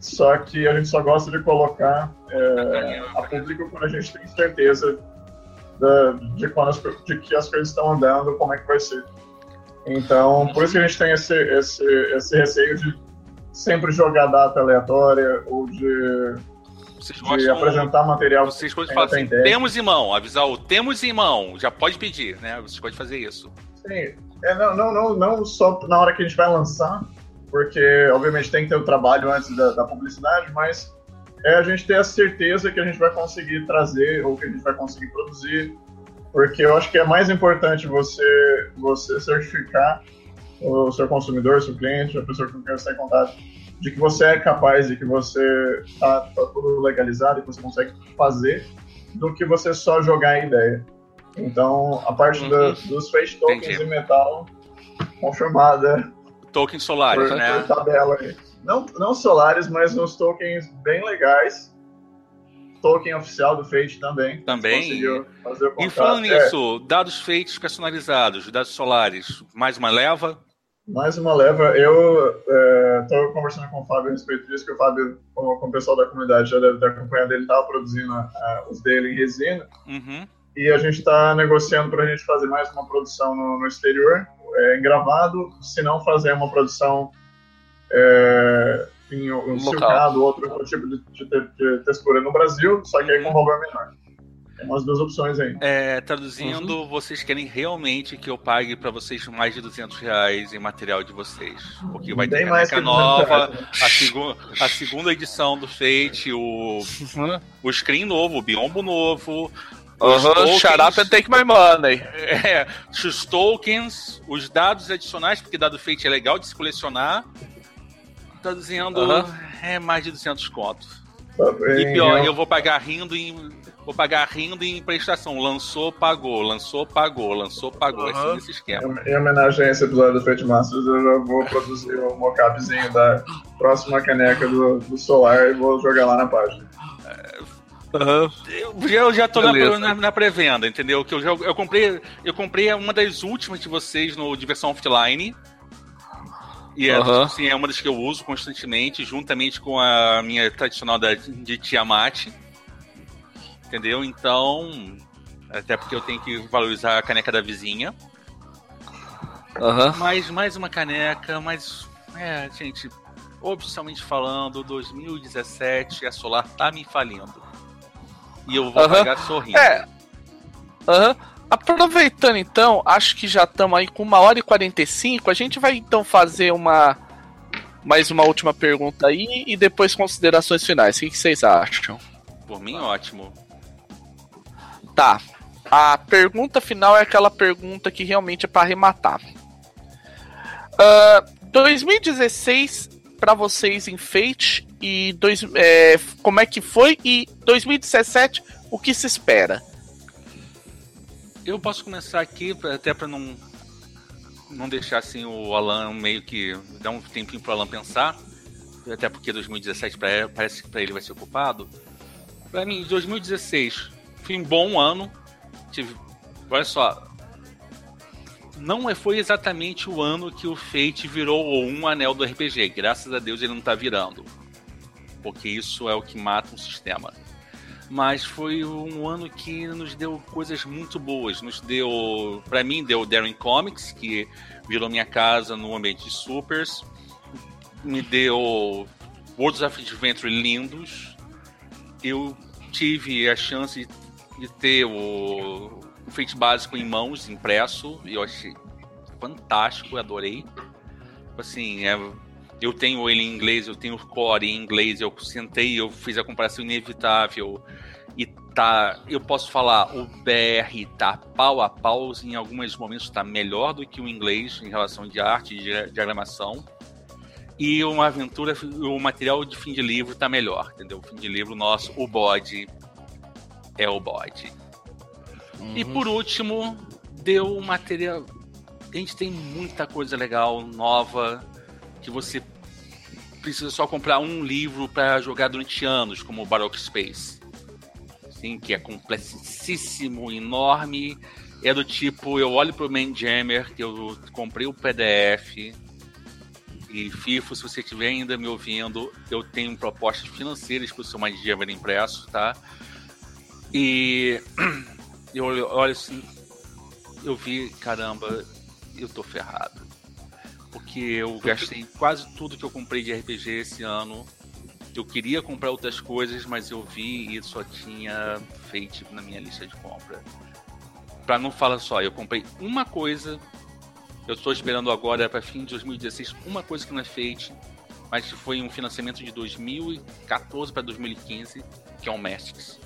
só que a gente só gosta de colocar é, a público quando a gente tem certeza da, de, quando as, de que as coisas estão andando, como é que vai ser. Então, por isso que a gente tem esse, esse, esse receio de sempre jogar data aleatória ou de, de apresentar material. Vocês podem falar assim, temos em mão, avisar o temos em mão, já pode pedir, né? Vocês podem fazer isso. Sim, é, não, não, não, não só na hora que a gente vai lançar, porque obviamente tem que ter o trabalho antes da, da publicidade, mas é a gente ter a certeza que a gente vai conseguir trazer ou que a gente vai conseguir produzir, porque eu acho que é mais importante você você certificar o seu consumidor, o seu cliente, a pessoa com quem você está em contato, de que você é capaz, de que você está tá tudo legalizado e que você consegue fazer, do que você só jogar a ideia. Então, a parte uhum. da, dos face tokens Entendi. em metal confirmada Tokens solares, né? Tabela. Não, não solares, mas uns tokens bem legais. Token oficial do Fate também. Também. E falando é. nisso, dados feitos personalizados, dados solares, mais uma leva? Mais uma leva. Eu estou é, conversando com o Fábio a respeito disso, que o Fábio, com, o pessoal da comunidade, já deve ter acompanhado, ele estava produzindo os dele em resina. Uhum. E a gente está negociando para a gente fazer mais uma produção no, no exterior é, gravado, se não fazer uma produção é, em um silcado, outro, outro tipo de, de, de, textura no Brasil, só que aí com uhum. valor menor. Tem umas duas opções aí. É, traduzindo, uhum. vocês querem realmente que eu pague para vocês mais de 200 reais em material de vocês. Porque vai ter caneca nova, reais, né? a, segu a segunda edição do Fate, o, uhum. o screen novo, o biombo novo, Uhum, shut up and take my money. É, os tokens, os dados adicionais, porque dado feito é legal de se colecionar. Tá dizendo uhum. é mais de 200 contos. Tá e pior, eu vou pagar rindo em. Vou pagar rindo em prestação. Lançou, pagou, lançou, pagou, lançou, pagou. Uhum. Esse, esse esquema. Em, em homenagem a esse episódio do Fate Masters, eu já vou produzir um mockupzinho da próxima caneca do, do Solar e vou jogar lá na página. Uhum. Eu, eu já tô na, na, na pré-venda, entendeu? Que eu, já, eu comprei eu comprei uma das últimas de vocês no Diversão Offline. E é, uhum. assim, é uma das que eu uso constantemente, juntamente com a minha tradicional da, de Tiamat. Entendeu? Então, até porque eu tenho que valorizar a caneca da vizinha. Uhum. Mais, mais uma caneca, mas. É, gente, oficialmente falando, 2017 a Solar tá me falindo e eu vou uhum. pagar sorrindo. É. Uhum. Aproveitando então, acho que já estamos aí com uma hora e 45. A gente vai então fazer uma mais uma última pergunta aí e depois considerações finais. O que, que vocês acham? Por mim, ótimo. Tá. A pergunta final é aquela pergunta que realmente é para arrematar. Uh, 2016 para vocês em Fate e dois, é, como é que foi e 2017 o que se espera? Eu posso começar aqui até para não não deixar assim o Alan meio que dar um tempinho para o Alan pensar, até porque 2017 pra, parece que para ele vai ser ocupado. Pra mim, 2016 foi um bom ano. Tive, olha só, não é, foi exatamente o ano que o Fate virou um anel do RPG. Graças a Deus ele não tá virando. Porque isso é o que mata um sistema. Mas foi um ano que nos deu coisas muito boas. Nos deu. para mim, deu Daring Comics, que virou minha casa no ambiente de supers. Me deu Worlds of Adventure lindos. Eu tive a chance de ter o, o Fate básico em mãos, impresso, e eu achei fantástico, adorei. Assim, é, eu tenho ele em inglês, eu tenho o core em inglês, eu sentei, eu fiz a comparação inevitável e tá, eu posso falar, o BR tá pau a pau, em alguns momentos tá melhor do que o inglês em relação de arte e de diagramação. E uma aventura, o material de fim de livro tá melhor, entendeu? O fim de livro nosso, o bode é o bode. Uhum. E por último, deu o material. A gente tem muita coisa legal, nova, que você precisa só comprar um livro para jogar durante anos, como Baroque Space. Sim, que é complexíssimo, enorme. É do tipo, eu olho pro Main Jammer, que eu comprei o PDF. E FIFO, se você estiver ainda me ouvindo, eu tenho propostas financeiras para o seu Main Jammer impresso, tá? E eu olho assim, eu vi, caramba, eu tô ferrado. Porque eu gastei quase tudo que eu comprei de RPG esse ano. Eu queria comprar outras coisas, mas eu vi e só tinha feito na minha lista de compra. Pra não falar só, eu comprei uma coisa. Eu estou esperando agora para fim de 2016 uma coisa que não é feita, mas foi um financiamento de 2014 para 2015, que é o Mastics.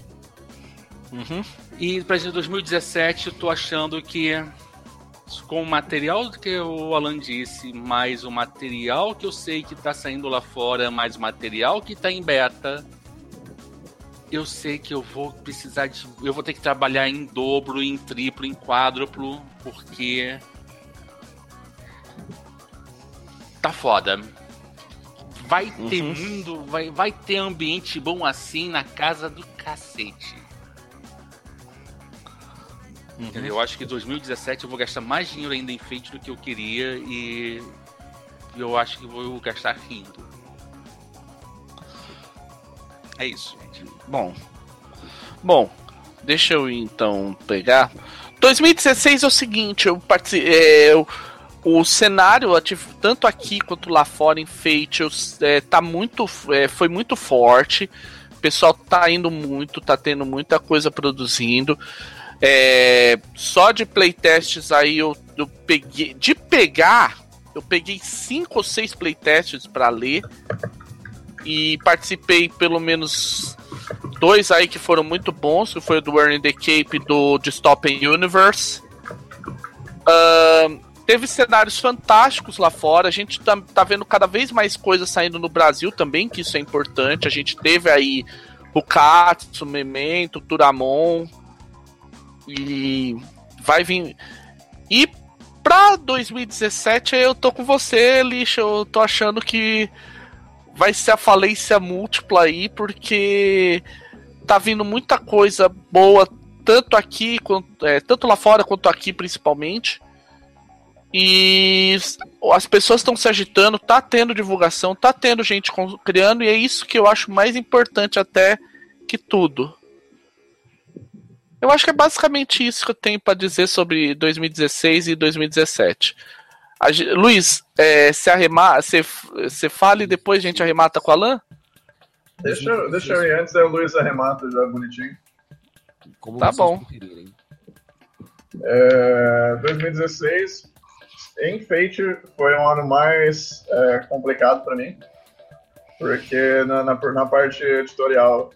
Uhum. E para 2017 eu tô achando que com o material que o Alan disse, mais o material que eu sei que tá saindo lá fora, mais o material que tá em beta, eu sei que eu vou precisar de. Eu vou ter que trabalhar em dobro, em triplo, em quádruplo, porque. Tá foda. Vai ter uhum. mundo, vai, vai ter ambiente bom assim na casa do cacete. Uhum. Eu acho que em 2017 eu vou gastar mais dinheiro ainda em Fate do que eu queria e eu acho que vou gastar rindo. É isso, gente. Bom. Bom, deixa eu então pegar. 2016 é o seguinte, eu participei. É, eu, o cenário tanto aqui quanto lá fora em Fate eu, é, tá muito, é, foi muito forte. O pessoal tá indo muito, tá tendo muita coisa produzindo. É, só de playtests aí eu, eu peguei. De pegar, eu peguei cinco ou seis playtests para ler. E participei pelo menos dois aí que foram muito bons, que foi o do Earning the Cape do Dystopian Universe. Uh, teve cenários fantásticos lá fora. A gente tá, tá vendo cada vez mais coisas saindo no Brasil também, que isso é importante. A gente teve aí o Katsu, Memento, Turamon. E vai vir. E pra 2017 eu tô com você, lixo. Eu tô achando que vai ser a falência múltipla aí, porque tá vindo muita coisa boa, tanto aqui, quanto, é, tanto lá fora quanto aqui principalmente. E as pessoas estão se agitando, tá tendo divulgação, tá tendo gente criando, e é isso que eu acho mais importante até que tudo. Eu acho que é basicamente isso que eu tenho para dizer sobre 2016 e 2017. A, Luiz, é, se arremata, você, você fala e depois a gente arremata com a Alan? Deixa, deixa eu ir antes, aí o Luiz arremata já bonitinho. Como tá bom. É, 2016, em Fate, foi um ano mais é, complicado para mim, porque na, na, na parte editorial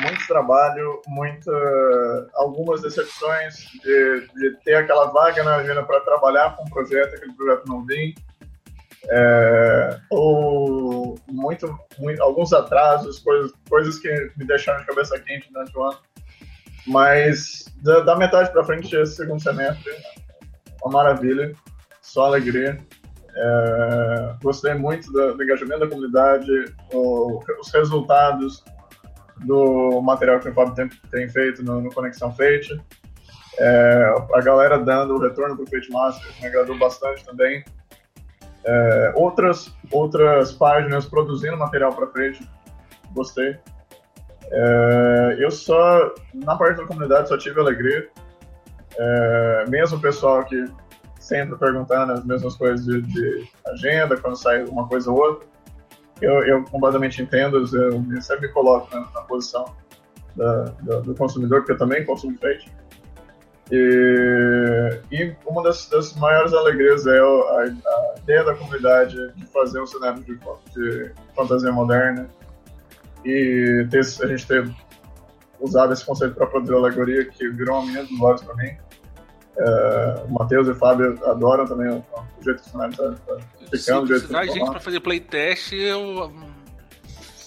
muito trabalho, muita, algumas decepções de, de ter aquela vaga na agenda para trabalhar com um projeto, aquele projeto não vem, é, ou muito, muito, alguns atrasos, coisas, coisas que me deixaram de cabeça quente durante o ano. Mas da, da metade para frente, esse segundo semestre, uma maravilha, só alegria. É, gostei muito do, do, engajamento da comunidade, o, os resultados, do material que o Fábio tem, tem feito no, no Conexão Fate. É, a galera dando o retorno para o Fate Master me agradou bastante também. É, outras, outras páginas produzindo material para Fate, gostei. É, eu só, na parte da comunidade, só tive alegria. É, mesmo o pessoal que sempre perguntando as mesmas coisas de, de agenda, quando sai uma coisa ou outra, eu, eu completamente entendo, eu sempre me coloco na, posição da, da, do consumidor, porque eu também consumo Fate. E, e uma das, das, maiores alegrias é a, a, ideia da comunidade de fazer um cenário de, de fantasia moderna e ter, a gente ter usado esse conceito para produzir alegoria que virou uma menina dos olhos para mim. É, o Matheus e o Fábio adoram também o, o jeito que o cenário está tá ficando. Se precisar gente para fazer playtest, eu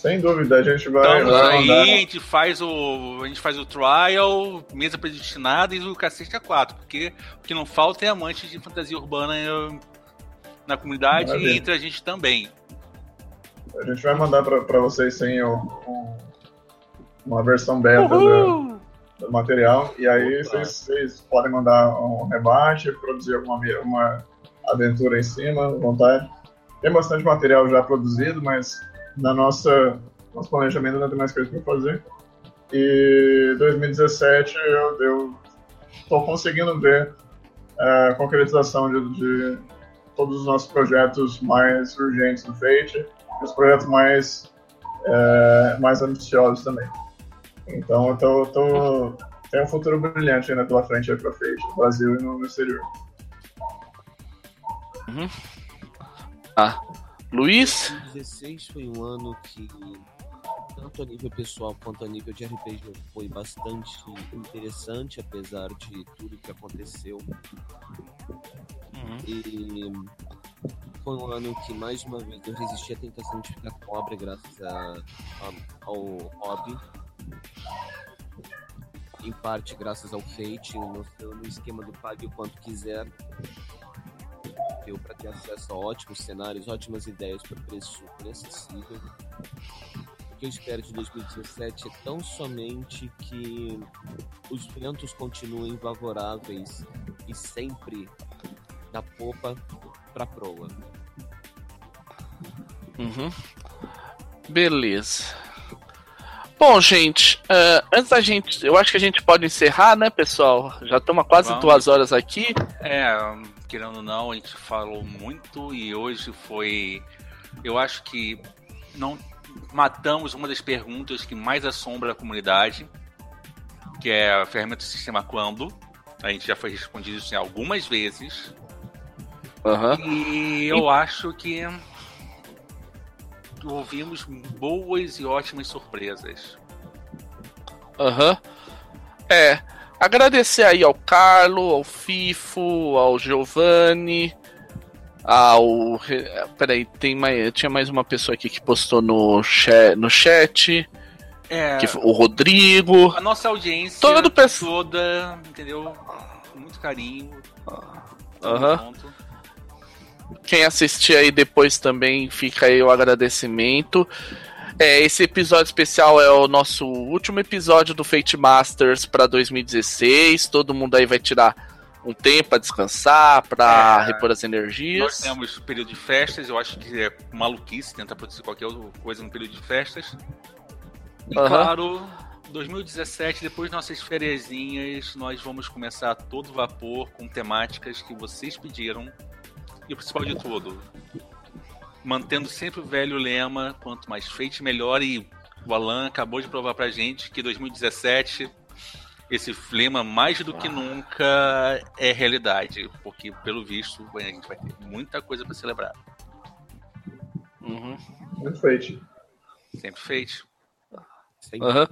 sem dúvida, a gente vai. Então, vai aí a gente faz o. A gente faz o trial, mesa predestinada e o cacete a quatro. Porque o que não falta é amante de fantasia urbana na comunidade Maravilha. e entre a gente também. A gente vai mandar para vocês um, uma versão beta do, material. E aí vocês, podem mandar um rebate, produzir alguma uma aventura em cima, à vontade. Tem bastante material já produzido, mas na nossa nosso planejamento não tem mais coisa para fazer. E 2017 eu estou conseguindo ver a concretização de, de, todos os nossos projetos mais urgentes do Fate e os projetos mais, é, mais ambiciosos também. Então eu tô, tô, tem um futuro brilhante ainda pela frente aí para Fate, no Brasil e no exterior. Uhum. Ah, Luiz? 2016 foi um ano que, tanto a nível pessoal quanto a nível de RPG, foi bastante interessante, apesar de tudo que aconteceu. Uhum. E foi um ano que, mais uma vez, eu resisti à tentação de ficar pobre graças a, a, ao hobby. Em parte, graças ao Fate, no, esquema do pague o quanto quiser deu para ter acesso a ótimos cenários, ótimas ideias por preço super acessível. O que eu espero de 2017 é tão somente que os ventos continuem favoráveis e sempre da popa para proa. Uhum. Beleza. Bom, gente, uh, antes da gente. Eu acho que a gente pode encerrar, né, pessoal? Já estamos quase Vamos. duas horas aqui. É, querendo ou não, a gente falou muito e hoje foi. Eu acho que não matamos uma das perguntas que mais assombra a comunidade, que é a ferramenta do sistema quando. A gente já foi respondido isso algumas vezes. Uhum. E eu acho que ouvimos boas e ótimas surpresas. Aham. Uhum. É, Agradecer aí ao Carlo, ao Fifo, ao Giovanni, ao. Peraí, tem mais, tinha mais uma pessoa aqui que postou no chat. No chat. É, que, o Rodrigo. A nossa audiência todo toda, entendeu? Com muito carinho. Uhum. Quem assistir aí depois também, fica aí o agradecimento. É, esse episódio especial é o nosso último episódio do Fate Masters para 2016. Todo mundo aí vai tirar um tempo para descansar, para é, repor as energias. Nós temos período de festas, eu acho que é maluquice tentar produzir qualquer coisa no período de festas. E uhum. claro, 2017, depois de nossas fériasinhas, nós vamos começar a todo vapor com temáticas que vocês pediram. E o principal de tudo, mantendo sempre o velho lema: quanto mais feito, melhor. E o Alan acabou de provar pra gente que 2017 esse lema mais do que nunca é realidade, porque pelo visto a gente vai ter muita coisa para celebrar. Uhum. Muito feito. Sempre feito. Uhum.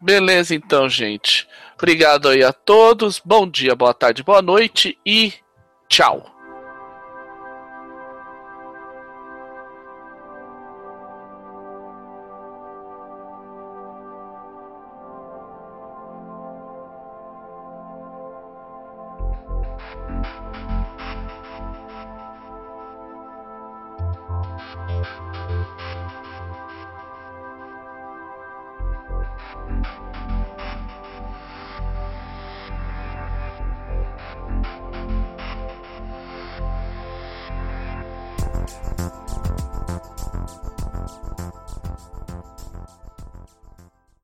Beleza, então, gente. Obrigado aí a todos. Bom dia, boa tarde, boa noite e tchau.